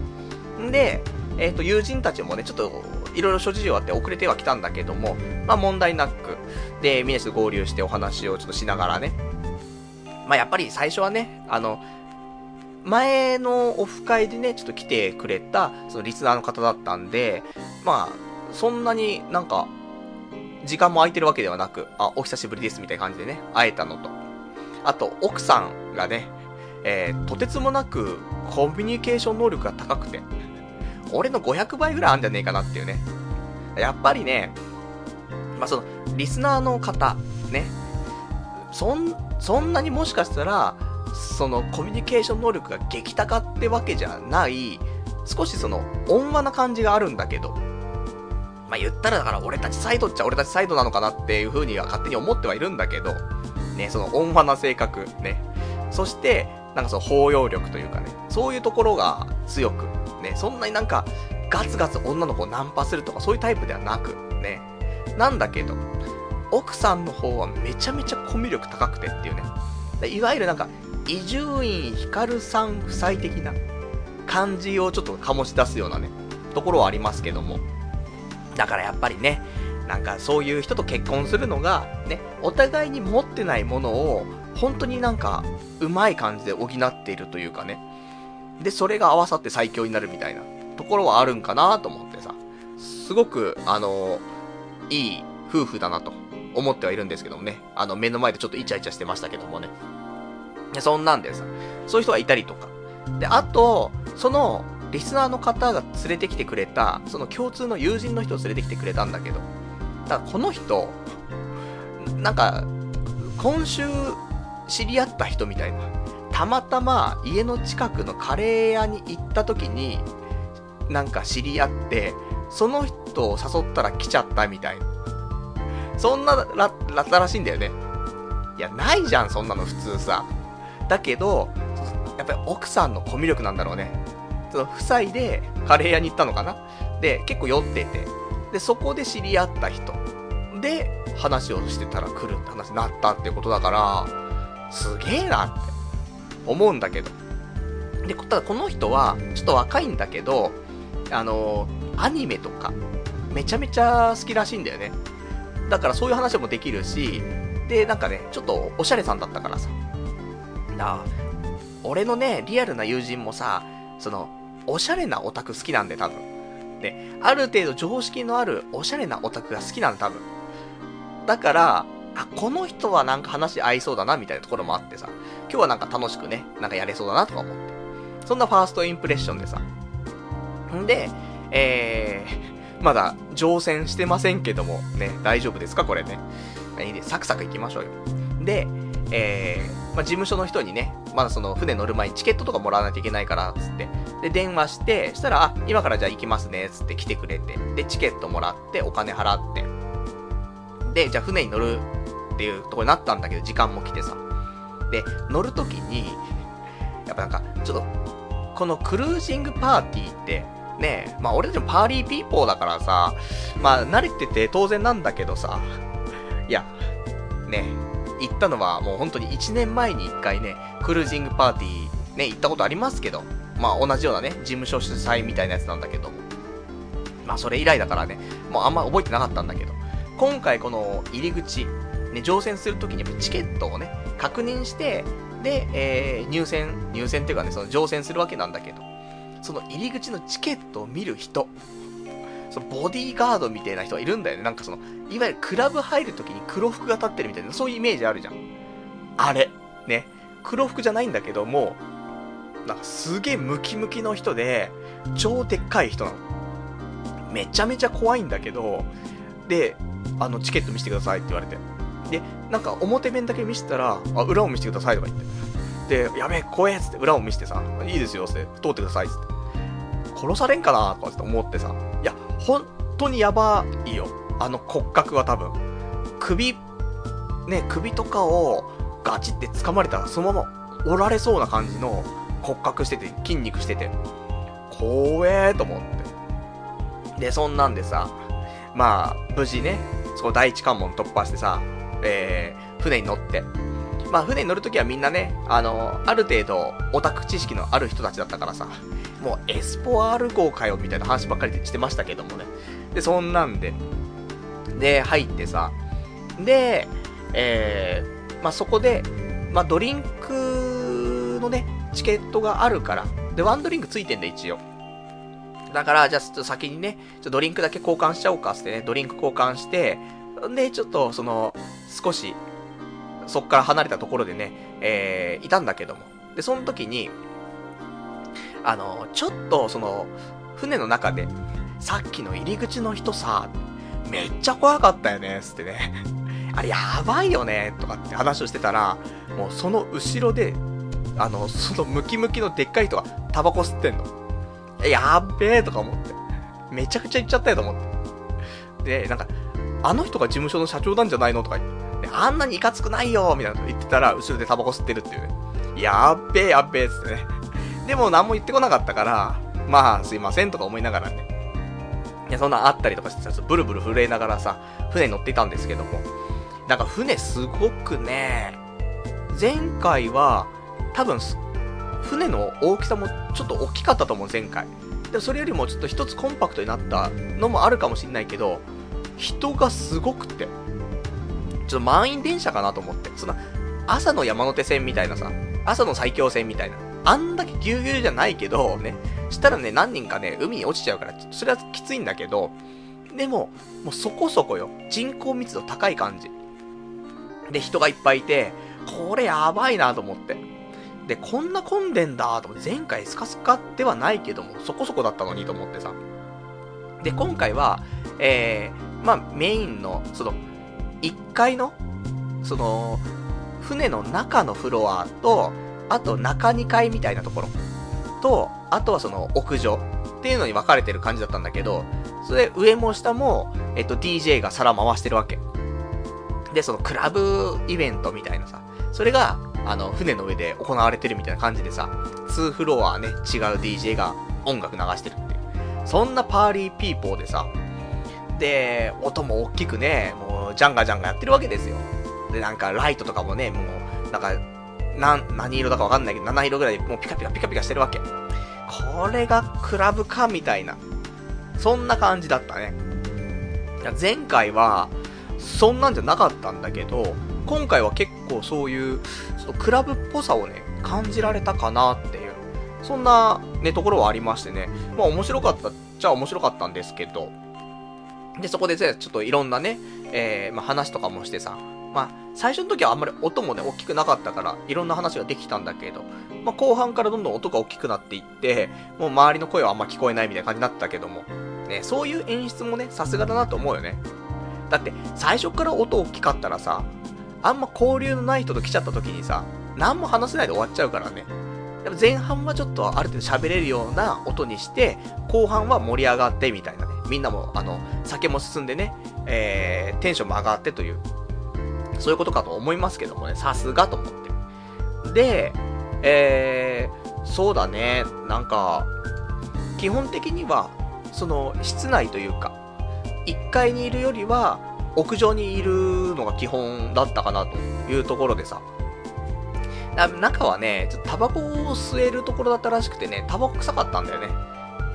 んで、えっ、ー、と、友人たちもね、ちょっと、いろいろ諸事情あって遅れてはきたんだけども、まあ問題なく、で、みんなで合流してお話をちょっとしながらね。まあやっぱり最初はね、あの、前のオフ会でね、ちょっと来てくれた、そのリスナーの方だったんで、まあ、そんなになんか、時間も空いてるわけではなく、あ、お久しぶりですみたいな感じでね、会えたのと。あと、奥さんがね、えー、とてつもなくコミュニケーション能力が高くて、俺の500倍ぐらいあんじゃねえかなっていうね。やっぱりね、まあ、その、リスナーの方、ね、そん、そんなにもしかしたら、そのコミュニケーション能力が激高ってわけじゃない、少しその温和な感じがあるんだけど、まあ、言ったらだから俺たちサイドっちゃ俺たちサイドなのかなっていう風には勝手に思ってはいるんだけど、ね、その温和な性格、ね、そして、なんかその包容力というかね、そういうところが強く、ね、そんなになんか、ガツガツ女の子をナンパするとかそういうタイプではなく、ね。なんだけど、奥さんの方はめちゃめちゃコミュ力高くてっていうね。いわゆるなんか、伊集院光さん夫妻的な感じをちょっと醸し出すようなね、ところはありますけども。だからやっぱりね、なんかそういう人と結婚するのが、ね、お互いに持ってないものを、本当になんか、うまい感じで補っているというかね。で、それが合わさって最強になるみたいなところはあるんかなと思ってさ。すごく、あの、いい夫婦だなと思ってはいるんですけどもね。あの、目の前でちょっとイチャイチャしてましたけどもね。で、そんなんでさ、そういう人がいたりとか。で、あと、その、リスナーの方が連れてきてくれた、その共通の友人の人を連れてきてくれたんだけど、だからこの人、なんか、今週知り合った人みたいな。たまたま家の近くのカレー屋に行った時に、なんか知り合って、その人を誘ったら来ちゃったみたいな。そんなら、らったらしいんだよね。いや、ないじゃん、そんなの普通さ。だけど、やっぱり奥さんのコミュ力なんだろうね。その夫妻でカレー屋に行ったのかな？で、結構酔ってて。で、そこで知り合った人。で、話をしてたら来るって話になったってことだから、すげえなって思うんだけど。で、ただこの人は、ちょっと若いんだけど、あの、アニメとか、めちゃめちゃ好きらしいんだよね。だからそういう話もできるし、で、なんかね、ちょっとおしゃれさんだったからさ。な俺のね、リアルな友人もさ、その、おしゃれなオタク好きなんで、多分。で、ある程度常識のあるおしゃれなオタクが好きなんだ、多分。だから、あ、この人はなんか話合いそうだな、みたいなところもあってさ、今日はなんか楽しくね、なんかやれそうだなとか思って。そんなファーストインプレッションでさ。んで、えー、まだ乗船してませんけども、ね、大丈夫ですかこれね。いいで、サクサク行きましょうよ。で、えー、まあ、事務所の人にね、まだその船乗る前にチケットとかもらわないといけないから、つって。で、電話して、したら、あ、今からじゃあ行きますね、つって来てくれて。で、チケットもらって、お金払って。で、じゃあ船に乗るっていうとこになったんだけど、時間も来てさ。で、乗るときに、やっぱなんか、ちょっと、このクルージングパーティーって、ねまあ俺たちもパーリーピーポーだからさ、まあ慣れてて当然なんだけどさ、いや、ね行ったのはもう本当に1年前に1回ね、クルージングパーティーね、行ったことありますけど、まあ同じようなね、事務所主催みたいなやつなんだけど、まあそれ以来だからね、もうあんま覚えてなかったんだけど、今回この入り口、ね、乗船するときにやっぱチケットをね、確認して、で、えー、入船、入船っていうかね、その乗船するわけなんだけど、その入り口のチケットを見る人、そのボディーガードみたいな人がいるんだよね。なんかその、いわゆるクラブ入るときに黒服が立ってるみたいな、そういうイメージあるじゃん。あれ。ね。黒服じゃないんだけども、なんかすげえムキムキの人で、超でっかい人なの。めちゃめちゃ怖いんだけど、で、あの、チケット見せてくださいって言われて。で、なんか表面だけ見せたら、あ、裏を見せてくださいとか言って。で、やべえ、怖えっつって裏を見せてさ、いいですよって、通ってくださいっつって。殺されんかなとかって思ってさ、本当にやばいよ。あの骨格は多分。首、ね、首とかをガチって掴まれたらそのまま折られそうな感じの骨格してて、筋肉してて、怖えと思って。で、そんなんでさ、まあ、無事ね、その第一関門突破してさ、えー、船に乗って。まあ、船に乗るときはみんなね、あの、ある程度、オタク知識のある人たちだったからさ、もうエスポ R 号かよ、みたいな話ばっかりしてましたけどもね。で、そんなんで、で、入ってさ、で、えー、まあ、そこで、まあ、ドリンクのね、チケットがあるから、で、ワンドリンクついてんだ、一応。だから、じゃあ、ちょっと先にね、ちょドリンクだけ交換しちゃおうか、ってね、ドリンク交換して、で、ちょっと、その、少し、そっから離れたところでね、えー、いたんだけども。で、その時に、あの、ちょっと、その、船の中で、さっきの入り口の人さ、めっちゃ怖かったよね、つってね。あれやばいよね、とかって話をしてたら、もうその後ろで、あの、そのムキムキのでっかい人がタバコ吸ってんの。やっべえとか思って。めちゃくちゃ言っちゃったよと思って。で、なんか、あの人が事務所の社長なんじゃないのとか言って。あんなにいかつくないよみたいなこと言ってたら、後ろでタバコ吸ってるっていうね。やっべえやっべえっつってね。でも何も言ってこなかったから、まあすいませんとか思いながらね。いや、そんなあったりとかしてさ、ブルブル震えながらさ、船に乗っていたんですけども。なんか船すごくね、前回は、多分、船の大きさもちょっと大きかったと思う、前回。でもそれよりもちょっと一つコンパクトになったのもあるかもしんないけど、人がすごくて、ちょっと満員電車かなと思って、その、朝の山手線みたいなさ、朝の埼京線みたいな、あんだけぎゅうぎゅうじゃないけど、ね、したらね、何人かね、海に落ちちゃうから、それはきついんだけど、でも、もうそこそこよ。人口密度高い感じ。で、人がいっぱいいて、これやばいなと思って。で、こんな混んでんだと思って、前回スカスカではないけども、そこそこだったのにと思ってさ。で、今回は、えー、まあ、メインの、その、1階の、その、船の中のフロアと、あと中2階みたいなところと、あとはその屋上っていうのに分かれてる感じだったんだけど、それ上も下も、えっと DJ が皿回してるわけ。で、そのクラブイベントみたいなさ、それが、あの、船の上で行われてるみたいな感じでさ、2フロアね、違う DJ が音楽流してるっていう。そんなパーリーピーポーでさ、で、音も大きくね、もう、ジャンガジャンガやってるわけですよ。で、なんか、ライトとかもね、もう、なんか、な、何色だかわかんないけど、7色ぐらいでもうピカピカピカピカしてるわけ。これがクラブかみたいな。そんな感じだったね。いや前回は、そんなんじゃなかったんだけど、今回は結構そういう、ちょっとクラブっぽさをね、感じられたかなっていう、そんなね、ところはありましてね。まあ面白かったっちゃ面白かったんですけど、で、そこで、ちょっといろんなね、えー、まあ話とかもしてさ、まあ、最初の時はあんまり音もね、大きくなかったから、いろんな話ができたんだけど、まあ、後半からどんどん音が大きくなっていって、もう周りの声はあんま聞こえないみたいな感じになったけども、ね、そういう演出もね、さすがだなと思うよね。だって、最初から音大きかったらさ、あんま交流のない人と来ちゃった時にさ、何も話せないで終わっちゃうからね。やっぱ前半はちょっとある程度喋れるような音にして、後半は盛り上がってみたいなね。みんなも、あの、酒も進んでね、えー、テンションも上がってという、そういうことかと思いますけどもね、さすがと思って。で、えー、そうだね、なんか、基本的には、その、室内というか、1階にいるよりは、屋上にいるのが基本だったかなというところでさ。中はね、ちょっとタバコを吸えるところだったらしくてね、タバコ臭かったんだよね。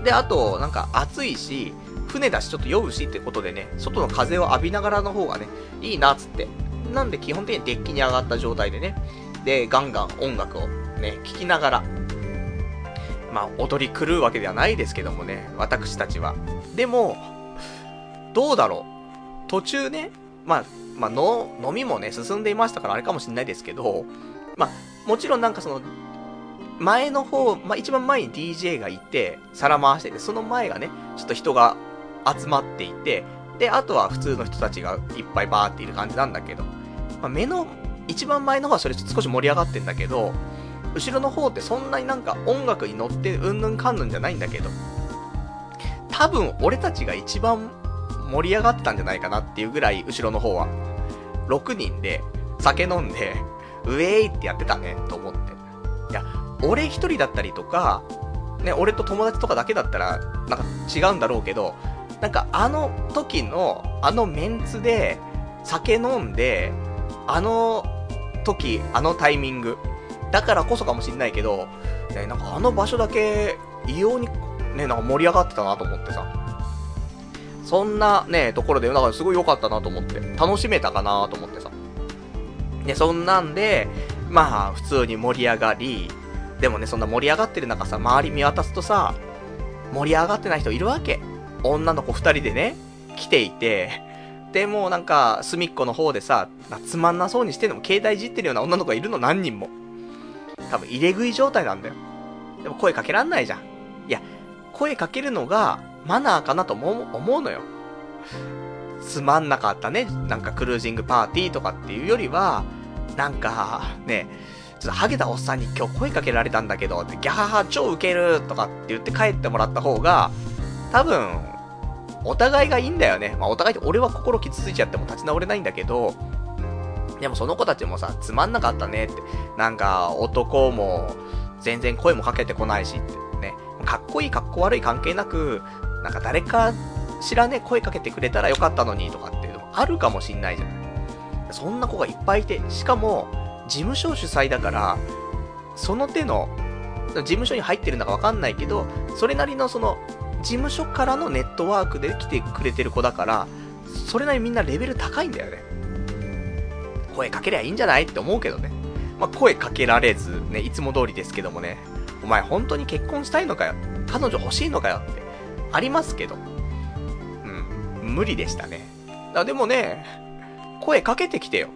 で、あと、なんか暑いし、船だしちょっと酔うしってことでね、外の風を浴びながらの方がね、いいなっつって。なんで基本的にデッキに上がった状態でね、で、ガンガン音楽をね、聴きながら、まあ、踊り狂うわけではないですけどもね、私たちは。でも、どうだろう。途中ね、まあ、まあ、の、飲みもね、進んでいましたからあれかもしんないですけど、まあ、もちろんなんかその、前の方、まあ、一番前に DJ がいて、皿回してて、その前がね、ちょっと人が集まっていて、で、あとは普通の人たちがいっぱいバーっている感じなんだけど、まあ、目の、一番前の方はそれ少し盛り上がってんだけど、後ろの方ってそんなになんか音楽に乗ってうんぬんかんぬんじゃないんだけど、多分俺たちが一番盛り上がってたんじゃないかなっていうぐらい後ろの方は。6人で酒飲んで、ウェイってやってたね、と思って。いや、俺一人だったりとか、ね、俺と友達とかだけだったら、なんか違うんだろうけど、なんかあの時の、あのメンツで、酒飲んで、あの時、あのタイミング、だからこそかもしんないけど、ね、なんかあの場所だけ、異様に、ね、なんか盛り上がってたなと思ってさ。そんなね、ところで、だからすごい良かったなと思って、楽しめたかなと思ってさ。で、そんなんで、まあ、普通に盛り上がり、でもね、そんな盛り上がってる中さ、周り見渡すとさ、盛り上がってない人いるわけ。女の子二人でね、来ていて、で、もうなんか、隅っこの方でさ、つまんなそうにしてんのも携帯いじってるような女の子がいるの何人も。多分入れ食い状態なんだよ。でも声かけらんないじゃん。いや、声かけるのがマナーかなと思う思うのよ。つまんなかったね。なんかクルージングパーティーとかっていうよりは、なんか、ね、ちょっとハゲたおっさんに今日声かけられたんだけど、ギャハハ超ウケるとかって言って帰ってもらった方が、多分、お互いがいいんだよね。まあお互いって俺は心傷ついちゃっても立ち直れないんだけど、でもその子たちもさ、つまんなかったねって。なんか、男も、全然声もかけてこないしってね。かっこいいかっこ悪い関係なく、なんか誰かしらね、声かけてくれたらよかったのにとかっていうのもあるかもしんないじゃない。そんな子がいっぱいいて、しかも、事務所主催だから、その手の、事務所に入ってるのかわかんないけど、それなりのその、事務所からのネットワークで来てくれてる子だから、それなりにみんなレベル高いんだよね。声かけりゃいいんじゃないって思うけどね。まあ、声かけられず、ね、いつも通りですけどもね、お前本当に結婚したいのかよ彼女欲しいのかよって、ありますけど。無理でしたね。だでもね、声かけてきてよって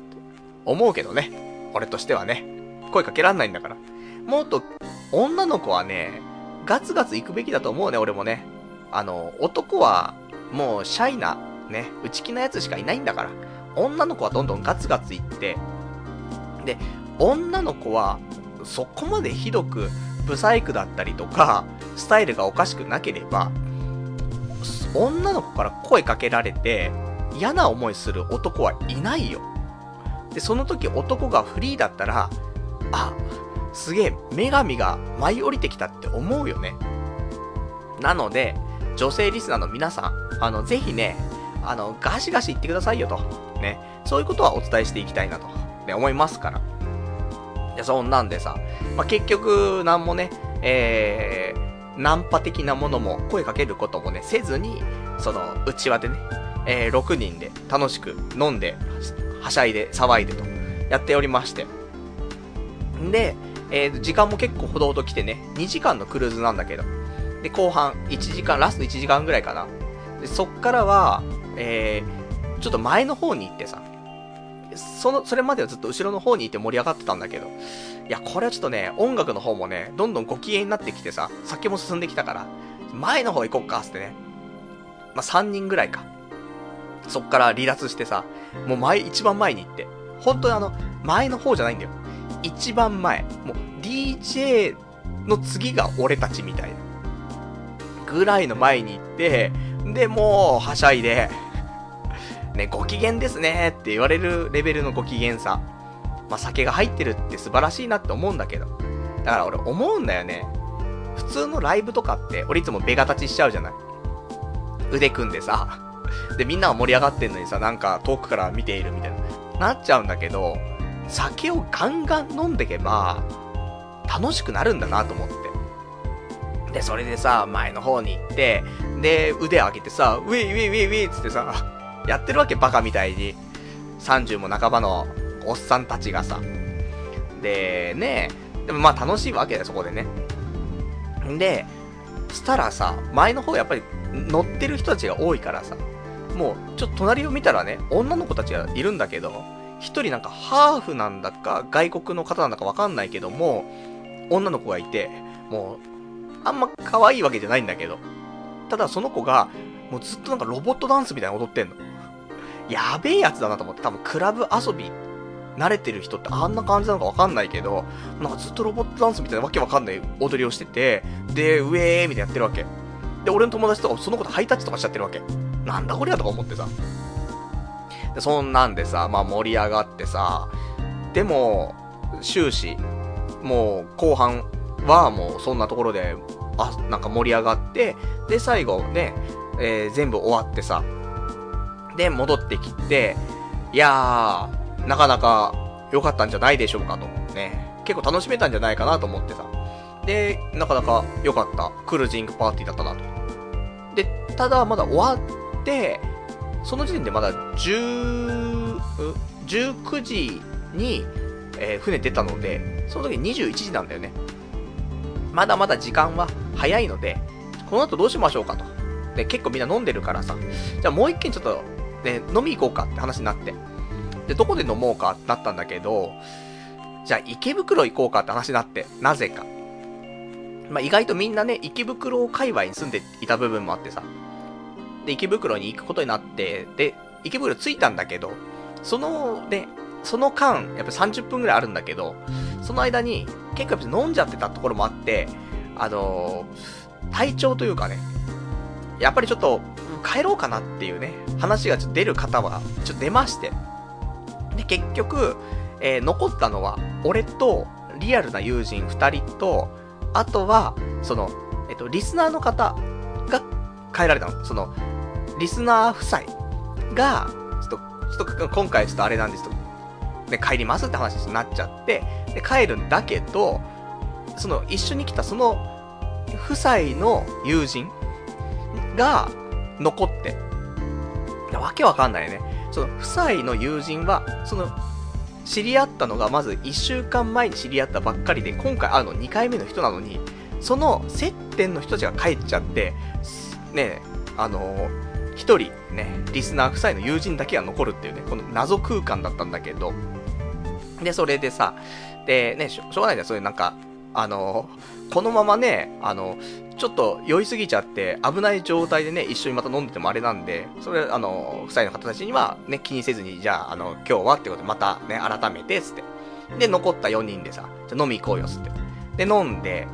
思うけどね。俺としてはね。声かけらんないんだから。もっと、女の子はね、ガツガツ行くべきだと思うね、俺もね。あの、男は、もう、シャイな、ね、内気なやつしかいないんだから。女の子はどんどんガツガツいって、で、女の子は、そこまでひどく、ブサイクだったりとか、スタイルがおかしくなければ、女の子から声かけられて、嫌な思いする男はいないよ。で、その時男がフリーだったら、あ、すげえ、女神が舞い降りてきたって思うよね。なので、女性リスナーの皆さん、あの、ぜひね、あの、ガシガシ言ってくださいよと。ね。そういうことはお伝えしていきたいなと、ね、思いますから。で、そんなんでさ、まあ、結局、なんもね、えー、ナンパ的なものも声かけることもね、せずに、その、内輪でね、えー、6人で楽しく飲んで、はしゃいで、騒いでと、やっておりまして。んで、えー、時間も結構ほどほど来てね、2時間のクルーズなんだけど。で、後半、1時間、ラスト1時間ぐらいかな。で、そっからは、えー、ちょっと前の方に行ってさ、その、それまではずっと後ろの方にいて盛り上がってたんだけど、いや、これはちょっとね、音楽の方もね、どんどんご機嫌になってきてさ、酒も進んできたから、前の方行こっか、つってね。まあ、3人ぐらいか。そっから離脱してさ、もう前、一番前に行って。本当にあの、前の方じゃないんだよ。一番前。もう、DJ の次が俺たちみたいな。ぐらいの前に行って、で、もう、はしゃいで、ね、ご機嫌ですねって言われるレベルのご機嫌さ。まあ、酒が入ってるって素晴らしいなって思うんだけど。だから俺思うんだよね。普通のライブとかって、俺いつもベガ立ちしちゃうじゃない腕組んでさ。で、みんなが盛り上がってんのにさ、なんか遠くから見ているみたいな、なっちゃうんだけど、酒をガンガン飲んでけば、楽しくなるんだなと思って。で、それでさ、前の方に行って、で、腕上げてさ、ウィーウィーウィーウィーつってさ、やってるわけバカみたいに。30も半ばのおっさんたちがさ。で、ねでもまあ楽しいわけだよ、そこでね。んで、したらさ、前の方やっぱり乗ってる人たちが多いからさ、もう、ちょっと隣を見たらね、女の子たちがいるんだけど、一人なんかハーフなんだか、外国の方なんだかわかんないけども、女の子がいて、もう、あんま可愛いわけじゃないんだけど、ただその子が、もうずっとなんかロボットダンスみたいな踊ってんの。やべえやつだなと思って、多分クラブ遊び、慣れてる人ってあんな感じなのかわかんないけど、なんかずっとロボットダンスみたいなわけわかんない踊りをしてて、で、ウェーみたいなやってるわけ。で、俺の友達とかその子とハイタッチとかしちゃってるわけ。なんだこりゃとか思ってさ。で、そんなんでさ、まあ盛り上がってさ、でも、終始、もう後半はもうそんなところで、あ、なんか盛り上がって、で、最後ね、えー、全部終わってさ、で、戻ってきて、いやー、なかなか良かったんじゃないでしょうかと。ね。結構楽しめたんじゃないかなと思ってさ。で、なかなか良かったクルージングパーティーだったなと。で、ただまだ終わって、その時点でまだ10、19時に、えー、船出たので、その時21時なんだよね。まだまだ時間は早いので、この後どうしましょうかと。で、結構みんな飲んでるからさ、じゃあもう一軒ちょっとで、飲み行こうかって話になって。で、どこで飲もうかってなったんだけど、じゃあ池袋行こうかって話になって、なぜか。まあ、意外とみんなね、池袋界隈に住んでいた部分もあってさ。で、池袋に行くことになって、で、池袋着いたんだけど、そのね、その間、やっぱ30分くらいあるんだけど、その間に結構やっぱ飲んじゃってたところもあって、あのー、体調というかね、やっぱりちょっと帰ろうかなっていうね、話がちょっと出る方は、ちょっと出まして。で、結局、えー、残ったのは、俺と、リアルな友人2人と、あとは、その、えっと、リスナーの方が帰られたの。その、リスナー夫妻が、ちょっと、ちょっと今回ちょっとあれなんですと、で、帰りますって話になっちゃって、で、帰るんだけど、その、一緒に来たその、夫妻の友人が残って、わけわかんないね。その、夫妻の友人は、その、知り合ったのがまず1週間前に知り合ったばっかりで、今回会うの2回目の人なのに、その接点の人たちが帰っちゃって、ねあのー、一人ね、リスナー夫妻の友人だけが残るっていうね、この謎空間だったんだけど、で、それでさ、で、ね、しょしょうがないじゃん、そういうなんか、あの、このままね、あの、ちょっと酔いすぎちゃって危ない状態でね、一緒にまた飲んでてもあれなんで、それ、あの、夫妻の方たちにはね、気にせずに、じゃあ、あの、今日はってことでまたね、改めて、つって。で、残った4人でさ、じゃ飲み行こうよ、つって。で、飲んで、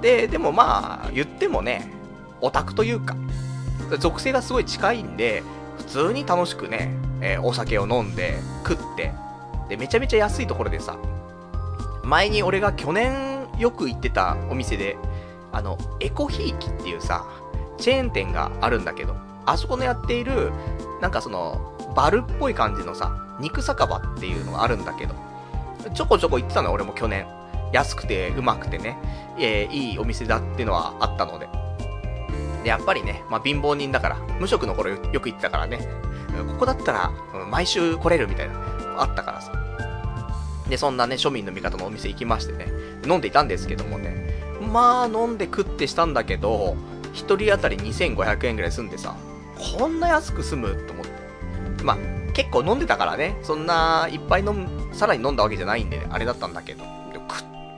で、でもまあ、言ってもね、オタクというか、属性がすごい近いんで、普通に楽しくね、えー、お酒を飲んで、食って、で、めちゃめちゃ安いところでさ、前に俺が去年よく行ってたお店で、あの、エコひいきっていうさ、チェーン店があるんだけど、あそこのやっている、なんかその、バルっぽい感じのさ、肉酒場っていうのがあるんだけど、ちょこちょこ行ってたの俺も去年。安くてうまくてね、えー、いいお店だっていうのはあったので。で、やっぱりね、まあ貧乏人だから、無職の頃よく行ってたからね、ここだったら、毎週来れるみたいな、あったからさ。で、そんなね、庶民の味方のお店行きましてね、飲んでいたんですけどもね、まあ飲んで食ってしたんだけど、1人当たり2500円ぐらい済んでさ、こんな安く済むと思って。まあ、結構飲んでたからね、そんないっぱい飲む、さらに飲んだわけじゃないんで、ね、あれだったんだけど、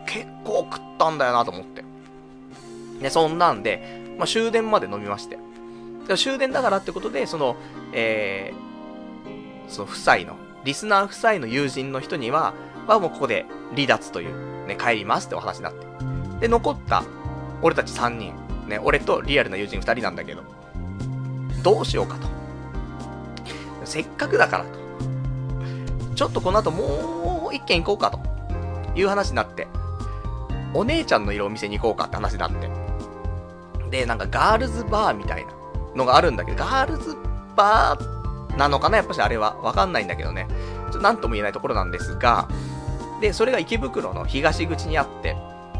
結構食ったんだよなと思って。で、そんなんで、まあ、終電まで飲みまして。終電だからってことで、その、えー、その夫妻の、リスナー夫妻の友人の人には、はもうここで離脱という、ね、帰りますってお話になって。で、残った、俺たち3人。ね、俺とリアルな友人2人なんだけど、どうしようかと。せっかくだからと。ちょっとこの後もう一軒行こうかと。いう話になって、お姉ちゃんのいるお店に行こうかって話になって。で、なんかガールズバーみたいなのがあるんだけど、ガールズバーなのかなやっぱしあれは。わかんないんだけどね。ちょっとなんとも言えないところなんですが、で、それが池袋の東口にあって、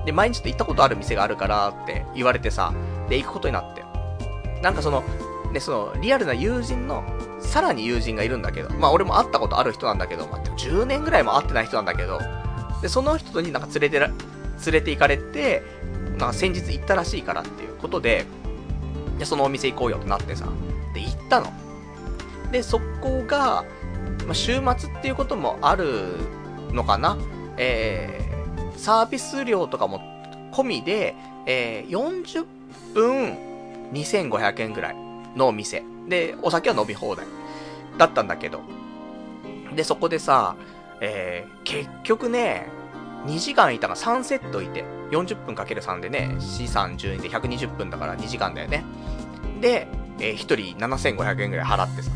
で、毎日と行ったことある店があるからって言われてさ、で、行くことになって。なんかその、ね、その、リアルな友人の、さらに友人がいるんだけど、まあ俺も会ったことある人なんだけど、まあ、10年ぐらいも会ってない人なんだけど、で、その人になんか連れてら、連れて行かれて、なんか先日行ったらしいからっていうことで、で、そのお店行こうよってなってさ、で、行ったの。で、そこが、まあ、週末っていうこともあるのかなえー、サービス料とかも込みで、えー、40分2500円ぐらいのお店。で、お酒は飲み放題。だったんだけど。で、そこでさ、えー、結局ね、2時間いたが3セットいて、40分かける3でね、C 3 12で120分だから2時間だよね。で、えー、1人7500円ぐらい払ってさ、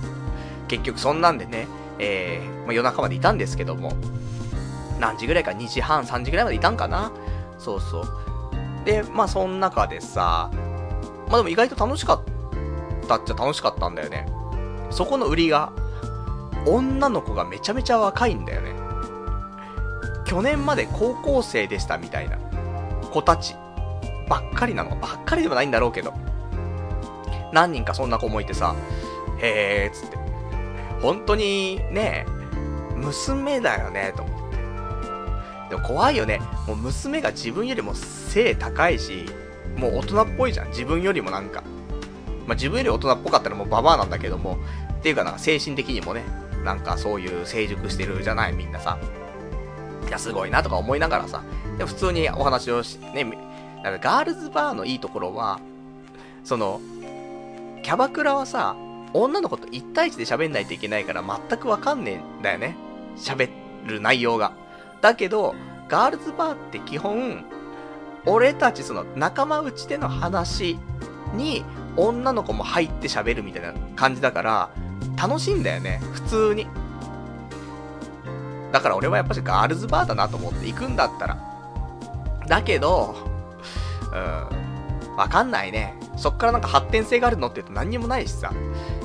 結局そんなんでね、えー、まあ、夜中までいたんですけども、何時ぐらいか、2時半、3時ぐらいまでいたんかな？そうそう。で、まあ、その中でさ、まあでも意外と楽しかったっちゃ楽しかったんだよね。そこの売りが、女の子がめちゃめちゃ若いんだよね。去年まで高校生でしたみたいな子たちばっかりなの。ばっかりでもないんだろうけど。何人かそんな子もいてさ、へーっつって。本当にね、娘だよね、と思っ。でも怖いよね。もう娘が自分よりも背高いし、もう大人っぽいじゃん。自分よりもなんか。まあ、自分より大人っぽかったらもうババアなんだけども、っていうかなんか精神的にもね、なんかそういう成熟してるじゃない、みんなさ。いや、すごいなとか思いながらさ、で普通にお話をし、ね、なんかガールズバーのいいところは、その、キャバクラはさ、女の子と1対1で喋んないといけないから全くわかんねえんだよね。喋る内容が。だけど、ガールズバーって基本、俺たちその仲間内での話に女の子も入って喋るみたいな感じだから、楽しいんだよね、普通に。だから俺はやっぱしガールズバーだなと思って行くんだったら。だけど、うん、わかんないね。そっからなんか発展性があるのって言うと何にもないしさ。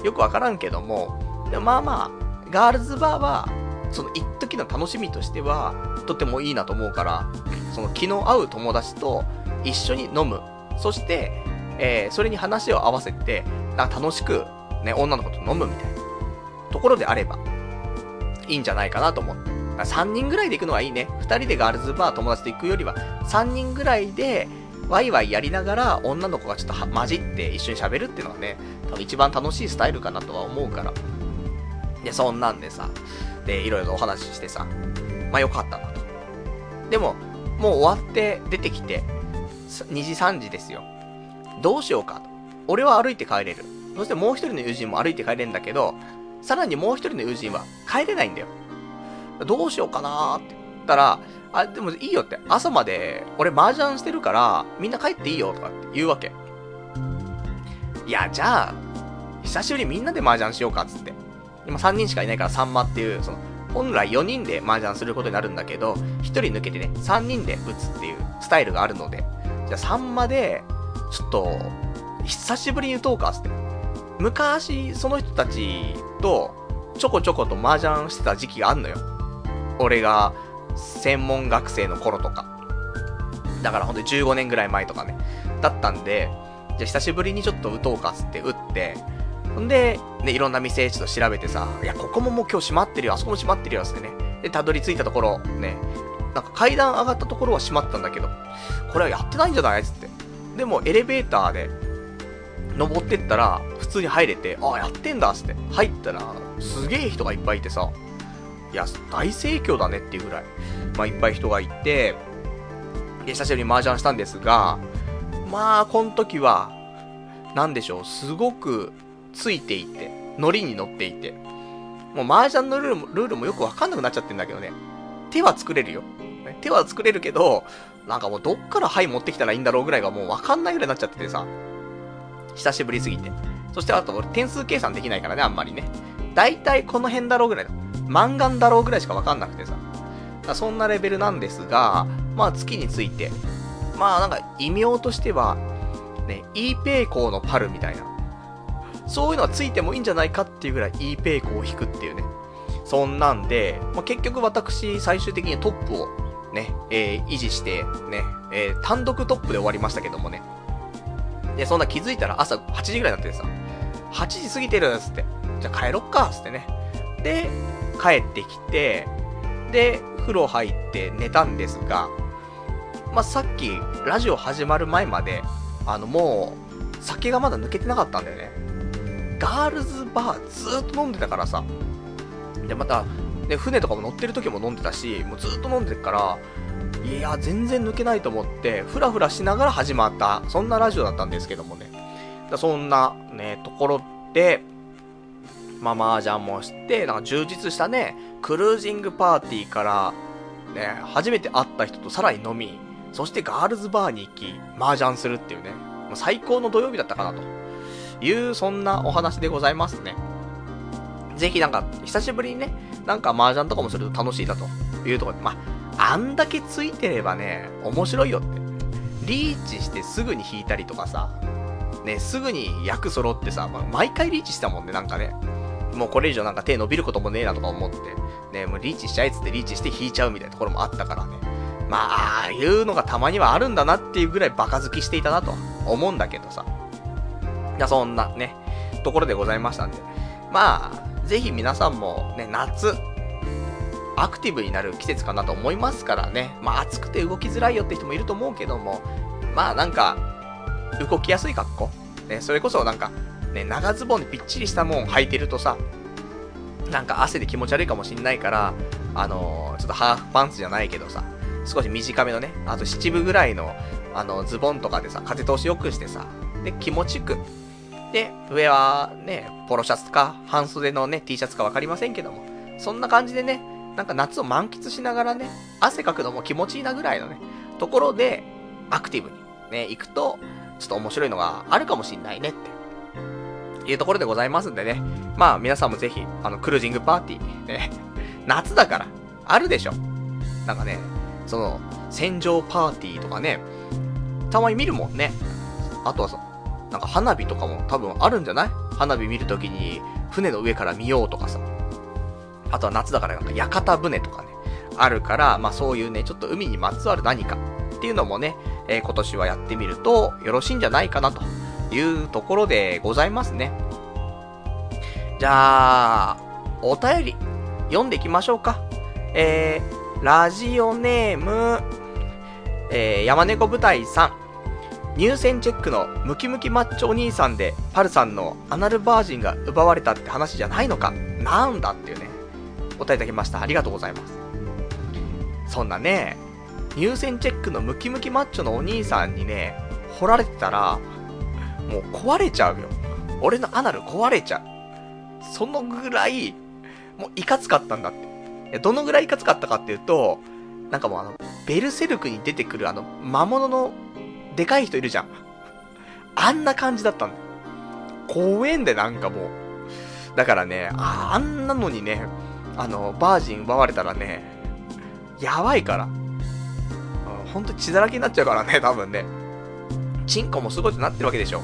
よくわからんけども、でもまあまあ、ガールズバーは、その一時の楽しみとしては、とてもいいなと思うから、その気の合う友達と一緒に飲む。そして、えー、それに話を合わせて、な楽しく、ね、女の子と飲むみたいなところであれば、いいんじゃないかなと思って。3人ぐらいで行くのはいいね。2人でガールズバー友達と行くよりは、3人ぐらいで、ワイワイやりながら、女の子がちょっと混じって一緒に喋るっていうのはね、多分一番楽しいスタイルかなとは思うから。で、そんなんでさ、で、いろいろお話ししてさ、まあよかったなと。でも、もう終わって出てきて、2時3時ですよ。どうしようかと。俺は歩いて帰れる。そしてもう一人の友人も歩いて帰れるんだけど、さらにもう一人の友人は帰れないんだよ。どうしようかなーって言ったら、あ、でもいいよって。朝まで俺麻雀してるから、みんな帰っていいよとかって言うわけ。いや、じゃあ、久しぶりみんなで麻雀しようかっつって。今3人しかいないからサンマっていう、その、本来4人で麻雀することになるんだけど、1人抜けてね、3人で打つっていうスタイルがあるので、じゃあサンマで、ちょっと、久しぶりに打とうかつって。昔、その人たちと、ちょこちょこと麻雀してた時期があんのよ。俺が、専門学生の頃とか。だからほんと15年ぐらい前とかね。だったんで、じゃあ久しぶりにちょっと打とうかつって打って、んで、ね、いろんな店ちょっと調べてさ、いや、ここももう今日閉まってるよ、あそこも閉まってるよ、つってね。で、たどり着いたところ、ね、なんか階段上がったところは閉まったんだけど、これはやってないんじゃない？つって。でも、エレベーターで、登ってったら、普通に入れて、あ、やってんだ、つって。入ったら、すげえ人がいっぱいいてさ、いや、大盛況だねっていうぐらい、まあ、いっぱい人がいて、で、久しぶりに麻雀したんですが、まあ、この時は、なんでしょう、すごくついていて、ノリに乗っていて、もう麻雀のルールもルールもよくわかんなくなっちゃってんだけどね、手は作れるよ。手は作れるけど、なんかもうどっから牌持ってきたらいいんだろうぐらいがもうわかんないぐらいになっちゃっててさ、久しぶりすぎて。そしてあと俺点数計算できないからね、あんまりね。だいたいこの辺だろうぐらいだ。漫画だろうぐらいしかわかんなくてさ。そんなレベルなんですが、まあ月について。まあなんか異名としては、ね、イーペイコーのパルみたいな。そういうのはついてもいいんじゃないかっていうぐらいイーペイコを引くっていうね。そんなんで、まあ、結局私最終的にトップをね、えー、維持して、ね、えー、単独トップで終わりましたけどもね。で、そんな気づいたら朝8時ぐらいになってさ、8時過ぎてるっつって、じゃあ帰ろっかっつってね。で、帰ってきて、で、風呂入って寝たんですが、まあ、さっき、ラジオ始まる前まで、あの、もう、酒がまだ抜けてなかったんだよね。ガールズバーずっと飲んでたからさ。で、また、ね、船とかも乗ってる時も飲んでたし、もうずっと飲んでるから、いや、全然抜けないと思って、ふらふらしながら始まった、そんなラジオだったんですけどもね。だそんな、ね、ところで、まあ、麻雀もして、なんか充実したね、クルージングパーティーから、ね、初めて会った人とさらに飲み、そしてガールズバーに行き、麻雀するっていうね、もう最高の土曜日だったかなという、そんなお話でございますね。ぜひなんか、久しぶりにね、なんか麻雀とかもすると楽しいだというところで、まあ、あんだけついてればね、面白いよって。リーチしてすぐに引いたりとかさ、ね、すぐに役揃ってさ、まあ、毎回リーチしたもんね、なんかね。もうこれ以上なんか手伸びることもねえなとか思って、ね、もうリーチしちゃえっつってリーチして引いちゃうみたいなところもあったからね。まあ、ああいうのがたまにはあるんだなっていうぐらいバカ好きしていたなと思うんだけどさ。いや、そんなね、ところでございましたんで。まあ、ぜひ皆さんもね、夏、アクティブになる季節かなと思いますからね。まあ、暑くて動きづらいよって人もいると思うけども、まあなんか、動きやすい格好。ね、それこそなんか、ね、長ズボンでぴっちりしたもん履いてるとさ、なんか汗で気持ち悪いかもしんないから、あのー、ちょっとハーフパンツじゃないけどさ、少し短めのね、あと七分ぐらいの、あの、ズボンとかでさ、風通し良くしてさ、で、気持ちよく。で、上はね、ポロシャツか、半袖のね、T シャツかわかりませんけども、そんな感じでね、なんか夏を満喫しながらね、汗かくのも気持ちいいなぐらいのね、ところで、アクティブにね、行くと、ちょっと面白いのがあるかもしんないねっていうところでございますんでね。まあ皆さんもぜひ、あの、クルージングパーティー、ね、夏だから、あるでしょ。なんかね、その、戦場パーティーとかね、たまに見るもんね。あとはさ、なんか花火とかも多分あるんじゃない？花火見るときに船の上から見ようとかさ。あとは夏だからなんか屋形船とかね、あるから、まあそういうね、ちょっと海にまつわる何かっていうのもね、えー、今年はやってみるとよろしいんじゃないかなというところでございますね。じゃあ、お便り読んでいきましょうか。えー、ラジオネーム、えー、山猫舞台さん。入選チェックのムキムキマッチョお兄さんで、パルさんのアナルバージンが奪われたって話じゃないのか。なんだっていうね、お答えいただきました。ありがとうございます。そんなね、入選チェックのムキムキマッチョのお兄さんにね、掘られてたら、もう壊れちゃうよ。俺のアナル壊れちゃう。そのぐらい、もういかつかったんだって。どのぐらいいかつかったかっていうと、なんかもうあの、ベルセルクに出てくるあの、魔物のでかい人いるじゃん。あんな感じだったんだよ。怖えんで、なんかもう。だからね、ああんなのにね、あの、バージン奪われたらね、やばいから。ほんと血だらけになっちゃうからね、多分ね。チンコもすごいとなってるわけでしょ。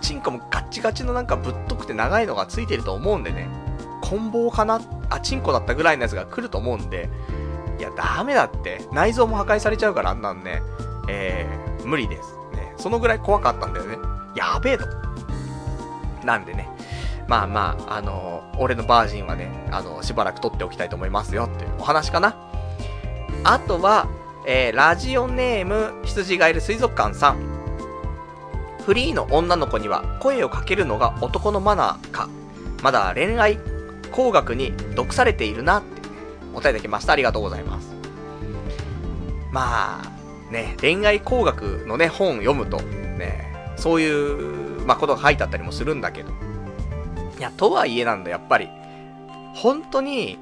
チンコもガッチガチのなんかぶっとくて長いのがついてると思うんでね。棍棒かな？あ、チンコだったぐらいのやつが来ると思うんで。いや、ダメだって。内臓も破壊されちゃうから、あんなんね。えー、無理です。そのぐらい怖かったんだよね。やべえと。なんでね。まあまあ、あのー、俺のバージンはね、あのー、しばらく取っておきたいと思いますよっていうお話かな。あとは、えー、ラジオネーム、羊がいる水族館さん。フリーの女の子には声をかけるのが男のマナーか。まだ恋愛工学に毒されているなってお答えいただきました。ありがとうございます。まあ、ね、恋愛工学のね、本を読むと、ね、そういう、まあ、ことが書いてあったりもするんだけど。いや、とはいえなんだ、やっぱり。本当に、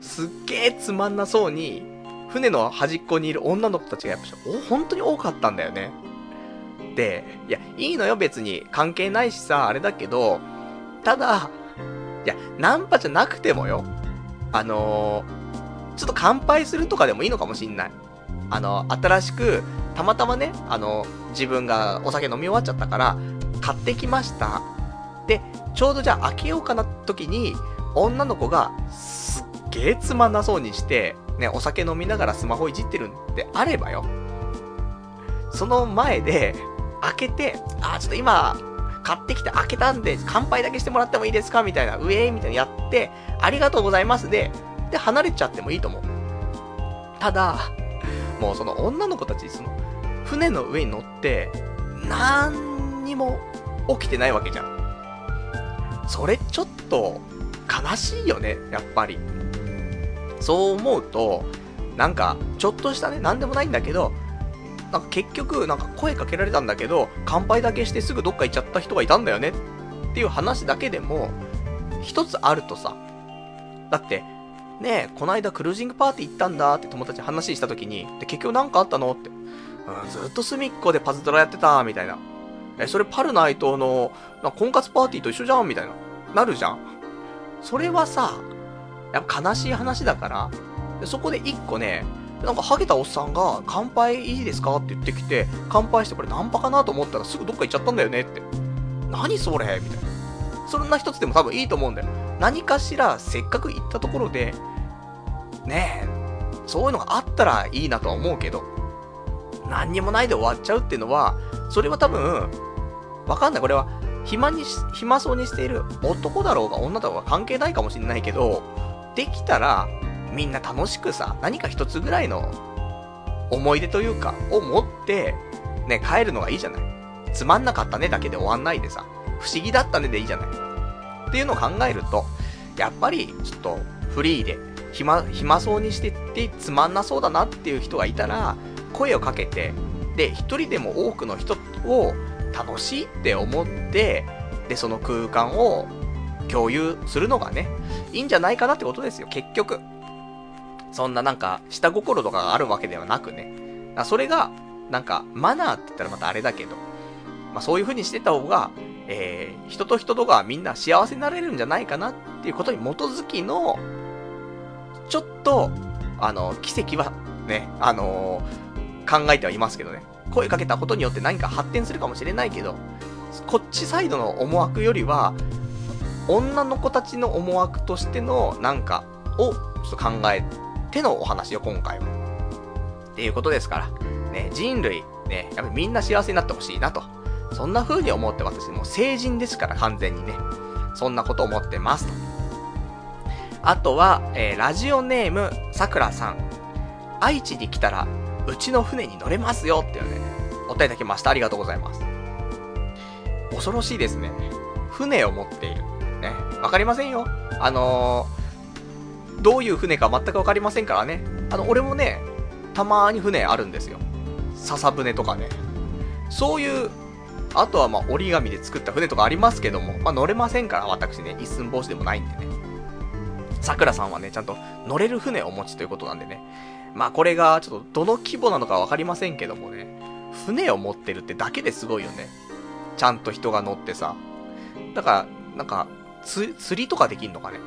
すっげえつまんなそうに、船の端っこにいる女の子たちがやっぱお、本当に多かったんだよね。で、いや、いいのよ別に。関係ないしさ、あれだけど、ただ、いや、ナンパじゃなくてもよ。あのー、ちょっと乾杯するとかでもいいのかもしんない。あの、新しく、たまたまね、あの、自分がお酒飲み終わっちゃったから、買ってきました。で、ちょうどじゃあ開けようかな時に、女の子が、すっげえつまんなそうにして、ね、お酒飲みながらスマホいじってるんであればよ。その前で、開けて、あ、ちょっと今、買ってきて開けたんで、乾杯だけしてもらってもいいですか？みたいな、ウェーみたいなやって、ありがとうございますで、で、離れちゃってもいいと思う。ただ、もうその女の子たち、その、船の上に乗って、なんにも起きてないわけじゃん。それちょっと、悲しいよね、やっぱり。そう思うと、なんか、ちょっとしたね、なんでもないんだけど、なんか結局、なんか声かけられたんだけど、乾杯だけしてすぐどっか行っちゃった人がいたんだよねっていう話だけでも、一つあるとさ、だって、ねえ、こないだクルージングパーティー行ったんだって友達話した時に、で、結局なんかあったのって。うん、ずっと隅っこでパズドラやってた、みたいな。え、それパルナイトの、な婚活パーティーと一緒じゃんみたいな。なるじゃん。それはさ、やっぱ悲しい話だから、でそこで一個ね、なんかハゲたおっさんが、乾杯いいですかって言ってきて、乾杯してこれナンパかなと思ったらすぐどっか行っちゃったんだよねって。何それみたいな。そんな一つでも多分いいと思うんだよ。何かしらせっかく行ったところで、ねえ、そういうのがあったらいいなとは思うけど、何にもないで終わっちゃうっていうのは、それは多分、わかんない。これは、暇に暇そうにしている男だろうが女だろうが関係ないかもしれないけど、できたら、みんな楽しくさ、何か一つぐらいの思い出というか、を持って、ね、帰るのがいいじゃない。つまんなかったねだけで終わんないでさ、不思議だったねでいいじゃない。っていうのを考えると、やっぱり、ちょっと、フリーで、暇、暇そうにしてってつまんなそうだなっていう人がいたら、声をかけて、で、一人でも多くの人を楽しいって思って、で、その空間を共有するのがね、いいんじゃないかなってことですよ、結局。そんななんか、下心とかがあるわけではなくね。それが、なんか、マナーって言ったらまたあれだけど、まあそういう風にしてた方が、えー、人と人とがみんな幸せになれるんじゃないかなっていうことに基づきの、ちょっと、あの、奇跡はね、あのー、考えてはいますけどね。声かけたことによって何か発展するかもしれないけど、こっちサイドの思惑よりは、女の子たちの思惑としてのなんかをちょっと考えてのお話よ、今回は。っていうことですから、ね、人類、ね、やっぱりみんな幸せになってほしいなと。そんな風に思って私、もう成人ですから完全にね。そんなこと思ってます。あとは、えー、ラジオネーム、さくらさん。愛知に来たら、うちの船に乗れますよっていうね、お答えだきました。ありがとうございます。恐ろしいですね。船を持っている。ね。わかりませんよ。あのー、どういう船か全くわかりませんからね。あの、俺もね、たまーに船あるんですよ。笹船とかね。そういう、あとはまあ折り紙で作った船とかありますけども、まあ乗れませんから、私ね、一寸法師でもないんでね。桜さんはね、ちゃんと乗れる船をお持ちということなんでね。まあこれがちょっとどの規模なのかわかりませんけどもね。船を持ってるってだけですごいよね。ちゃんと人が乗ってさ。だから、なんか、釣りとかできんのかね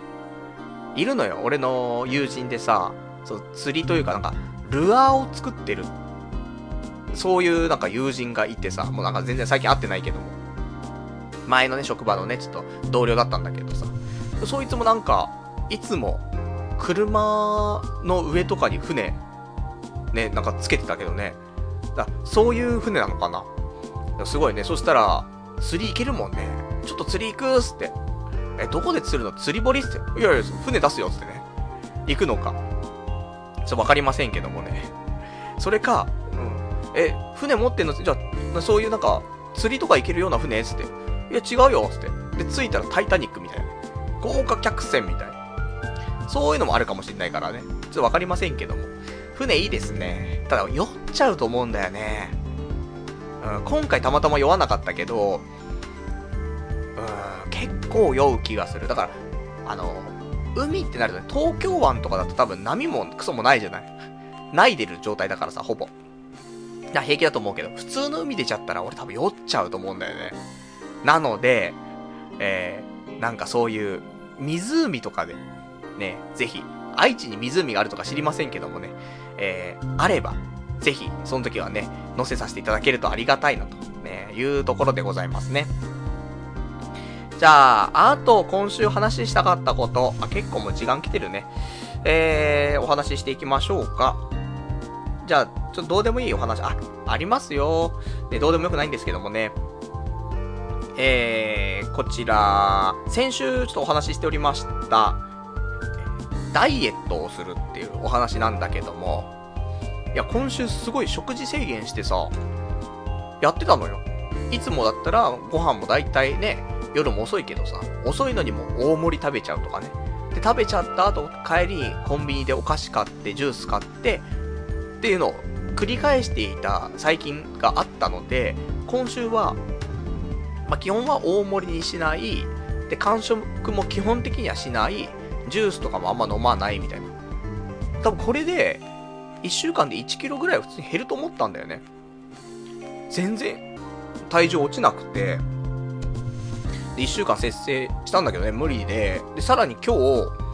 いるのよ。俺の友人でさ、そう、釣りというかなんか、ルアーを作ってる。そういうなんか友人がいてさ、もうなんか全然最近会ってないけども。前のね、職場のね、ちょっと同僚だったんだけどさ。そいつもなんか、いつも、車の上とかに船、ね、なんかつけてたけどね。だそういう船なのかなすごいね。そしたら、釣り行けるもんね。ちょっと釣り行くっつって。え、どこで釣るの？釣り堀っつって。いやいや、船出すよっつってね。行くのか。ちょっとわかりませんけどもね。それか、え、船持ってんの？じゃあ、そういうなんか、釣りとか行けるような船っつって。いや、違うよっつって。で、着いたらタイタニックみたいな。豪華客船みたいな。そういうのもあるかもしんないからね。ちょっとわかりませんけども。船いいですね。ただ、酔っちゃうと思うんだよね。うん、今回たまたま酔わなかったけど、うん、結構酔う気がする。だから、あの、海ってなるとね、東京湾とかだと多分波もクソもないじゃない。ないでる状態だからさ、ほぼ。いや、平気だと思うけど、普通の海出ちゃったら俺多分酔っちゃうと思うんだよね。なので、えー、なんかそういう湖とかで、ね、ぜひ、愛知に湖があるとか知りませんけどもね、えー、あれば、ぜひ、その時はね、載せさせていただけるとありがたいなと、ね、いうところでございますね。じゃあ、あと、今週話したかったこと、あ、結構もう時間来てるね。えー、お話ししていきましょうか。じゃあ、ちょっとどうでもいいお話、あ、ありますよ。ね、どうでもよくないんですけどもね。えー、こちら、先週ちょっとお話ししておりました、ダイエットをするっていうお話なんだけども、いや、今週すごい食事制限してさ、やってたのよ。いつもだったらご飯も大体ね、夜も遅いけどさ、遅いのにも大盛り食べちゃうとかね。で、食べちゃった後、帰りにコンビニでお菓子買って、ジュース買って、っていうのを繰り返していた最近があったので、今週は、まあ、基本は大盛りにしない、で、完食も基本的にはしない、ジュースとかもあんま飲まないみたいな。多分これで、1週間で1キロぐらい普通に減ると思ったんだよね。全然、体重落ちなくて、で、1週間節制したんだけどね、無理で、で、さらに今日、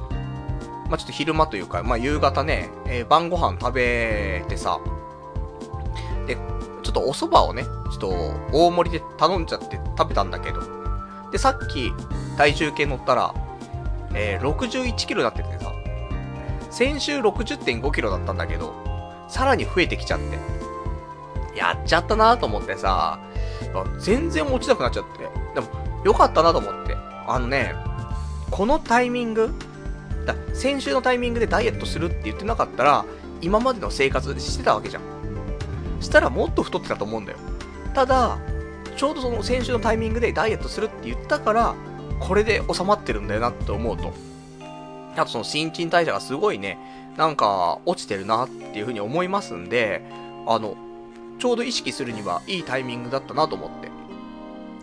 まあ、ちょっと昼間というか、まあ、夕方ね、えー、晩ご飯食べてさ、で、ちょっとお蕎麦をね、ちょっと大盛りで頼んじゃって食べたんだけど、で、さっき体重計乗ったら、えー、61キロになっててさ、先週60.5キロだったんだけど、さらに増えてきちゃって。やっちゃったなと思ってさ、全然落ちなくなっちゃって。でも、よかったなと思って。あのね、このタイミング、だ先週のタイミングでダイエットするって言ってなかったら、今までの生活してたわけじゃん。したらもっと太ってたと思うんだよ。ただ、ちょうどその先週のタイミングでダイエットするって言ったから、これで収まってるんだよなって思うと。あとその新陳代謝がすごいね、なんか落ちてるなっていう風に思いますんで、あの、ちょうど意識するにはいいタイミングだったなと思って。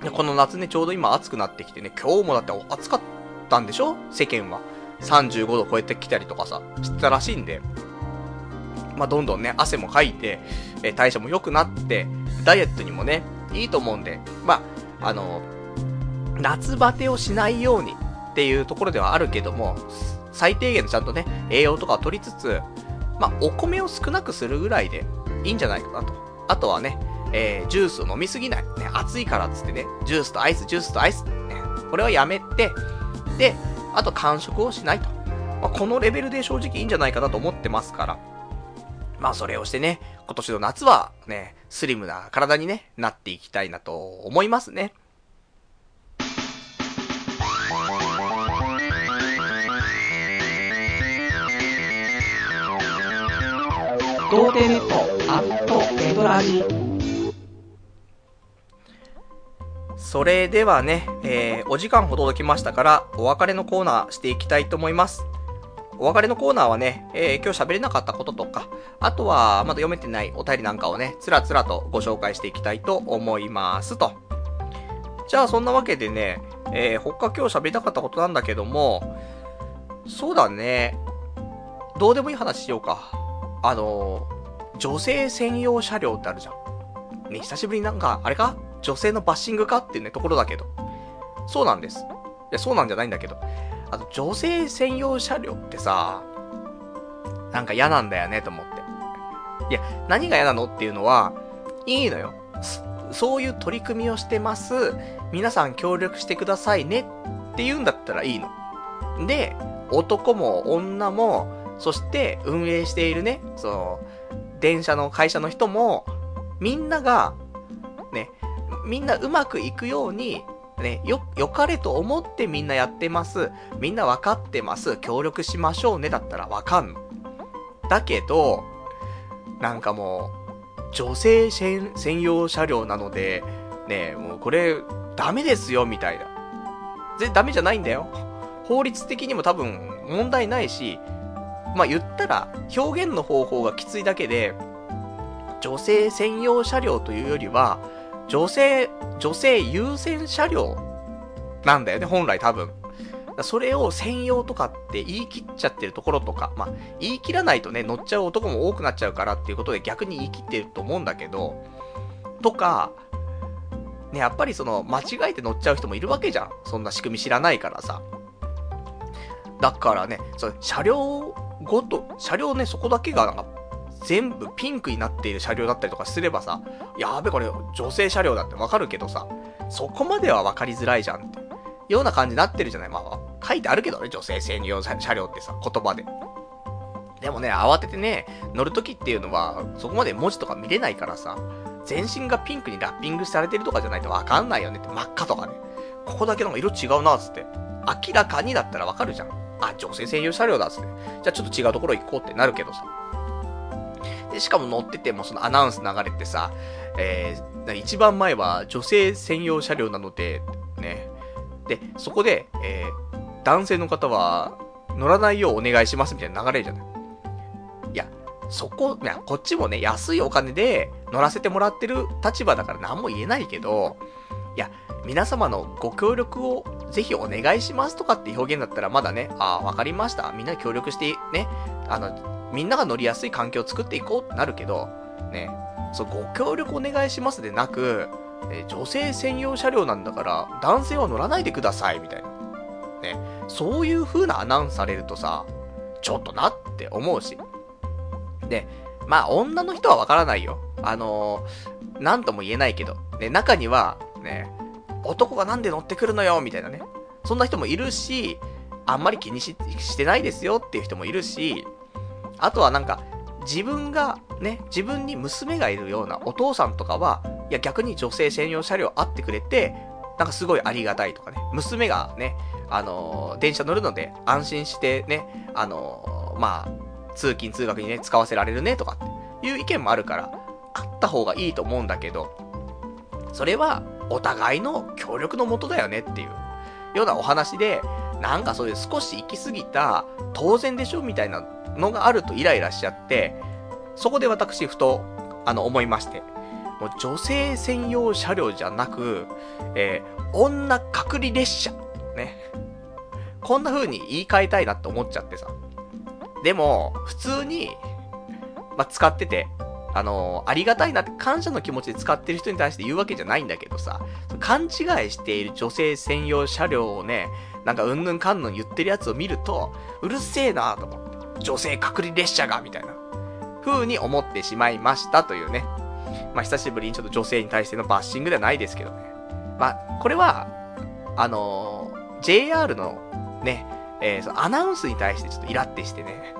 でこの夏ね、ちょうど今暑くなってきてね、今日もだって暑かったんでしょ？世間は。35度超えてきたりとかさ、してたらしいんで。まあ、どんどんね、汗もかいて、え代謝も良くなって、ダイエットにもね、いいと思うんで、まあ、あの、夏バテをしないようにっていうところではあるけども、最低限ちゃんとね、栄養とかを取りつつ、まあ、お米を少なくするぐらいでいいんじゃないかなと。あとはね、えー、ジュースを飲みすぎない。ね、暑いからっつってね、ジュースとアイス、ジュースとアイス。ね、これはやめて、で、あと完食をしないと。まあ、このレベルで正直いいんじゃないかなと思ってますから。まあそれをしてね、今年の夏はね、スリムな体にね、なっていきたいなと思いますね。童貞ネットアットエドラジそれではね、えー、お時間ほど来ましたから、お別れのコーナーしていきたいと思います。お別れのコーナーはね、えー、今日喋れなかったこととか、あとはまだ読めてないお便りなんかをね、つらつらとご紹介していきたいと思いますと。じゃあそんなわけでね、えー、他今日喋りたかったことなんだけども、そうだね、どうでもいい話しようか。あの、女性専用車両ってあるじゃん。ね、久しぶりになんか、あれか？女性のバッシングかっていうね、ところだけど。そうなんです。いや、そうなんじゃないんだけど。あと、女性専用車両ってさ、なんか嫌なんだよね、と思って。いや、何が嫌なのっていうのは、いいのよ。そういう取り組みをしてます。皆さん協力してくださいねって言うんだったらいいの。で、男も女もそして運営しているね、その、電車の会社の人も、みんなが、みんなうまくいくように、ね、よ、良かれと思ってみんなやってます。みんな分かってます。協力しましょうね。だったら分かんの。だけど、なんかもう、女性専用車両なので、ね、もうこれ、ダメですよ、みたいな。全然ダメじゃないんだよ。法律的にも多分問題ないし、まあ、言ったら、表現の方法がきついだけで、女性専用車両というよりは、女性、女性優先車両なんだよね、本来多分。それを専用とかって言い切っちゃってるところとか、まあ、言い切らないとね、乗っちゃう男も多くなっちゃうからっていうことで逆に言い切ってると思うんだけど、とか、ね、やっぱりその、間違えて乗っちゃう人もいるわけじゃん。そんな仕組み知らないからさ。だからね、そ車両ごと、車両ね、そこだけがなんか、全部ピンクになっている車両だったりとかすればさ、やべ、これ女性車両だってわかるけどさ、そこまでは分かりづらいじゃんって。ような感じになってるじゃないまあ、書いてあるけどね、女性専用車両ってさ、言葉で。でもね、慌ててね、乗るときっていうのは、そこまで文字とか見れないからさ、全身がピンクにラッピングされてるとかじゃないとわかんないよねって、真っ赤とかね。ここだけなんか色違うな、つって。明らかにだったらわかるじゃん。あ、女性専用車両だっつって。じゃあちょっと違うところ行こうってなるけどさ。で、しかも乗っててもそのアナウンス流れてさ、えー、一番前は女性専用車両なので、ね。で、そこで、えー、男性の方は乗らないようお願いしますみたいな流れじゃない。いや、そこ、いや、こっちもね、安いお金で乗らせてもらってる立場だから何も言えないけど、いや、皆様のご協力をぜひお願いしますとかって表現だったらまだね、ああ、わかりました。みんな協力してね、あの、みんなが乗りやすい環境を作っていこうってなるけど、ね、そう、ご協力お願いしますでなく、え女性専用車両なんだから、男性は乗らないでください、みたいな。ね、そういう風なアナウンスされるとさ、ちょっとなって思うし。で、まあ、女の人はわからないよ。あのー、なんとも言えないけど、ね、中には、ね、男がなんで乗ってくるのよ、みたいなね。そんな人もいるし、あんまり気にししてないですよっていう人もいるし、あとはなんか、自分がね、自分に娘がいるようなお父さんとかは、いや逆に女性専用車両あってくれて、なんかすごいありがたいとかね、娘がね、あのー、電車乗るので安心してね、あのー、まあ、通勤通学にね、使わせられるねとかっていう意見もあるから、あった方がいいと思うんだけど、それはお互いの協力のもとだよねっていうようなお話で、なんかそういう少し行き過ぎた当然でしょみたいなのがあるとイライラしちゃって、そこで私ふと、あの、思いまして、もう女性専用車両じゃなく、えー、女隔離列車。ね。こんな風に言い換えたいなって思っちゃってさ。でも、普通に、まあ、使ってて、あのー、ありがたいなって感謝の気持ちで使ってる人に対して言うわけじゃないんだけどさ、勘違いしている女性専用車両をね、なんかうんぬんかんぬん言ってるやつを見ると、うるせえなと思って。女性隔離列車が、みたいな。風に思ってしまいましたというね。まあ、久しぶりにちょっと女性に対してのバッシングではないですけどね。まあ、これは、あのー、JR のね、えー、そのアナウンスに対してちょっとイラってしてね、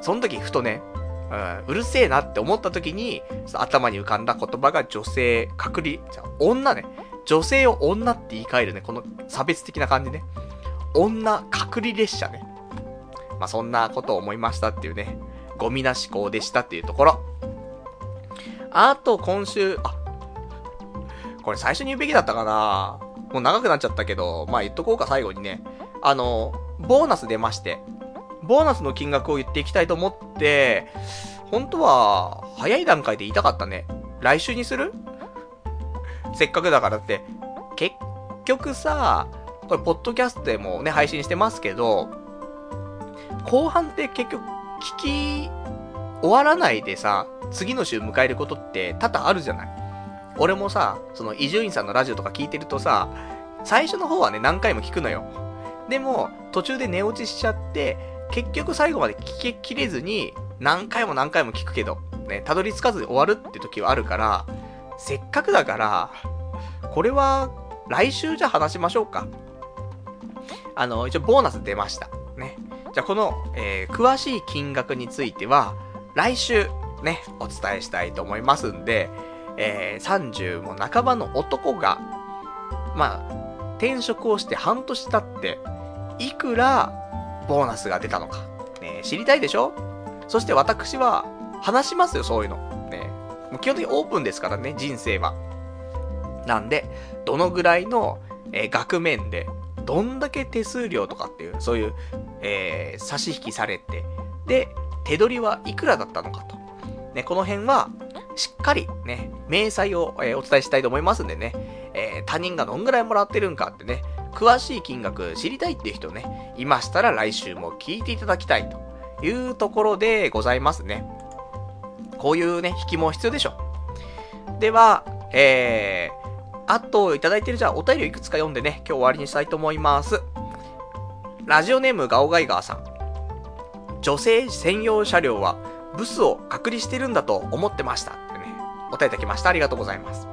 その時ふとね、うん、うるせえなって思った時に、頭に浮かんだ言葉が女性、隔離、じゃ女ね。女性を女って言い換えるね、この差別的な感じね。女隔離列車ね。まあ、そんなことを思いましたっていうね、ゴミな思考でしたっていうところ。あと、今週、あ、これ最初に言うべきだったかなもう長くなっちゃったけど、まあ言っとこうか最後にね。あの、ボーナス出まして、ボーナスの金額を言っていきたいと思って、本当は、早い段階で言いたかったね。来週にする？せっかくだからって、結局さ、これ、ポッドキャストでもね、配信してますけど、後半って結局、聞き終わらないでさ、次の週迎えることって多々あるじゃない。俺もさ、その伊集院さんのラジオとか聞いてるとさ、最初の方はね、何回も聞くのよ。でも、途中で寝落ちしちゃって、結局最後まで聞ききれずに、何回も何回も聞くけど、ね、たどり着かずに終わるって時はあるから、せっかくだから、これは、来週じゃ話しましょうか。あの、一応ボーナス出ました。じゃあこの、えー、詳しい金額については、来週、ね、お伝えしたいと思いますんで、えー、30も半ばの男が、まあ、転職をして半年経って、いくらボーナスが出たのか、ね、知りたいでしょ？そして私は話しますよ、そういうの。ね、もう基本的にオープンですからね、人生は。なんで、どのぐらいの、えー、額面で、どんだけ手数料とかっていう、そういう、えー、差し引きされて、で、手取りはいくらだったのかと。ね、この辺は、しっかりね、明細を、えー、お伝えしたいと思いますんでね、えー、他人がどんぐらいもらってるんかってね、詳しい金額知りたいっていう人ね、いましたら来週も聞いていただきたいというところでございますね。こういうね、引きも必要でしょ。では、えー、あといただいてるじゃあお便りをいくつか読んでね、今日終わりにしたいと思います。ラジオネームガオガイガーさん。女性専用車両はブスを隔離してるんだと思ってました。ってね、お便りいただきました。ありがとうございます。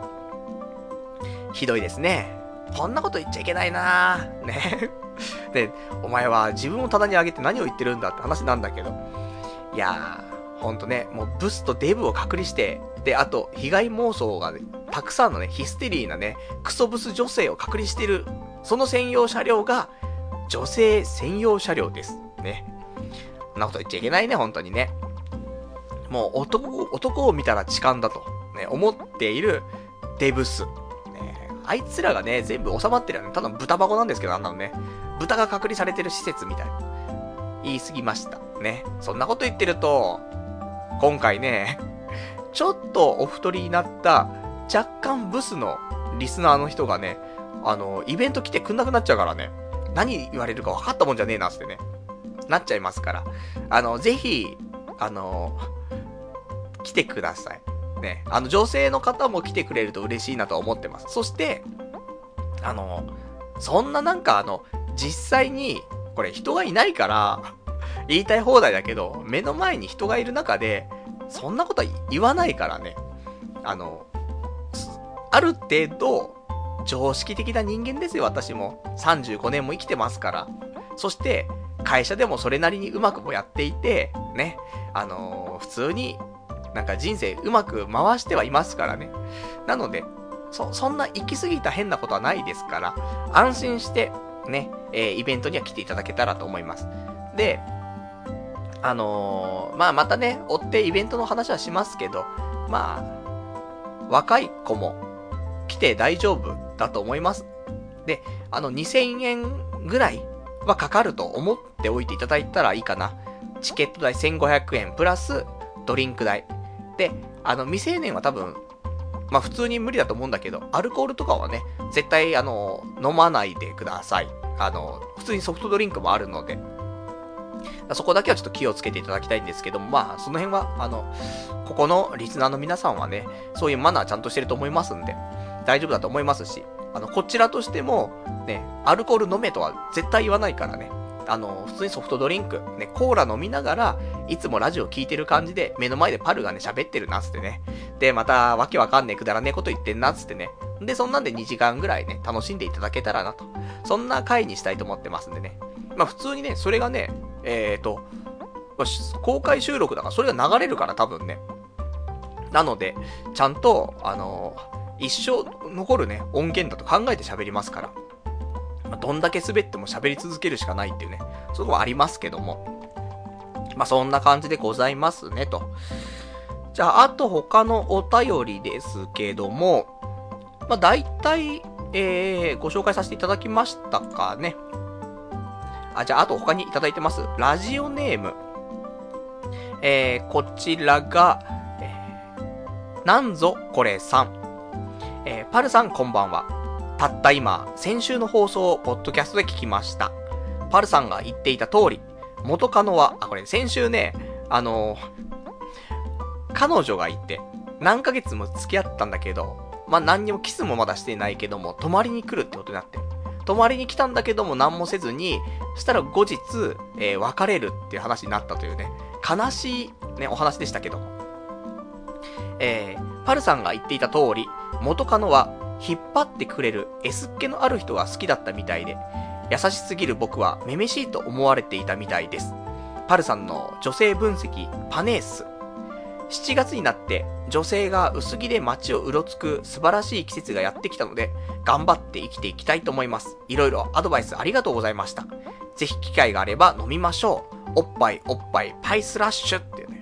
ひどいですね。こんなこと言っちゃいけないなぁね。で、お前は自分を棚に上げて何を言ってるんだって話なんだけど。いやー、ほんとね、もうブスとデブを隔離して、で、あと、被害妄想が、ね、たくさんのね、ヒステリーなね、クソブス女性を隔離してる、その専用車両が、女性専用車両です。ね。そんなこと言っちゃいけないね、本当にね。もう男、男を見たら痴漢だと、ね、思っているデブス。あいつらがね、全部収まってるよね。ただ豚箱なんですけど、あんなのね。豚が隔離されてる施設みたいな。言い過ぎました。ね。そんなこと言ってると、今回ね、ちょっとお太りになった若干ブスのリスナーの人がね、あの、イベント来てくんなくなっちゃうからね。何言われるか分かったもんじゃねえなってね。なっちゃいますから。あの、ぜひ、あの、来てください。ね、あの、女性の方も来てくれると嬉しいなと思ってます。そして、あの、そんななんかあの、実際に、これ人がいないから、言いたい放題だけど、目の前に人がいる中で、そんなことは言わないからね。あの、ある程度、常識的な人間ですよ、私も。35年も生きてますから。そして、会社でもそれなりにうまくもやっていて、ね、あのー、普通になんか人生うまく回してはいますからね。なので、そ、そんな行き過ぎた変なことはないですから、安心して、ね、えー、イベントには来ていただけたらと思います。で、あのー、まあまたね、追ってイベントの話はしますけど、まあ、若い子も来て大丈夫だと思います。で、あの、2000円ぐらいはかかると思っておいていただいたらいいかな。チケット代1500円プラスドリンク代。で、あの、未成年は多分、まあ普通に無理だと思うんだけど、アルコールとかはね、絶対あの、飲まないでください。あの、普通にソフトドリンクもあるので、そこだけはちょっと気をつけていただきたいんですけども、まあ、その辺は、あの、ここのリスナーの皆さんはね、そういうマナーちゃんとしてると思いますんで、大丈夫だと思いますし、あの、こちらとしても、ね、アルコール飲めとは絶対言わないからね、あの、普通にソフトドリンク、ね、コーラ飲みながら、いつもラジオ聞いてる感じで、目の前でパルがね、喋ってるな、つってね。で、また、わけわかんねえ、くだらねえこと言ってんな、つってね。で、そんなんで2時間ぐらいね、楽しんでいただけたらなと。そんな回にしたいと思ってますんでね。まあ、普通にね、それがね、えっ、ー、と、公開収録だから、それが流れるから多分ね。なので、ちゃんと、あのー、一生残るね、音源だと考えて喋りますから。まあ、どんだけ滑っても喋り続けるしかないっていうね、そこはありますけども。まあ、そんな感じでございますね、と。じゃあ、あと他のお便りですけども、まあ、大体、えー、ご紹介させていただきましたかね。あ、じゃあ、あと他にいただいてます。ラジオネーム。えー、こちらが、えー、なんぞこれさん。えー、パルさんこんばんは。たった今、先週の放送をポッドキャストで聞きました。パルさんが言っていた通り、元カノは、あ、これ先週ね、あの、彼女がいて、何ヶ月も付き合ったんだけど、まあ、何にもキスもまだしてないけども、泊まりに来るってことになって。泊まりに来たんだけども何もせずに、そしたら後日、えー、別れるっていう話になったというね、悲しいね、お話でしたけども。えー、パルさんが言っていた通り、元カノは引っ張ってくれる S っ気のある人が好きだったみたいで、優しすぎる僕はめめしいと思われていたみたいです。パルさんの女性分析、パネース。7月になって女性が薄着で街をうろつく素晴らしい季節がやってきたので、頑張って生きていきたいと思います。いろいろアドバイスありがとうございました。ぜひ機会があれば飲みましょう。おっぱいおっぱいパイスラッシュっていうね、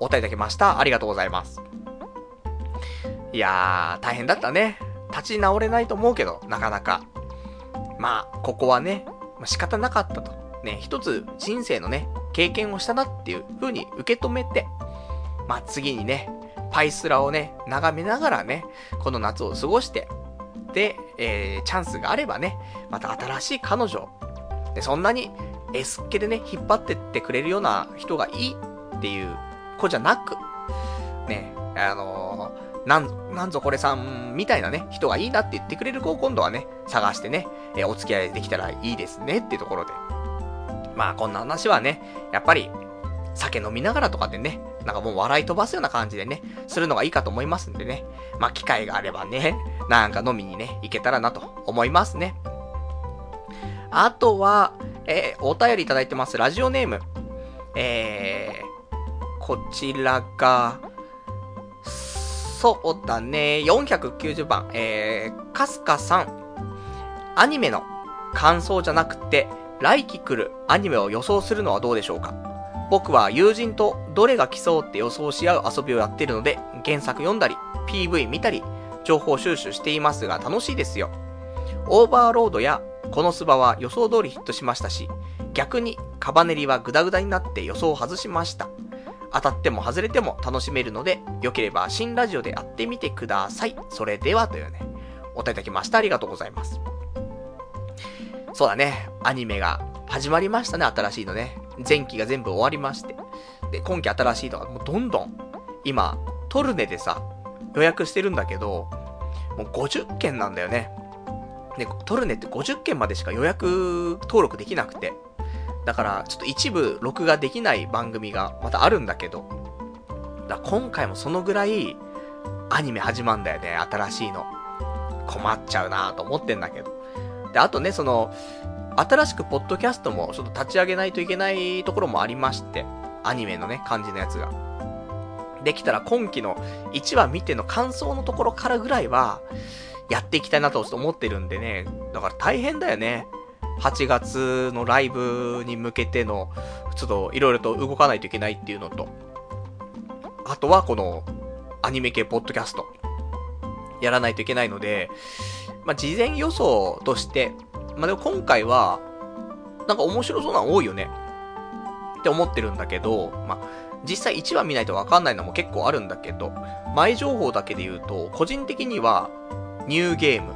お答えいただきました。ありがとうございます。いやー、大変だったね。立ち直れないと思うけど、なかなか。まあ、ここはね、仕方なかったと。ね、一つ人生のね、経験をしたなっていう風に受け止めて、まあ次にね、パイスラをね、眺めながらね、この夏を過ごして、で、えー、チャンスがあればね、また新しい彼女。で、そんなに S っ気でね、引っ張ってってくれるような人がいいっていう子じゃなく、ね、あのー、なん、なんぞこれさんみたいなね、人がいいなって言ってくれる子を今度はね、探してね、えー、お付き合いできたらいいですねっていうところで。まあこんな話はね、やっぱり酒飲みながらとかでね、なんかもう笑い飛ばすような感じでね、するのがいいかと思いますんでね。まあ、機会があればね、なんか飲みにね、行けたらなと思いますね。あとは、えー、お便りいただいてます。ラジオネーム。えー、こちらが、そうだね、490番、えー、かすかさん。アニメの感想じゃなくて、来期来るアニメを予想するのはどうでしょうか？僕は友人とどれが来そうって予想し合う遊びをやってるので、原作読んだり、PV 見たり、情報収集していますが楽しいですよ。オーバーロードやこのスバは予想通りヒットしましたし、逆にカバネリはグダグダになって予想を外しました。当たっても外れても楽しめるので、良ければ新ラジオでやってみてください。それではというね、お答えいただきました。ありがとうございます。そうだね、アニメが始まりましたね、新しいのね。前期が全部終わりまして。で、今期新しいのがもうどんどん、今、トルネでさ、予約してるんだけど、もう50件なんだよね。で、トルネって50件までしか予約登録できなくて。だから、ちょっと一部録画できない番組がまたあるんだけど、だ今回もそのぐらい、アニメ始まんだよね、新しいの。困っちゃうなと思ってんだけど。で、あとね、その、新しくポッドキャストもちょっと立ち上げないといけないところもありまして、アニメのね、感じのやつが。できたら今期の1話見ての感想のところからぐらいは、やっていきたいなと思ってるんでね。だから大変だよね。8月のライブに向けての、ちょっといろいろと動かないといけないっていうのと、あとはこのアニメ系ポッドキャスト、やらないといけないので、まあ、事前予想として、まあ、でも今回は、なんか面白そうなの多いよね。って思ってるんだけど、まあ、実際1話見ないとわかんないのも結構あるんだけど、前情報だけで言うと、個人的には、ニューゲーム。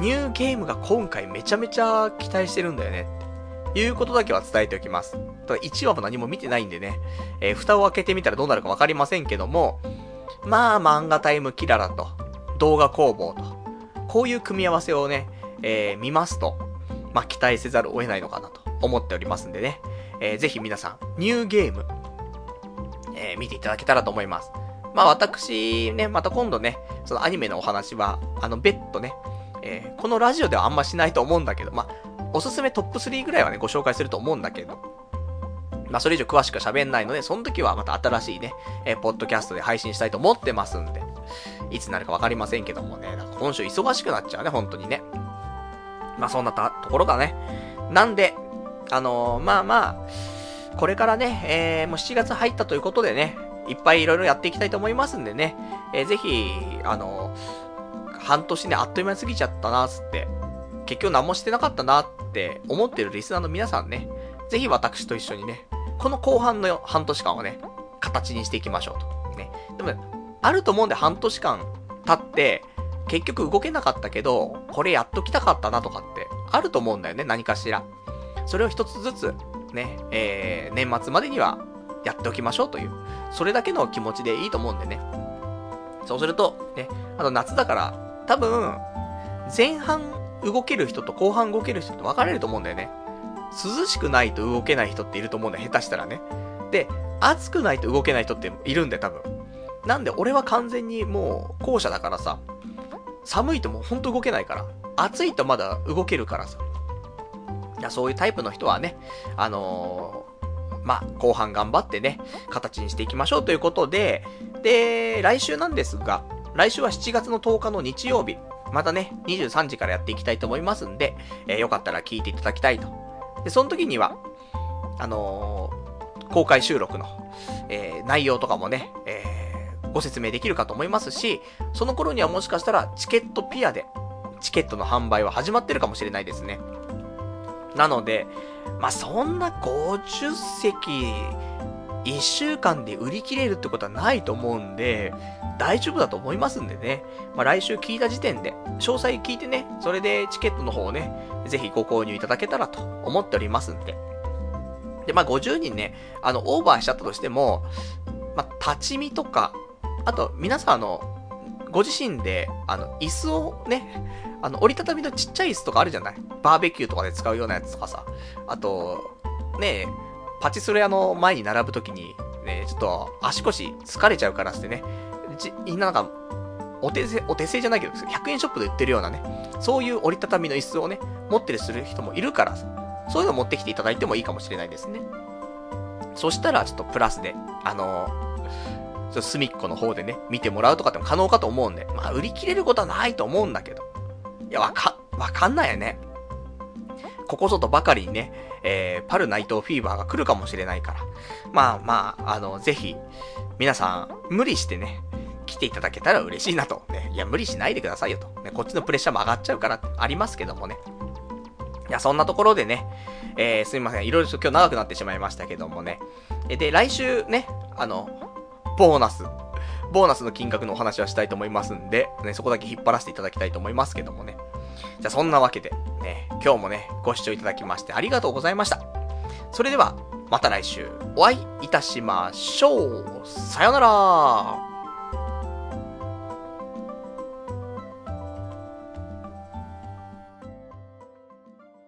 ニューゲームが今回めちゃめちゃ期待してるんだよね。いうことだけは伝えておきます。ただ1話も何も見てないんでね、えー、蓋を開けてみたらどうなるかわかりませんけども、まあ漫画タイムキララと、動画工房と、こういう組み合わせをね、えー、見ますと、まあ、期待せざるを得ないのかなと思っておりますんでね。えー、ぜひ皆さん、ニューゲーム、えー、見ていただけたらと思います。まあ私ね、また今度ね、そのアニメのお話は、あの別途ね、えー、このラジオではあんましないと思うんだけど、まあ、おすすめトップ3ぐらいはね、ご紹介すると思うんだけど、まあそれ以上詳しくは喋んないので、その時はまた新しいね、えー、ポッドキャストで配信したいと思ってますんで、いつになるかわかりませんけどもね、なんか今週忙しくなっちゃうね、本当にね。まあそんなところがね。なんで、あのー、まあまあ、これからね、えー、もう7月入ったということでね、いっぱいいろいろやっていきたいと思いますんでね、えー、ぜひ、あのー、半年ね、あっという間に過ぎちゃったな、つって、結局何もしてなかったなって思ってるリスナーの皆さんね、ぜひ私と一緒にね、この後半の半年間をね、形にしていきましょうと。ね。でも、ね、あると思うんで半年間経って、結局動けなかったけど、これやっときたかったなとかって、あると思うんだよね、何かしら。それを一つずつ、ね、えー、年末までにはやっておきましょうという、それだけの気持ちでいいと思うんでね。そうすると、ね、あと夏だから、多分、前半動ける人と後半動ける人と分かれると思うんだよね。涼しくないと動けない人っていると思うんだよ、下手したらね。で、暑くないと動けない人っているんだよ、多分。なんで俺は完全にもう後者だからさ、寒いともうほんと動けないから、暑いとまだ動けるからさ。いや、そういうタイプの人はね、あのー、まあ、後半頑張ってね、形にしていきましょうということで、で、来週なんですが、来週は7月の10日の日曜日、またね、23時からやっていきたいと思いますんで、えー、よかったら聞いていただきたいと。で、その時には、あのー、公開収録の、えー、内容とかもね、え、ご説明できるかと思いますし、その頃にはもしかしたらチケットピアで、チケットの販売は始まってるかもしれないですね。なので、まあ、そんな50席、1週間で売り切れるってことはないと思うんで、大丈夫だと思いますんでね。まあ、来週聞いた時点で、詳細聞いてね、それでチケットの方をね、ぜひご購入いただけたらと思っておりますんで。で、まあ、50人ね、あの、オーバーしちゃったとしても、まあ、立ち見とか、あと、皆さんあの、ご自身で、あの、椅子をね、あの、折りたたみのちっちゃい椅子とかあるじゃない？バーベキューとかで使うようなやつとかさ。あと、ねパチスロ屋の前に並ぶときに、ね、ちょっと足腰疲れちゃうからってね、みんななんか、お手製、お手製じゃないけど、100円ショップで売ってるようなね、そういう折りたたみの椅子をね、持ってるする人もいるからさ、そういうの持ってきていただいてもいいかもしれないですね。そしたら、ちょっとプラスで、あの、ちょっと隅っこの方でね、見てもらうとかっても可能かと思うんで、まあ、売り切れることはないと思うんだけど。いや、わか、わかんないよね。ここぞとばかりにね、えー、パルナイトフィーバーが来るかもしれないから。まあまあ、あの、ぜひ、皆さん、無理してね、来ていただけたら嬉しいなと。ね、いや、無理しないでくださいよと。ね、こっちのプレッシャーも上がっちゃうからありますけどもね。いや、そんなところでね、えー、すみません。いろいろと今日長くなってしまいましたけどもね。えで、来週ね、あの、ボーナス、ボーナスの金額のお話はしたいと思いますんで、ね、そこだけ引っ張らせていただきたいと思いますけどもね。じゃあそんなわけで、ね、今日もね、ご視聴いただきましてありがとうございました。それでは、また来週お会いいたしましょう。さよなら